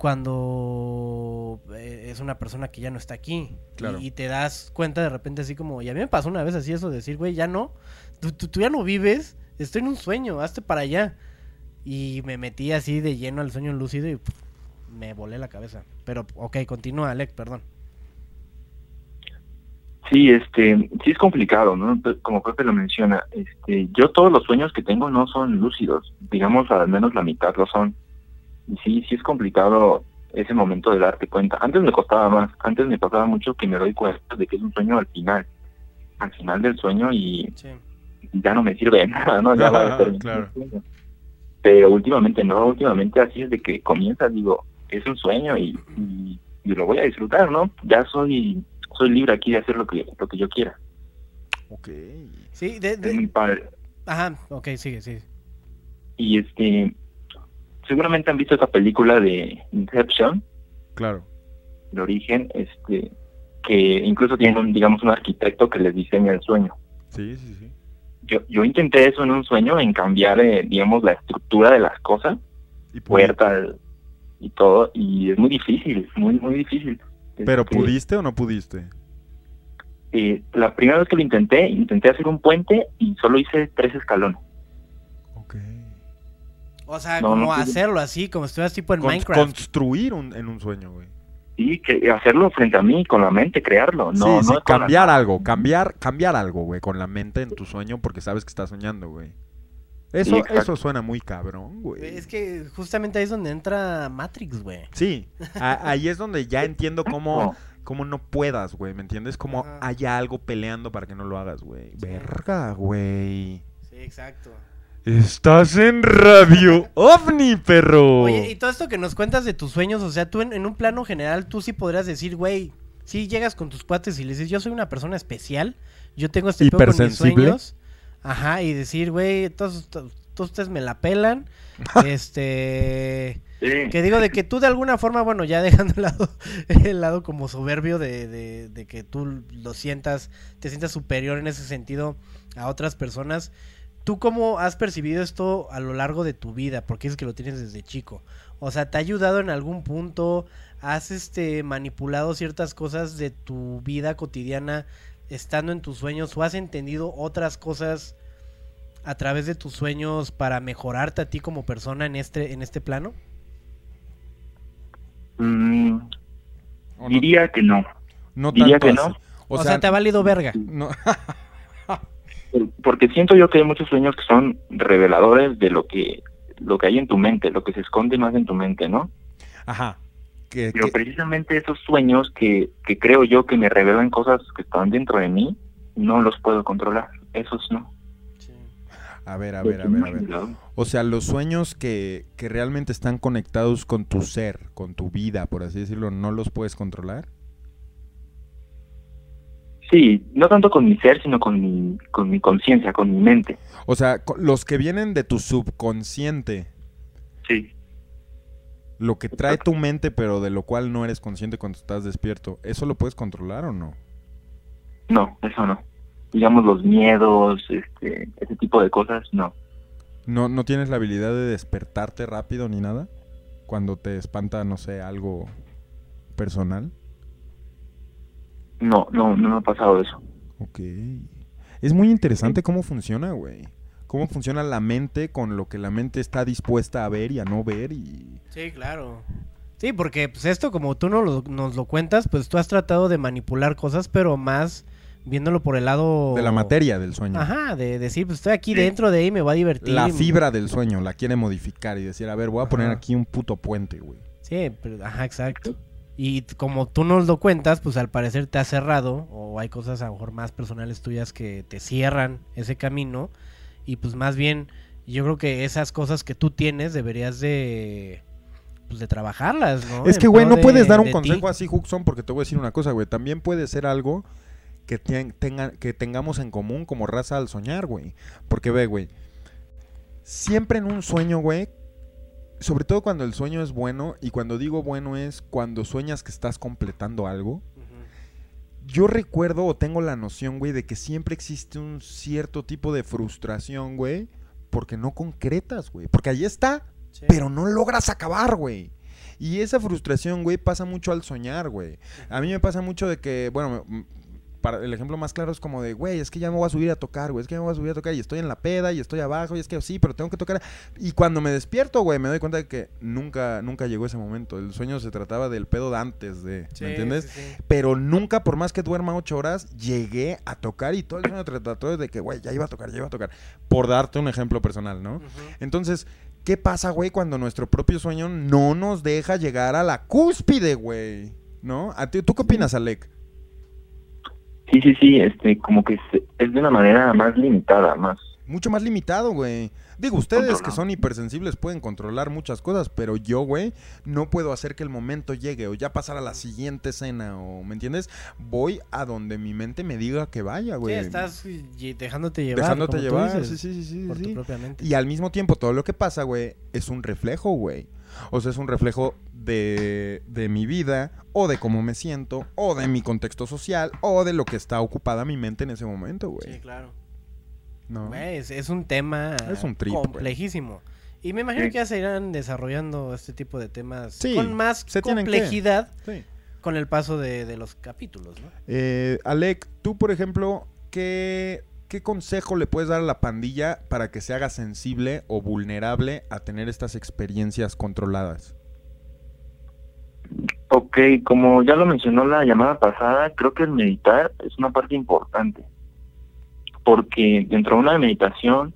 Speaker 2: cuando eh, es una persona que ya no está aquí?
Speaker 1: Claro.
Speaker 2: Y, y te das cuenta de repente así como, y a mí me pasó una vez así eso de decir, güey, ya no, tú, tú- tú ya no vives, estoy en un sueño, hazte para allá. Y me metí así de lleno al sueño lúcido y pf, me volé la cabeza. Pero, ok, continúa, Alec, perdón.
Speaker 7: Sí, este, sí es complicado, ¿no? Como Pepe lo menciona, este, yo todos los sueños que tengo no son lúcidos, digamos al menos la mitad lo son. Y sí, sí es complicado ese momento de darte cuenta. Antes me costaba más, antes me pasaba mucho que me doy cuenta de que es un sueño al final, al final del sueño y
Speaker 2: Sí.
Speaker 7: ya no me sirve de nada, ¿no? Ya va a terminar
Speaker 1: Claro.
Speaker 7: el sueño. Pero últimamente no, últimamente así es de que comienza, digo, es un sueño y, y, y lo voy a disfrutar, ¿no? Ya soy soy libre aquí de hacer lo que lo que yo quiera.
Speaker 1: Ok.
Speaker 2: Sí, de, de-
Speaker 7: Es muy padre.
Speaker 2: Ajá, ok, sigue, sigue.
Speaker 7: Y este, seguramente han visto esa película de Inception,
Speaker 1: Claro.
Speaker 7: de origen, este, que incluso tiene un, digamos, un arquitecto que les diseña el sueño.
Speaker 1: Sí, sí, sí.
Speaker 7: Yo, yo intenté eso en un sueño, en cambiar, eh, digamos, la estructura de las cosas,
Speaker 1: Y
Speaker 7: puertas y todo, y es muy difícil, muy, muy difícil.
Speaker 1: ¿Pero
Speaker 7: Este,
Speaker 1: pudiste o no pudiste?
Speaker 7: eh, la primera vez que lo intenté, intenté hacer un puente y solo hice tres escalones.
Speaker 1: Ok.
Speaker 2: O sea,
Speaker 7: No,
Speaker 2: como
Speaker 7: no
Speaker 2: hacerlo así, como si estuvieras tipo en
Speaker 1: Con-
Speaker 2: Minecraft.
Speaker 1: construir un- en un sueño, güey.
Speaker 7: Y que hacerlo frente a mí, con la mente, crearlo. No,
Speaker 1: sí,
Speaker 7: no
Speaker 1: sí,
Speaker 7: la-
Speaker 1: cambiar algo, cambiar, cambiar algo, güey, con la mente en tu sueño porque sabes que estás soñando, güey. Eso, eso suena muy cabrón, güey.
Speaker 2: Es que justamente ahí es donde entra Matrix, güey.
Speaker 1: Sí, a- ahí es donde ya entiendo cómo,
Speaker 7: No.
Speaker 1: cómo no puedas, güey, ¿me entiendes? Como
Speaker 2: Ajá.
Speaker 1: haya algo peleando para que no lo hagas, güey. Verga, güey.
Speaker 2: Sí, exacto.
Speaker 1: Estás en Radio OVNI, perro.
Speaker 2: Oye, y todo esto que nos cuentas de tus sueños, o sea, tú en, en un plano general, tú sí podrías decir, güey, si llegas con tus cuates y le dices, yo soy una persona especial, yo tengo este pedo con mis
Speaker 1: Hipersensible.
Speaker 2: sueños. Ajá, y decir, güey, todos, todos todos ustedes me la pelan. este...
Speaker 7: Sí.
Speaker 2: Que digo de que tú de alguna forma, bueno, ya dejando el lado, el lado como soberbio de, de- de que tú lo sientas, te sientas superior en ese sentido a otras personas, ¿tú cómo has percibido esto a lo largo de tu vida? Porque es que lo tienes desde chico. O sea, ¿te ha ayudado en algún punto? ¿Has este manipulado ciertas cosas de tu vida cotidiana estando en tus sueños? ¿O has entendido otras cosas a través de tus sueños para mejorarte a ti como persona en este, en este plano?
Speaker 7: Mm,
Speaker 1: ¿O no,
Speaker 7: diría que no.
Speaker 1: no
Speaker 7: diría
Speaker 1: tanto
Speaker 7: que no.
Speaker 2: O, sea, te ha valido verga.
Speaker 1: no-
Speaker 7: Porque siento yo que hay muchos sueños que son reveladores de lo que lo que hay en tu mente, lo que se esconde más en tu mente, ¿no?
Speaker 1: Ajá. Que-
Speaker 7: Pero
Speaker 1: que-
Speaker 7: precisamente esos sueños que, que creo yo que me revelan cosas que están dentro de mí, no los puedo controlar. Esos no.
Speaker 1: a ver, a ver, a ver, a ver. O sea, los sueños que, que realmente están conectados con tu ser, con tu vida, por así decirlo, ¿no los puedes controlar?
Speaker 7: Sí, no tanto con mi ser, sino con mi, con mi conciencia, con mi mente.
Speaker 1: O sea, los que vienen de tu subconsciente,
Speaker 7: Sí.
Speaker 1: lo que trae tu mente, pero de lo cual no eres consciente cuando estás despierto, ¿eso lo puedes controlar o no?
Speaker 7: No, eso no. Digamos los miedos, este, ese tipo de cosas, no.
Speaker 1: ¿No, ¿No tienes la habilidad de despertarte rápido ni nada? Cuando te espanta, no sé, algo personal.
Speaker 7: No, no, no me ha pasado eso.
Speaker 1: Ok. Es muy interesante cómo funciona, güey. cómo funciona la mente con lo que la mente está dispuesta a ver y a no ver y...
Speaker 2: Sí, claro. Sí, porque pues esto como tú no lo- nos lo cuentas, pues tú has tratado de manipular cosas, pero más viéndolo por el lado...
Speaker 1: De la materia del sueño.
Speaker 2: Ajá, de decir, pues estoy aquí dentro de ahí, me voy a divertir.
Speaker 1: La fibra del sueño la quiere modificar y decir, a ver, voy a poner aquí un puto puente, güey.
Speaker 2: Sí, pero, ajá, exacto. Y como tú nos lo cuentas, pues al parecer te has cerrado, o hay cosas a lo mejor más personales tuyas que te cierran ese camino, y pues más bien, yo creo que esas cosas que tú tienes deberías de, pues de trabajarlas, ¿no?
Speaker 1: Es que, güey, no
Speaker 2: de-
Speaker 1: puedes dar un
Speaker 2: ti.
Speaker 1: consejo así, Huxon, porque te voy a decir una cosa, güey. También puede ser algo que, tenga, que tengamos en común como raza al soñar, güey. Porque, ve, güey, siempre en un sueño, güey, sobre todo cuando el sueño es bueno, y cuando digo bueno es cuando sueñas que estás completando algo, yo recuerdo o tengo la noción, güey, de que siempre existe un cierto tipo de frustración, güey, porque no concretas, güey. Porque ahí está,
Speaker 2: Sí.
Speaker 1: pero no logras acabar, güey. Y esa frustración, güey, pasa mucho al soñar, güey. A mí me pasa mucho de que, bueno, para el ejemplo más claro es como de, güey, es que ya me voy a subir a tocar, güey, es que ya me voy a subir a tocar y estoy en la peda y estoy abajo y es que sí, pero tengo que tocar. Y cuando me despierto, güey, me doy cuenta de que nunca, nunca llegó ese momento. El sueño se trataba del pedo de antes de,
Speaker 2: Sí,
Speaker 1: ¿me entiendes?
Speaker 2: sí, sí.
Speaker 1: Pero nunca, por más que duerma ocho horas, llegué a tocar y todo el sueño trató de que, güey, ya iba a tocar, ya iba a tocar. Por darte un ejemplo personal, ¿no? Entonces, ¿qué pasa, güey, cuando nuestro propio sueño no nos deja llegar a la cúspide, güey? ¿No? ¿A ti- ¿Tú qué opinas, Alec?
Speaker 7: Sí, sí, sí, este, como que es de una manera más limitada, más.
Speaker 1: Mucho más limitado, güey. Digo, ustedes que son hipersensibles pueden controlar muchas cosas, pero yo, güey, no puedo hacer que el momento llegue o ya pasar a la siguiente escena o, ¿me entiendes? Voy a donde mi mente me diga que vaya,
Speaker 2: Sí,
Speaker 1: güey.
Speaker 2: estás y- dejándote llevar.
Speaker 1: Dejándote llevar,
Speaker 2: dices,
Speaker 1: sí, sí, sí, sí,
Speaker 2: por
Speaker 1: sí.
Speaker 2: tu propia mente.
Speaker 1: Y al mismo tiempo, todo lo que pasa, güey, es un reflejo, güey. O sea, es un reflejo de, de mi vida, o de cómo me siento, o de mi contexto social, o de lo que está ocupada mi mente en ese momento, güey.
Speaker 2: Sí, claro.
Speaker 1: ¿No?
Speaker 2: Güey, es, es un tema
Speaker 1: Es un trip, güey.
Speaker 2: complejísimo. Y me imagino que ya se irán desarrollando este tipo de temas
Speaker 1: Sí,
Speaker 2: con más
Speaker 1: se
Speaker 2: complejidad
Speaker 1: Sí.
Speaker 2: con el paso de, de los capítulos, ¿no?
Speaker 1: Eh, Alec, tú, por ejemplo, ¿qué, ¿qué consejo le puedes dar a la pandilla para que se haga sensible o vulnerable a tener estas experiencias controladas?
Speaker 7: Ok, como ya lo mencionó la llamada pasada, creo que el meditar es una parte importante. Porque dentro de una meditación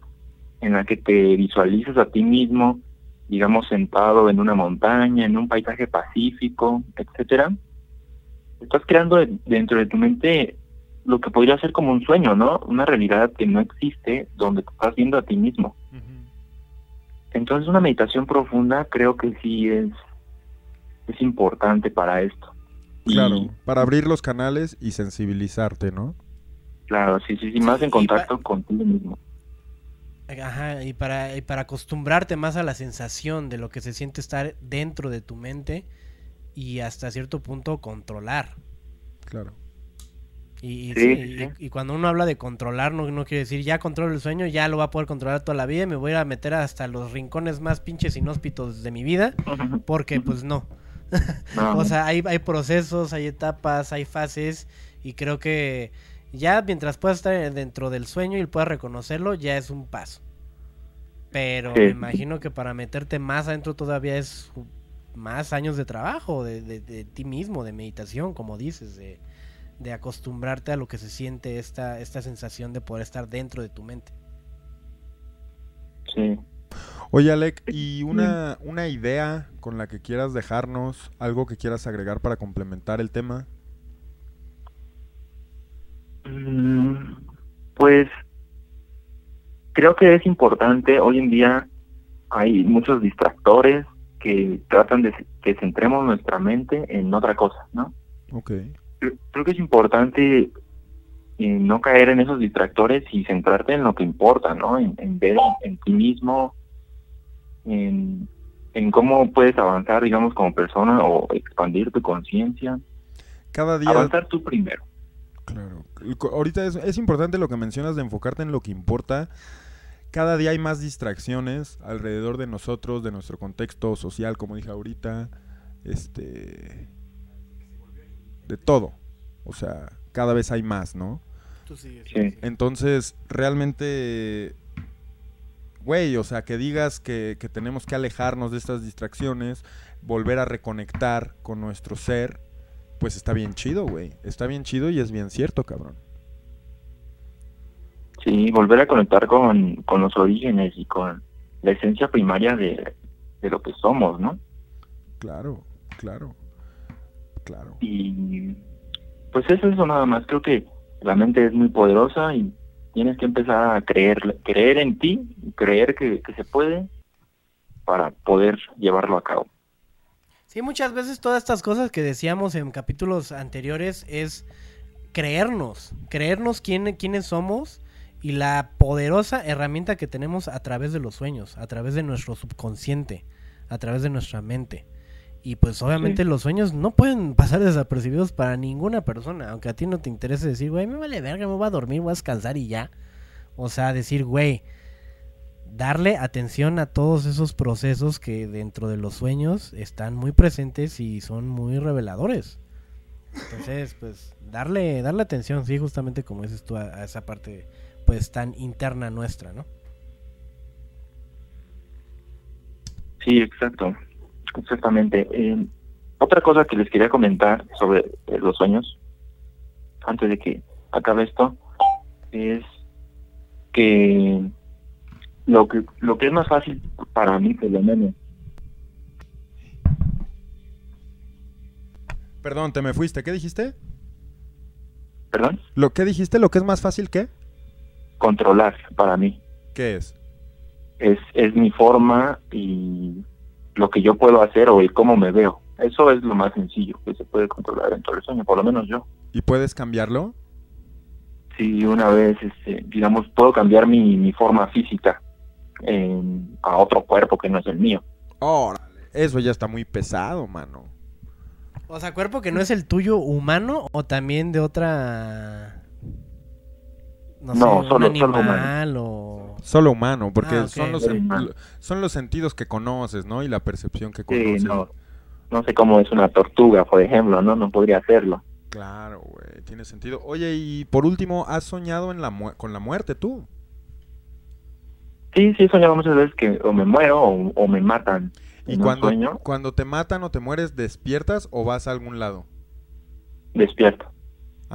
Speaker 7: en la que te visualizas a ti mismo, digamos, sentado en una montaña, en un paisaje pacífico, etcétera, estás creando de- dentro de tu mente lo que podría ser como un sueño, ¿no? Una realidad que no existe, donde te estás viendo a ti mismo. Entonces una meditación profunda creo que sí es, es importante para esto. Y,
Speaker 1: Claro, para abrir los canales y sensibilizarte, ¿no?
Speaker 7: Claro, sí, sí, sí, más
Speaker 2: Sí,
Speaker 7: en contacto contigo mismo.
Speaker 2: Ajá, y para, y para acostumbrarte más a la sensación de lo que se siente estar dentro de tu mente y hasta cierto punto controlar.
Speaker 1: Claro.
Speaker 2: Y,
Speaker 7: Sí,
Speaker 2: y-
Speaker 7: sí.
Speaker 2: y cuando uno habla de controlar, no, no quiere decir ya controlo el sueño, ya lo va a poder controlar toda la vida y me voy a meter hasta los rincones más pinches inhóspitos de mi vida, porque pues no.
Speaker 7: No,
Speaker 2: O sea, hay, hay procesos, hay etapas, hay fases y creo que ya mientras puedas estar dentro del sueño y puedas reconocerlo, ya es un paso. Pero
Speaker 7: Sí.
Speaker 2: me imagino que para meterte más adentro todavía es más años de trabajo, de, de- de ti mismo, de meditación, como dices, de, de acostumbrarte a lo que se siente esta, esta sensación de poder estar dentro de tu mente.
Speaker 7: sí.
Speaker 1: Oye, Alec, ¿y una, una idea con la que quieras dejarnos, algo que quieras agregar para complementar el tema?
Speaker 7: Mm, Pues creo que es importante, hoy en día hay muchos distractores que tratan de que centremos nuestra mente en otra cosa, ¿no?
Speaker 1: Ok.
Speaker 7: Creo, que es importante eh, no caer en esos distractores y centrarte en lo que importa, ¿no? En, en ver en ti mismo, en, en cómo puedes avanzar, digamos, como persona o expandir tu conciencia.
Speaker 1: Cada día...
Speaker 7: Avanzar tú primero.
Speaker 1: Claro. Ahorita es, es importante lo que mencionas de enfocarte en lo que importa. Cada día hay más distracciones alrededor de nosotros, de nuestro contexto social, como dije ahorita. Este. De todo. O sea, cada vez hay más, ¿no?
Speaker 7: Sí.
Speaker 1: Entonces, realmente güey, o sea, que digas que, que tenemos que alejarnos de estas distracciones, volver a reconectar con nuestro ser, pues está bien chido, güey. Está bien chido y es bien cierto, cabrón.
Speaker 7: Sí, volver a conectar con, con los orígenes y con la esencia primaria de, de lo que somos, ¿no?
Speaker 1: Claro, claro, claro.
Speaker 7: Y pues eso es nada más. Creo que la mente es muy poderosa y tienes que empezar a creer, creer en ti, creer que, que se puede para poder llevarlo a cabo.
Speaker 2: Sí, muchas veces todas estas cosas que decíamos en capítulos anteriores es creernos, creernos quién, quiénes somos y la poderosa herramienta que tenemos a través de los sueños, a través de nuestro subconsciente, a través de nuestra mente. Y pues obviamente
Speaker 7: Sí.
Speaker 2: los sueños no pueden pasar desapercibidos para ninguna persona, aunque a ti no te interese decir, güey, me vale verga, me voy a dormir, voy a descansar y ya. O sea, decir, güey, darle atención a todos esos procesos que dentro de los sueños están muy presentes y son muy reveladores. Entonces, pues, darle, darle atención, sí, justamente como dices tú, a, a esa parte, pues, tan interna nuestra, ¿no?
Speaker 7: Sí, exacto. Exactamente. Eh, otra cosa que les quería comentar sobre eh, los sueños, antes de que acabe esto, es que lo que lo que es más fácil para mí, por lo menos,
Speaker 1: Perdón, te me fuiste. ¿Qué dijiste?
Speaker 7: perdón,
Speaker 1: ¿Lo que dijiste? ¿Lo que es más fácil qué?
Speaker 7: controlar para mí
Speaker 1: ¿Qué es?
Speaker 7: es es mi forma y lo que yo puedo hacer o el cómo me veo. Eso es lo más sencillo que se puede controlar dentro del sueño, por lo menos yo.
Speaker 1: ¿Y puedes cambiarlo?
Speaker 7: si una vez, este, digamos, puedo cambiar mi, mi forma física en- a otro cuerpo que no es el mío.
Speaker 1: Órale. Eso ya está muy pesado, mano.
Speaker 2: O sea, cuerpo que no es el tuyo humano o también de otra... No, sé,
Speaker 7: No,
Speaker 2: un
Speaker 7: solo- solo
Speaker 2: animal o...
Speaker 1: Solo humano, porque
Speaker 2: Ah,
Speaker 1: son, los,
Speaker 7: Solo humano.
Speaker 1: son los sentidos que conoces, ¿no? Y la percepción que
Speaker 7: Sí,
Speaker 1: conoces.
Speaker 7: no, no sé cómo es una tortuga, por ejemplo, ¿no? No podría hacerlo.
Speaker 1: Claro, güey, tiene sentido. Oye, y por último, ¿has soñado en la mu- con la muerte tú?
Speaker 7: Sí, sí, he soñado muchas veces que o me muero o, o me matan
Speaker 1: Y cuando,
Speaker 7: sueño
Speaker 1: cuando te matan o te mueres, ¿despiertas o vas a algún lado?
Speaker 7: despierto.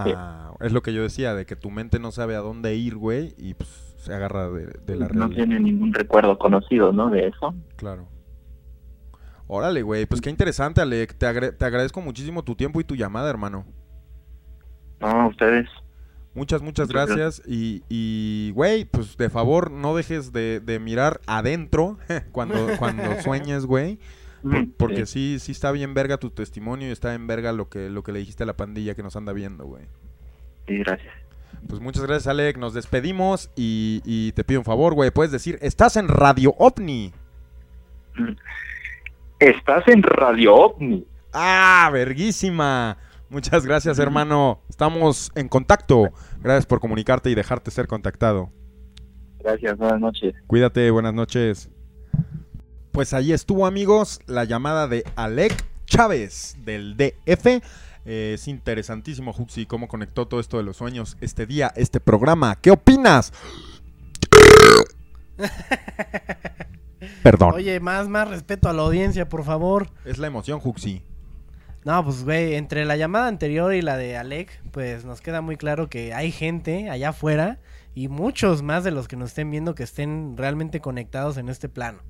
Speaker 7: Sí.
Speaker 1: Ah, es lo que yo decía, de que tu mente no sabe a dónde ir, güey, y pues se agarra de, de la
Speaker 7: no
Speaker 1: realidad.
Speaker 7: tiene ningún recuerdo conocido, ¿no? De eso.
Speaker 1: Claro. Órale, güey, pues qué interesante, Alec. Te, te agradezco muchísimo tu tiempo y tu llamada, hermano.
Speaker 7: No, ustedes.
Speaker 1: Muchas, muchas
Speaker 7: Muchas
Speaker 1: gracias. Y, y, güey, pues de favor, no dejes de, de mirar adentro cuando, cuando sueñes, güey. Por-
Speaker 7: Mm,
Speaker 1: porque
Speaker 7: sí.
Speaker 1: sí, sí está bien verga tu testimonio y está en verga lo que, lo que le dijiste a la pandilla que nos anda viendo, güey.
Speaker 7: Sí, gracias.
Speaker 1: Pues muchas gracias, Alec. Nos despedimos y, y te pido un favor, güey. Puedes decir, estás en Radio OVNI.
Speaker 7: Estás en Radio OVNI.
Speaker 1: ¡Ah, verguísima! Muchas gracias, hermano. Estamos en contacto. Gracias por comunicarte y dejarte ser contactado.
Speaker 7: Gracias, buenas noches.
Speaker 1: Cuídate, buenas noches. Pues ahí estuvo, amigos, la llamada de Alec Chávez del DF. Eh, es interesantísimo, Juxi, cómo conectó todo esto de los sueños este día, este programa. ¿Qué opinas? Perdón.
Speaker 2: Oye, más, más respeto a la audiencia, por favor.
Speaker 1: Es la emoción, Juxi.
Speaker 2: No, pues güey, entre la llamada anterior y la de Alec, pues nos queda muy claro que hay gente allá afuera y muchos más de los que nos estén viendo que estén realmente conectados en este plano.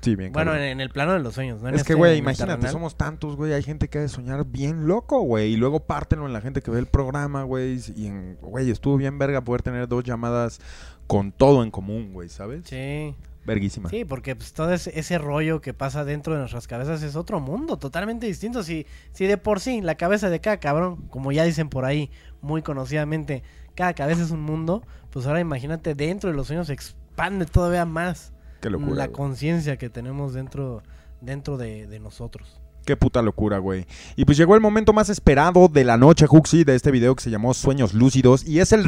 Speaker 1: Sí, bien.
Speaker 2: Bueno, en, el plano de los sueños, ¿no? En
Speaker 1: Es que,
Speaker 2: este
Speaker 1: güey, imagínate,
Speaker 2: terrenal.
Speaker 1: somos tantos, güey. Hay gente que ha de soñar bien loco, güey. Y luego pártenlo en la gente que ve el programa, güey. Y, en- güey, estuvo bien verga poder tener dos llamadas con todo en común, güey, ¿sabes?
Speaker 2: Sí,
Speaker 1: Verguísima.
Speaker 2: sí, porque pues todo ese, ese rollo que pasa dentro de nuestras cabezas es otro mundo, totalmente distinto. Si, si de por sí la cabeza de cada cabrón, como ya dicen por ahí muy conocidamente, cada cabeza es un mundo, pues ahora imagínate dentro de los sueños se expande todavía más.
Speaker 1: Qué locura.
Speaker 2: la conciencia que tenemos dentro dentro de, de nosotros.
Speaker 1: Qué puta locura, güey. Y pues llegó el momento más esperado de la noche, Juxi, de este video que se llamó Sueños Lúcidos. Y es el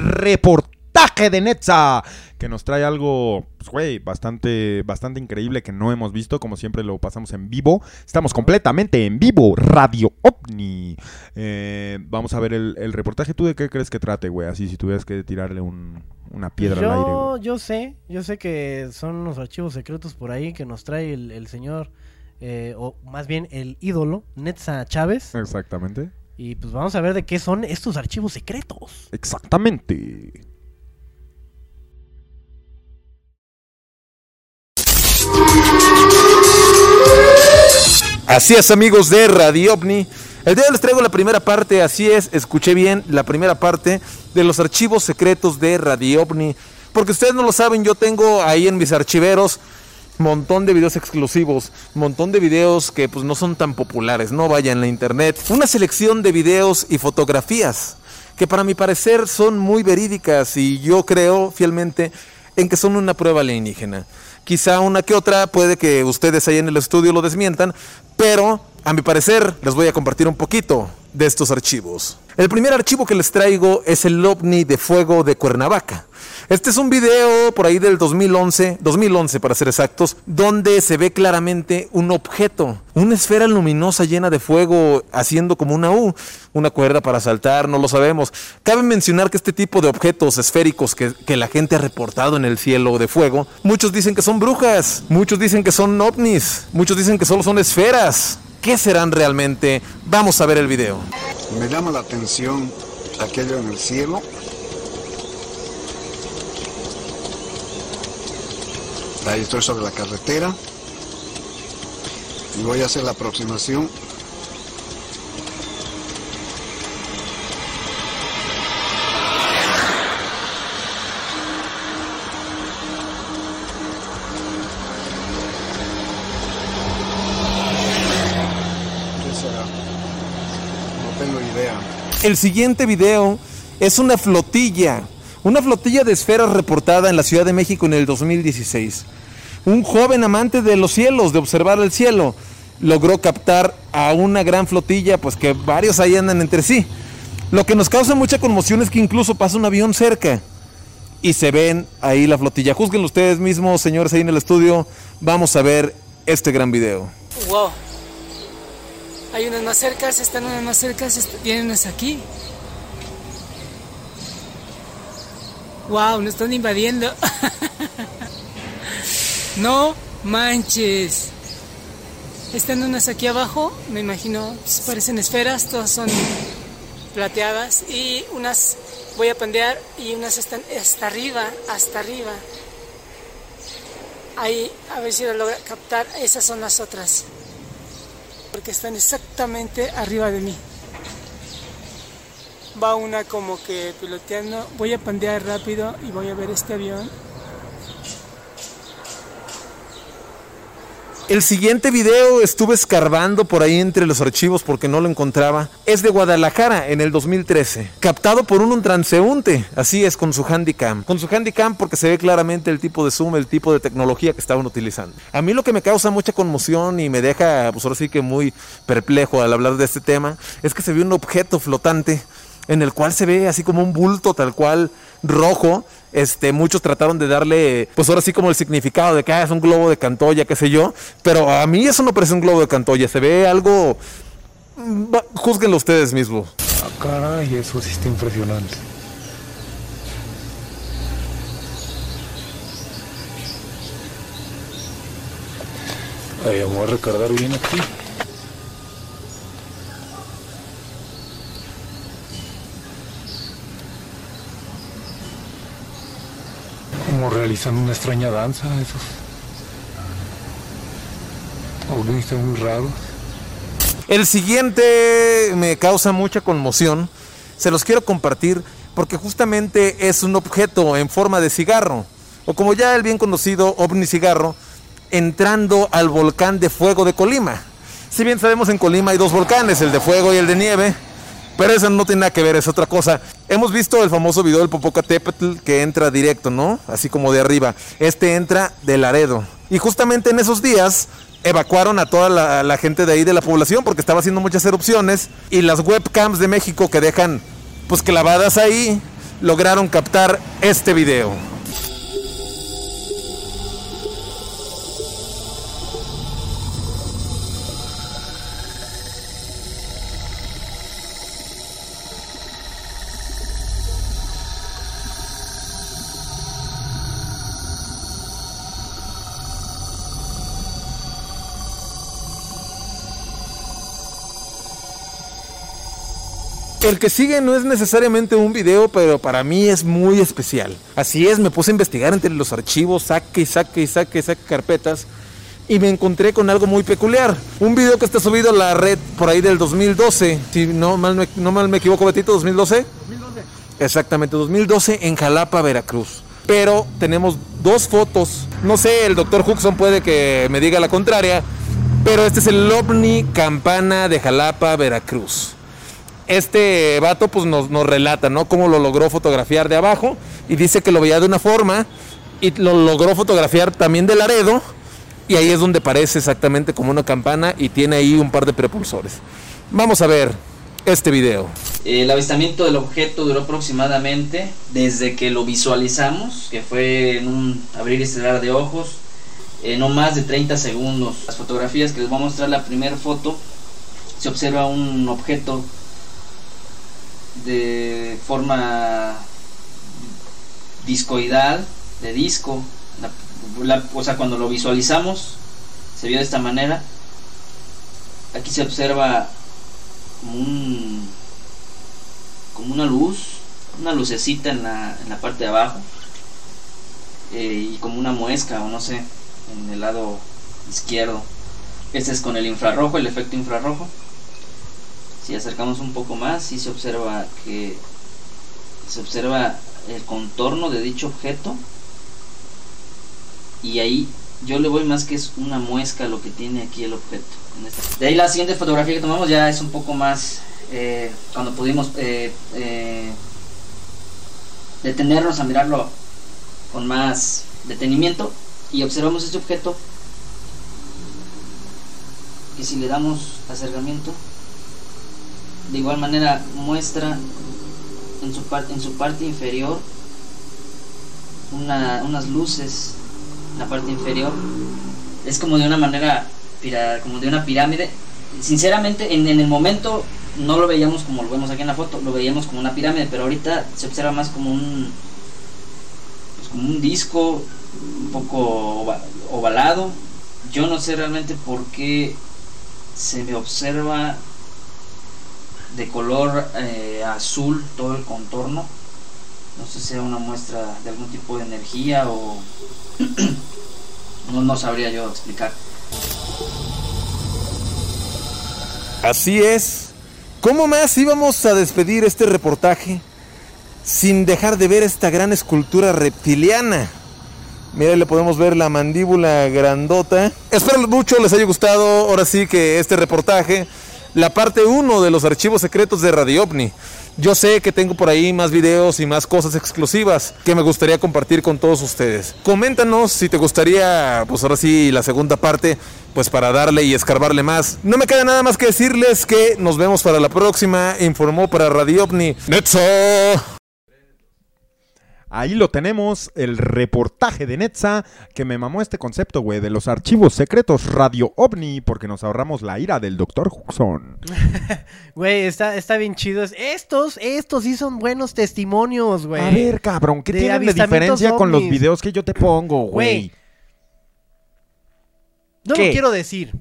Speaker 1: reportaje de Netza, que nos trae algo, pues, güey, bastante, bastante increíble que no hemos visto. Como siempre lo pasamos en vivo. Estamos completamente en vivo, Radio OVNI. Eh, vamos a ver el, el reportaje. ¿Tú de qué crees que trate, güey? Así si tuvieras que tirarle un- una piedra al aire,
Speaker 2: Yo,
Speaker 1: güey.
Speaker 2: yo sé, yo sé que son unos archivos secretos por ahí que nos trae el, el señor, eh, o más bien el ídolo, Netza Chávez.
Speaker 1: Exactamente.
Speaker 2: Y pues vamos a ver de qué son estos archivos secretos.
Speaker 1: Exactamente.
Speaker 8: Así es, amigos de Radio OVNI. El día de hoy les traigo la primera parte, así es, escuché bien, la primera parte de los archivos secretos de Radio OVNI. Porque ustedes no lo saben, yo tengo ahí en mis archiveros montón de videos exclusivos, montón de videos que pues no son tan populares, no vaya en la internet. Una selección de videos y fotografías que para mi parecer son muy verídicas y yo creo fielmente en que son una prueba alienígena. Quizá una que otra puede que ustedes ahí en el estudio lo desmientan, pero a mi parecer les voy a compartir un poquito de estos archivos. El primer archivo que les traigo es el ovni de fuego de Cuernavaca. Este es un video por ahí del 2011, 2011 para ser exactos, donde se ve claramente un objeto, una esfera luminosa llena de fuego haciendo como una U, una cuerda para saltar, no lo sabemos. Cabe mencionar que este tipo de objetos esféricos que, que la gente ha reportado en el cielo de fuego, muchos dicen que son brujas, muchos dicen que son ovnis, muchos dicen que solo son esferas. ¿Qué serán realmente? Vamos a ver el video.
Speaker 9: Me llama la atención aquello en el cielo. Ahí estoy sobre la carretera. Y voy a hacer la aproximación. ¿Qué será? No tengo idea.
Speaker 8: El siguiente video es una flotilla, una flotilla de esferas reportada en la Ciudad de México en el 2016. Un joven amante de los cielos, de observar el cielo, logró captar a una gran flotilla, pues que varios ahí andan entre sí. Lo que nos causa mucha conmoción es que incluso pasa un avión cerca y se ven ahí la flotilla. Juzguen ustedes mismos, señores, ahí en el estudio. Vamos a ver este gran video.
Speaker 10: Wow. Hay unas más cercas, están unas más cercas, vienen unas aquí. Wow, nos están invadiendo. no manches. Están unas aquí abajo, me imagino, pues, parecen esferas, todas son plateadas y unas voy a pandear y unas están hasta arriba, hasta arriba. Ahí, a ver si lo logra captar, esas son las otras porque están exactamente arriba de mí. Va una como que piloteando. Voy a pandear rápido y voy a ver este avión.
Speaker 8: El siguiente video estuve escarbando por ahí entre los archivos porque no lo encontraba. Es de Guadalajara en el 2013. Captado por un, transeúnte. Así es, con su handicam. Con su handicam porque se ve claramente el tipo de zoom, el tipo de tecnología que estaban utilizando. A mí lo que me causa mucha conmoción y me deja, pues ahora sí que muy perplejo al hablar de este tema, es que se ve un objeto flotante en el cual se ve así como un bulto tal cual rojo. Este, muchos trataron de darle, pues ahora sí como el significado de que ah, es un globo de Cantoya, qué sé yo, pero a mí eso no parece un globo de Cantoya, se ve algo, mm, juzguenlo ustedes mismos.
Speaker 11: Ah, caray, eso sí está impresionante. Ahí vamos a recargar bien aquí. Como realizan una extraña danza esos. muy raros.
Speaker 8: El siguiente me causa mucha conmoción, se los quiero compartir porque justamente es un objeto en forma de cigarro, o como ya el bien conocido ovni cigarro, entrando al volcán de fuego de Colima. Si bien sabemos en Colima hay dos volcanes, el de fuego y el de nieve, pero eso no tiene nada que ver, es otra cosa. Hemos visto el famoso video del Popocatépetl que entra directo, ¿no? Así como de arriba. Este entra de Laredo. Y justamente en esos días evacuaron a toda la, la gente de ahí de la población porque estaba haciendo muchas erupciones y las webcams de México que dejan pues clavadas ahí lograron captar este video. El que sigue no es necesariamente un video, pero para mí es muy especial. Así es, me puse a investigar entre los archivos, saque y saque y saque y saque carpetas. Y me encontré con algo muy peculiar. Un video que está subido a la red por ahí del 2012. Si no mal me, no mal me equivoco, Betito, 2012. 2012. Exactamente, 2012 en Jalapa, Veracruz. Pero tenemos dos fotos. No sé, el doctor Huxon puede que me diga la contraria. Pero este es el OVNI Campana de Jalapa, Veracruz este vato pues nos, nos, relata, ¿no? Cómo lo logró fotografiar de abajo y dice que lo veía de una forma y lo logró fotografiar también de Laredo y ahí es donde parece exactamente como una campana y tiene ahí un par de propulsores. Vamos a ver este video.
Speaker 12: El avistamiento del objeto duró aproximadamente desde que lo visualizamos, que fue en un abrir y cerrar de ojos, eh, no más de 30 segundos. Las fotografías que les voy a mostrar, la primera foto, se observa un objeto de forma discoidal, de disco. La, o sea, cuando lo visualizamos, se vio de esta manera. Aquí se observa como, un, como una luz, una lucecita en la, en la parte de abajo. Eh, y como una muesca, o no sé, en el lado izquierdo. Este es con el infrarrojo, el efecto infrarrojo. Si acercamos un poco más, sí se observa que se observa el contorno de dicho objeto. Y ahí yo le voy más que es una muesca lo que tiene aquí el objeto. De ahí la siguiente fotografía que tomamos ya es un poco más eh, cuando pudimos eh, eh, detenernos a mirarlo con más detenimiento y observamos este objeto que si le damos acercamiento de igual manera muestra en su, parte en su parte inferior una, unas luces en la parte inferior. Es como de una manera como de una pirámide. Sinceramente en, en, el momento no lo veíamos como lo vemos aquí en la foto lo veíamos como una pirámide pero ahorita se observa más como un pues como un disco un poco ovalado. Yo no sé realmente por qué se me observa de color eh, azul todo el contorno. No sé si sea una muestra de algún tipo de energía o no, no sabría yo explicar.
Speaker 8: Así es. ¿Cómo más íbamos a despedir este reportaje sin dejar de ver esta gran escultura reptiliana? Mira, le podemos ver la mandíbula grandota. Espero mucho les haya gustado ahora sí que este reportaje la parte 1 de los archivos secretos de Radio OVNI. Yo sé que tengo por ahí más videos y más cosas exclusivas que me gustaría compartir con todos ustedes. Coméntanos si te gustaría, pues ahora sí, la segunda parte, pues para darle y escarbarle más. No me queda nada más que decirles que nos vemos para la próxima. Informó para Radio OVNI. ¡Netzo!
Speaker 1: Ahí lo tenemos, el reportaje de Netza, que me mamó este concepto, güey, de los archivos secretos Radio OVNI, porque nos ahorramos la ira del Dr. Huxon.
Speaker 2: Güey, está, está bien chido. Estos, estos sí son buenos testimonios, güey.
Speaker 1: A ver, cabrón, ¿qué tienen de diferencia con los videos que yo te pongo, güey?
Speaker 2: No lo quiero decir.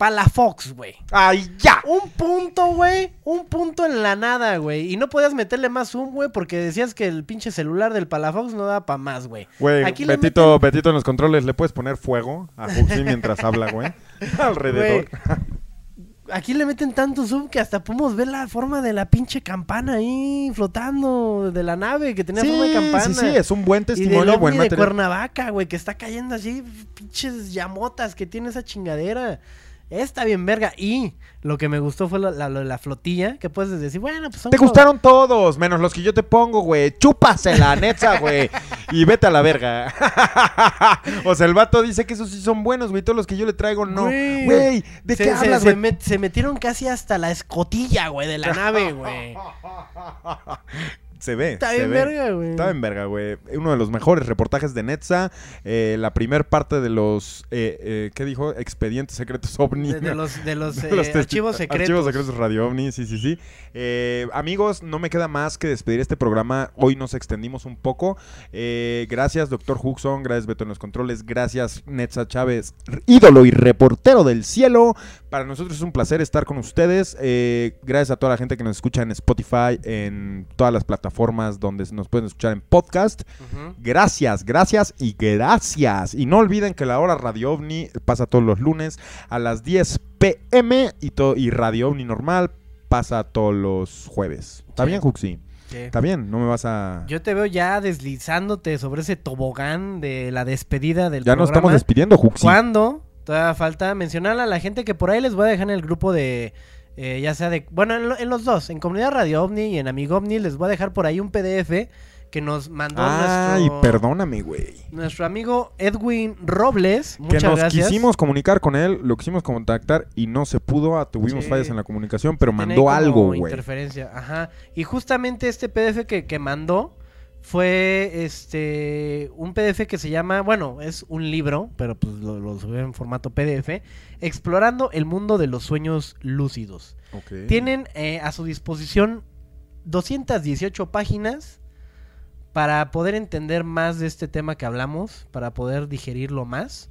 Speaker 2: Palafox, güey.
Speaker 1: ¡Ay, ya!
Speaker 2: Un punto, güey. Un punto en la nada, güey. Y no podías meterle más zoom, güey, porque decías que el pinche celular del Palafox no da para más, güey.
Speaker 1: Güey, Betito, meten... Betito en los controles, ¿le puedes poner fuego a Huxi mientras habla, güey? Alrededor.
Speaker 2: Wey. Aquí le meten tanto zoom que hasta podemos ver la forma de la pinche campana ahí flotando de la nave que tenía
Speaker 1: sí,
Speaker 2: forma de campana.
Speaker 1: Sí, sí, es un buen testimonio.
Speaker 2: Y del
Speaker 1: buen
Speaker 2: de Cuernavaca, güey, que está cayendo así, pinches llamotas que tiene esa chingadera. Está bien verga. Y lo que me gustó fue la, la, la flotilla, que puedes decir, bueno, pues son
Speaker 1: Te gustaron todos, menos los que yo te pongo, güey. Chúpasela, neta, güey. y vete a la verga. o sea, el vato dice que esos sí son buenos, güey. Todos los que yo le traigo, no. Güey, ¿de
Speaker 2: se,
Speaker 1: qué hablas,
Speaker 2: se,
Speaker 1: güey?
Speaker 2: met, se metieron casi hasta la escotilla, güey, de la nave, güey.
Speaker 1: Se ve.
Speaker 2: Está
Speaker 1: se
Speaker 2: bien
Speaker 1: ve.
Speaker 2: verga, güey.
Speaker 1: Está en verga, güey. Uno de los mejores reportajes de Netza. eh, la primer parte de los, eh, eh, ¿qué dijo? Expedientes secretos ovni.
Speaker 2: De, de los, de los,
Speaker 1: De
Speaker 2: eh,
Speaker 1: los testi-
Speaker 2: archivos secretos.
Speaker 1: Archivos secretos Radio OVNI, sí, sí, sí. Eh, amigos, no me queda más que despedir este programa. Hoy nos extendimos un poco. Eh, gracias, doctor Huxon. Gracias, Beto en los controles. Gracias, Netza Chávez, ídolo y reportero del cielo. Para nosotros es un placer estar con ustedes. Eh, gracias a toda la gente que nos escucha en Spotify, en todas las plataformas donde nos pueden escuchar en podcast. Gracias, gracias y gracias. Y no olviden que la hora Radio OVNI pasa todos los lunes a las 10 pm y, to- y Radio OVNI normal pasa todos los jueves. ¿Está
Speaker 2: Sí.
Speaker 1: bien, Juxi?
Speaker 2: Sí.
Speaker 1: ¿Está bien? No me vas a...
Speaker 2: Yo te veo ya deslizándote sobre ese tobogán de la despedida del
Speaker 1: Ya nos
Speaker 2: programa.
Speaker 1: estamos despidiendo, Juxi.
Speaker 2: ¿Cuándo? Todavía falta mencionar a la gente que por ahí les voy a dejar en el grupo de... eh, ya sea de... Bueno, en, lo- en los dos. En Comunidad Radio OVNI y en Amigo OVNI les voy a dejar por ahí un PDF que nos mandó
Speaker 1: Ay,
Speaker 2: nuestro...
Speaker 1: perdóname, güey.
Speaker 2: Nuestro amigo Edwin Robles.
Speaker 1: Que
Speaker 2: Muchas
Speaker 1: nos
Speaker 2: gracias.
Speaker 1: quisimos comunicar con él, lo quisimos contactar y no se pudo. ah, Tuvimos
Speaker 2: Sí.
Speaker 1: fallas en la comunicación, pero
Speaker 2: Tiene
Speaker 1: mandó algo, güey.
Speaker 2: interferencia, ajá. Y justamente este PDF que, que mandó fue este un PDF que se llama, bueno, es un libro, pero pues lo, lo subió en formato PDF, explorando el mundo de los sueños lúcidos. Tienen eh, a su disposición 218 páginas para poder entender más de este tema que hablamos, para poder digerirlo más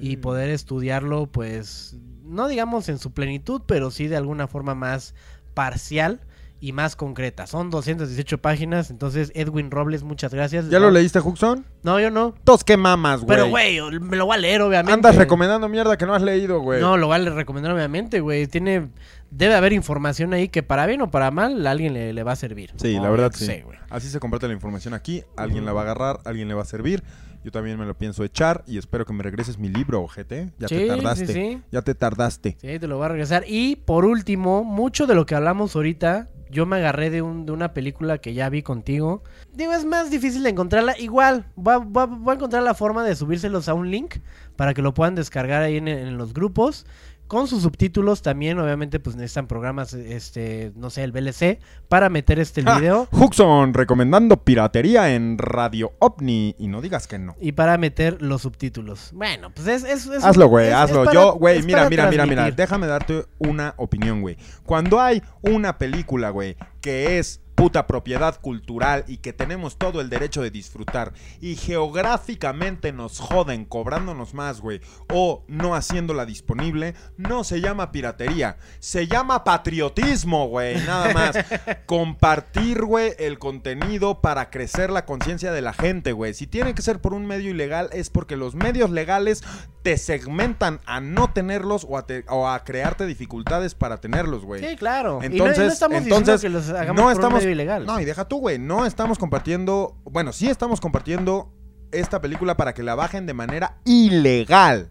Speaker 2: y poder estudiarlo, pues, no digamos en su plenitud, pero sí de alguna forma más parcial y más concreta. Son 218 páginas, entonces Edwin Robles, muchas gracias.
Speaker 1: ¿Ya lo leíste, Juxon?
Speaker 2: No, yo no.
Speaker 1: Tos que mamas, güey.
Speaker 2: Pero, güey, me lo voy a leer, obviamente.
Speaker 1: Andas recomendando mierda que no has leído, güey.
Speaker 2: No, lo voy a recomendar, obviamente, güey. Tiene... Debe haber información ahí que para bien o para mal a alguien le, le va a servir.
Speaker 1: Sí,
Speaker 2: No,
Speaker 1: la verdad sí.
Speaker 2: sé.
Speaker 1: Así se comparte la información aquí. Alguien la va a agarrar, alguien le va a servir. Yo también me lo pienso echar y espero que me regreses mi libro, ojete. Ya
Speaker 2: Sí,
Speaker 1: te
Speaker 2: sí,
Speaker 1: tardaste.
Speaker 2: sí.
Speaker 1: Ya te tardaste.
Speaker 2: Sí, te lo voy a regresar. Y por último, mucho de lo que hablamos ahorita, yo me agarré de, un, de una película que ya vi contigo. Digo, es más difícil de encontrarla. Igual, voy a, voy a- encontrar la forma de subírselos a un link para que lo puedan descargar ahí en, en los grupos. Con sus subtítulos también, obviamente, pues necesitan programas, este, no sé, el VLC, para meter este el
Speaker 1: Ah,
Speaker 2: video.
Speaker 1: Huxon recomendando piratería en Radio OVNI. Y no digas que no.
Speaker 2: Y para meter los subtítulos. Bueno, pues es... es, es-
Speaker 1: Hazlo, güey, hazlo.
Speaker 2: para-
Speaker 1: Yo, güey, mira, mira, mira, mira. Déjame darte una opinión, güey. Cuando hay una película, güey, que es puta propiedad cultural y que tenemos todo el derecho de disfrutar y geográficamente nos joden cobrándonos más, güey, o no haciéndola disponible, no se llama piratería, se llama patriotismo, güey, nada más. Compartir, güey, el contenido para crecer la conciencia de la gente, güey. Si tiene que ser por un medio ilegal es porque los medios legales te segmentan a no tenerlos o a, te- o a crearte dificultades para tenerlos, güey.
Speaker 2: Sí, claro. Y no- y
Speaker 1: Entonces,
Speaker 2: no estamos diciendo
Speaker 1: entonces
Speaker 2: que los hagamos
Speaker 1: no
Speaker 2: por un
Speaker 1: estamos,
Speaker 2: medio ilegal.
Speaker 1: No, y deja tú, güey, no estamos compartiendo, bueno, sí estamos compartiendo esta película para que la bajen de manera ilegal.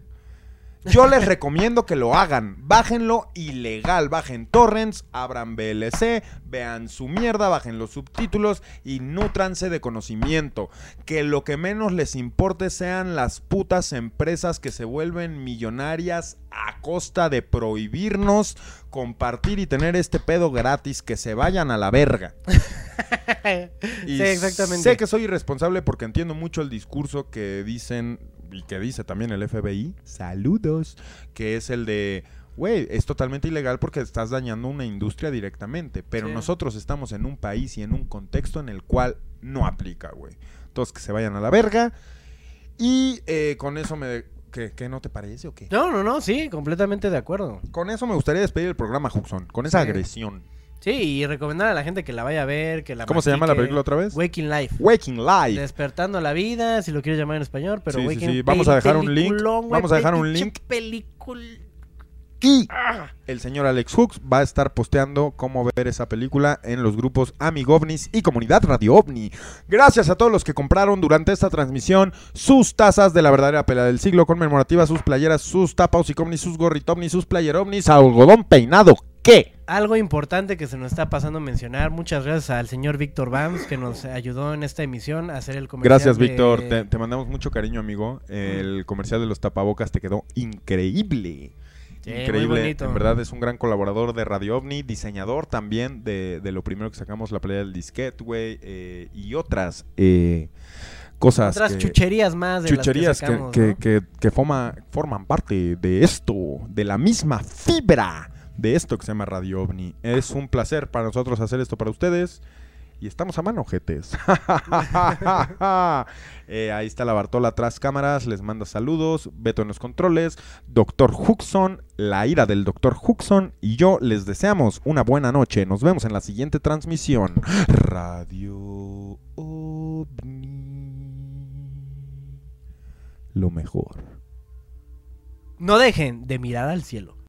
Speaker 1: Yo les recomiendo que lo hagan. Bájenlo ilegal. Bajen torrents, abran VLC, vean su mierda, bajen los subtítulos y nútranse de conocimiento. Que lo que menos les importe sean las putas empresas que se vuelven millonarias a costa de prohibirnos compartir y tener este pedo gratis. Que se vayan a la verga. Y
Speaker 2: sí, exactamente.
Speaker 1: Sé que soy irresponsable porque entiendo mucho el discurso que dicen y que dice también el FBI. Saludos. Que es el de, güey, es totalmente ilegal porque estás dañando una industria directamente. Pero
Speaker 2: Sí.
Speaker 1: nosotros estamos en un país y en un contexto en el cual no aplica, güey. Entonces que se vayan a la verga. Y eh, con eso me... ¿Qué, qué no te parece o qué?
Speaker 2: No, no, no, sí, completamente de acuerdo.
Speaker 1: Con eso me gustaría despedir el programa, Huxon. Con esa
Speaker 2: Sí.
Speaker 1: agresión.
Speaker 2: Sí, y recomendar a la gente que la vaya a ver, que la
Speaker 1: ¿Cómo se llama la película otra vez?
Speaker 2: Waking Life.
Speaker 1: Waking Life.
Speaker 2: Despertando la vida, si lo quieres llamar en español, pero
Speaker 1: Sí, sí,
Speaker 2: Waking
Speaker 1: sí. Vamos a dejar un link. Vamos a dejar un link.
Speaker 2: pelicul-
Speaker 1: Y el señor Alex Hooks va a estar posteando cómo ver esa película en los grupos Amigovnis y Comunidad Radio OVNI. Gracias a todos los que compraron durante esta transmisión sus tazas de la verdadera pelea del siglo conmemorativas, sus playeras, sus tapaos y sus gorritovnis, sus playerovnis, algodón peinado. ¿Qué?
Speaker 2: Algo importante que se nos está pasando a mencionar, muchas gracias al señor Víctor Bams que nos ayudó en esta emisión a hacer el comercial.
Speaker 1: Gracias,
Speaker 2: de-
Speaker 1: Víctor. Te, te mandamos mucho cariño, amigo. El comercial de los tapabocas te quedó increíble.
Speaker 2: Sí, muy
Speaker 1: Increíble,
Speaker 2: bonito.
Speaker 1: en verdad es un gran colaborador de Radio OVNI, diseñador también de, de lo primero que sacamos, la pelea del disquete, güey, eh, y otras eh, cosas.
Speaker 2: Otras
Speaker 1: que-
Speaker 2: chucherías más de las que
Speaker 1: chucherías que,
Speaker 2: sacamos,
Speaker 1: que-
Speaker 2: ¿no?
Speaker 1: que- que forma- forman parte de esto, de la misma fibra de esto que se llama Radio OVNI. Es un placer para nosotros hacer esto para ustedes. Y estamos a mano, jetes. Eh, ahí está la Bartola tras cámaras, les manda saludos. Beto en los controles, Doctor Huxon, la ira del Doctor Huxon y yo les deseamos una buena noche. Nos vemos en la siguiente transmisión. Radio OVNI. Lo mejor.
Speaker 2: No dejen de mirar al cielo.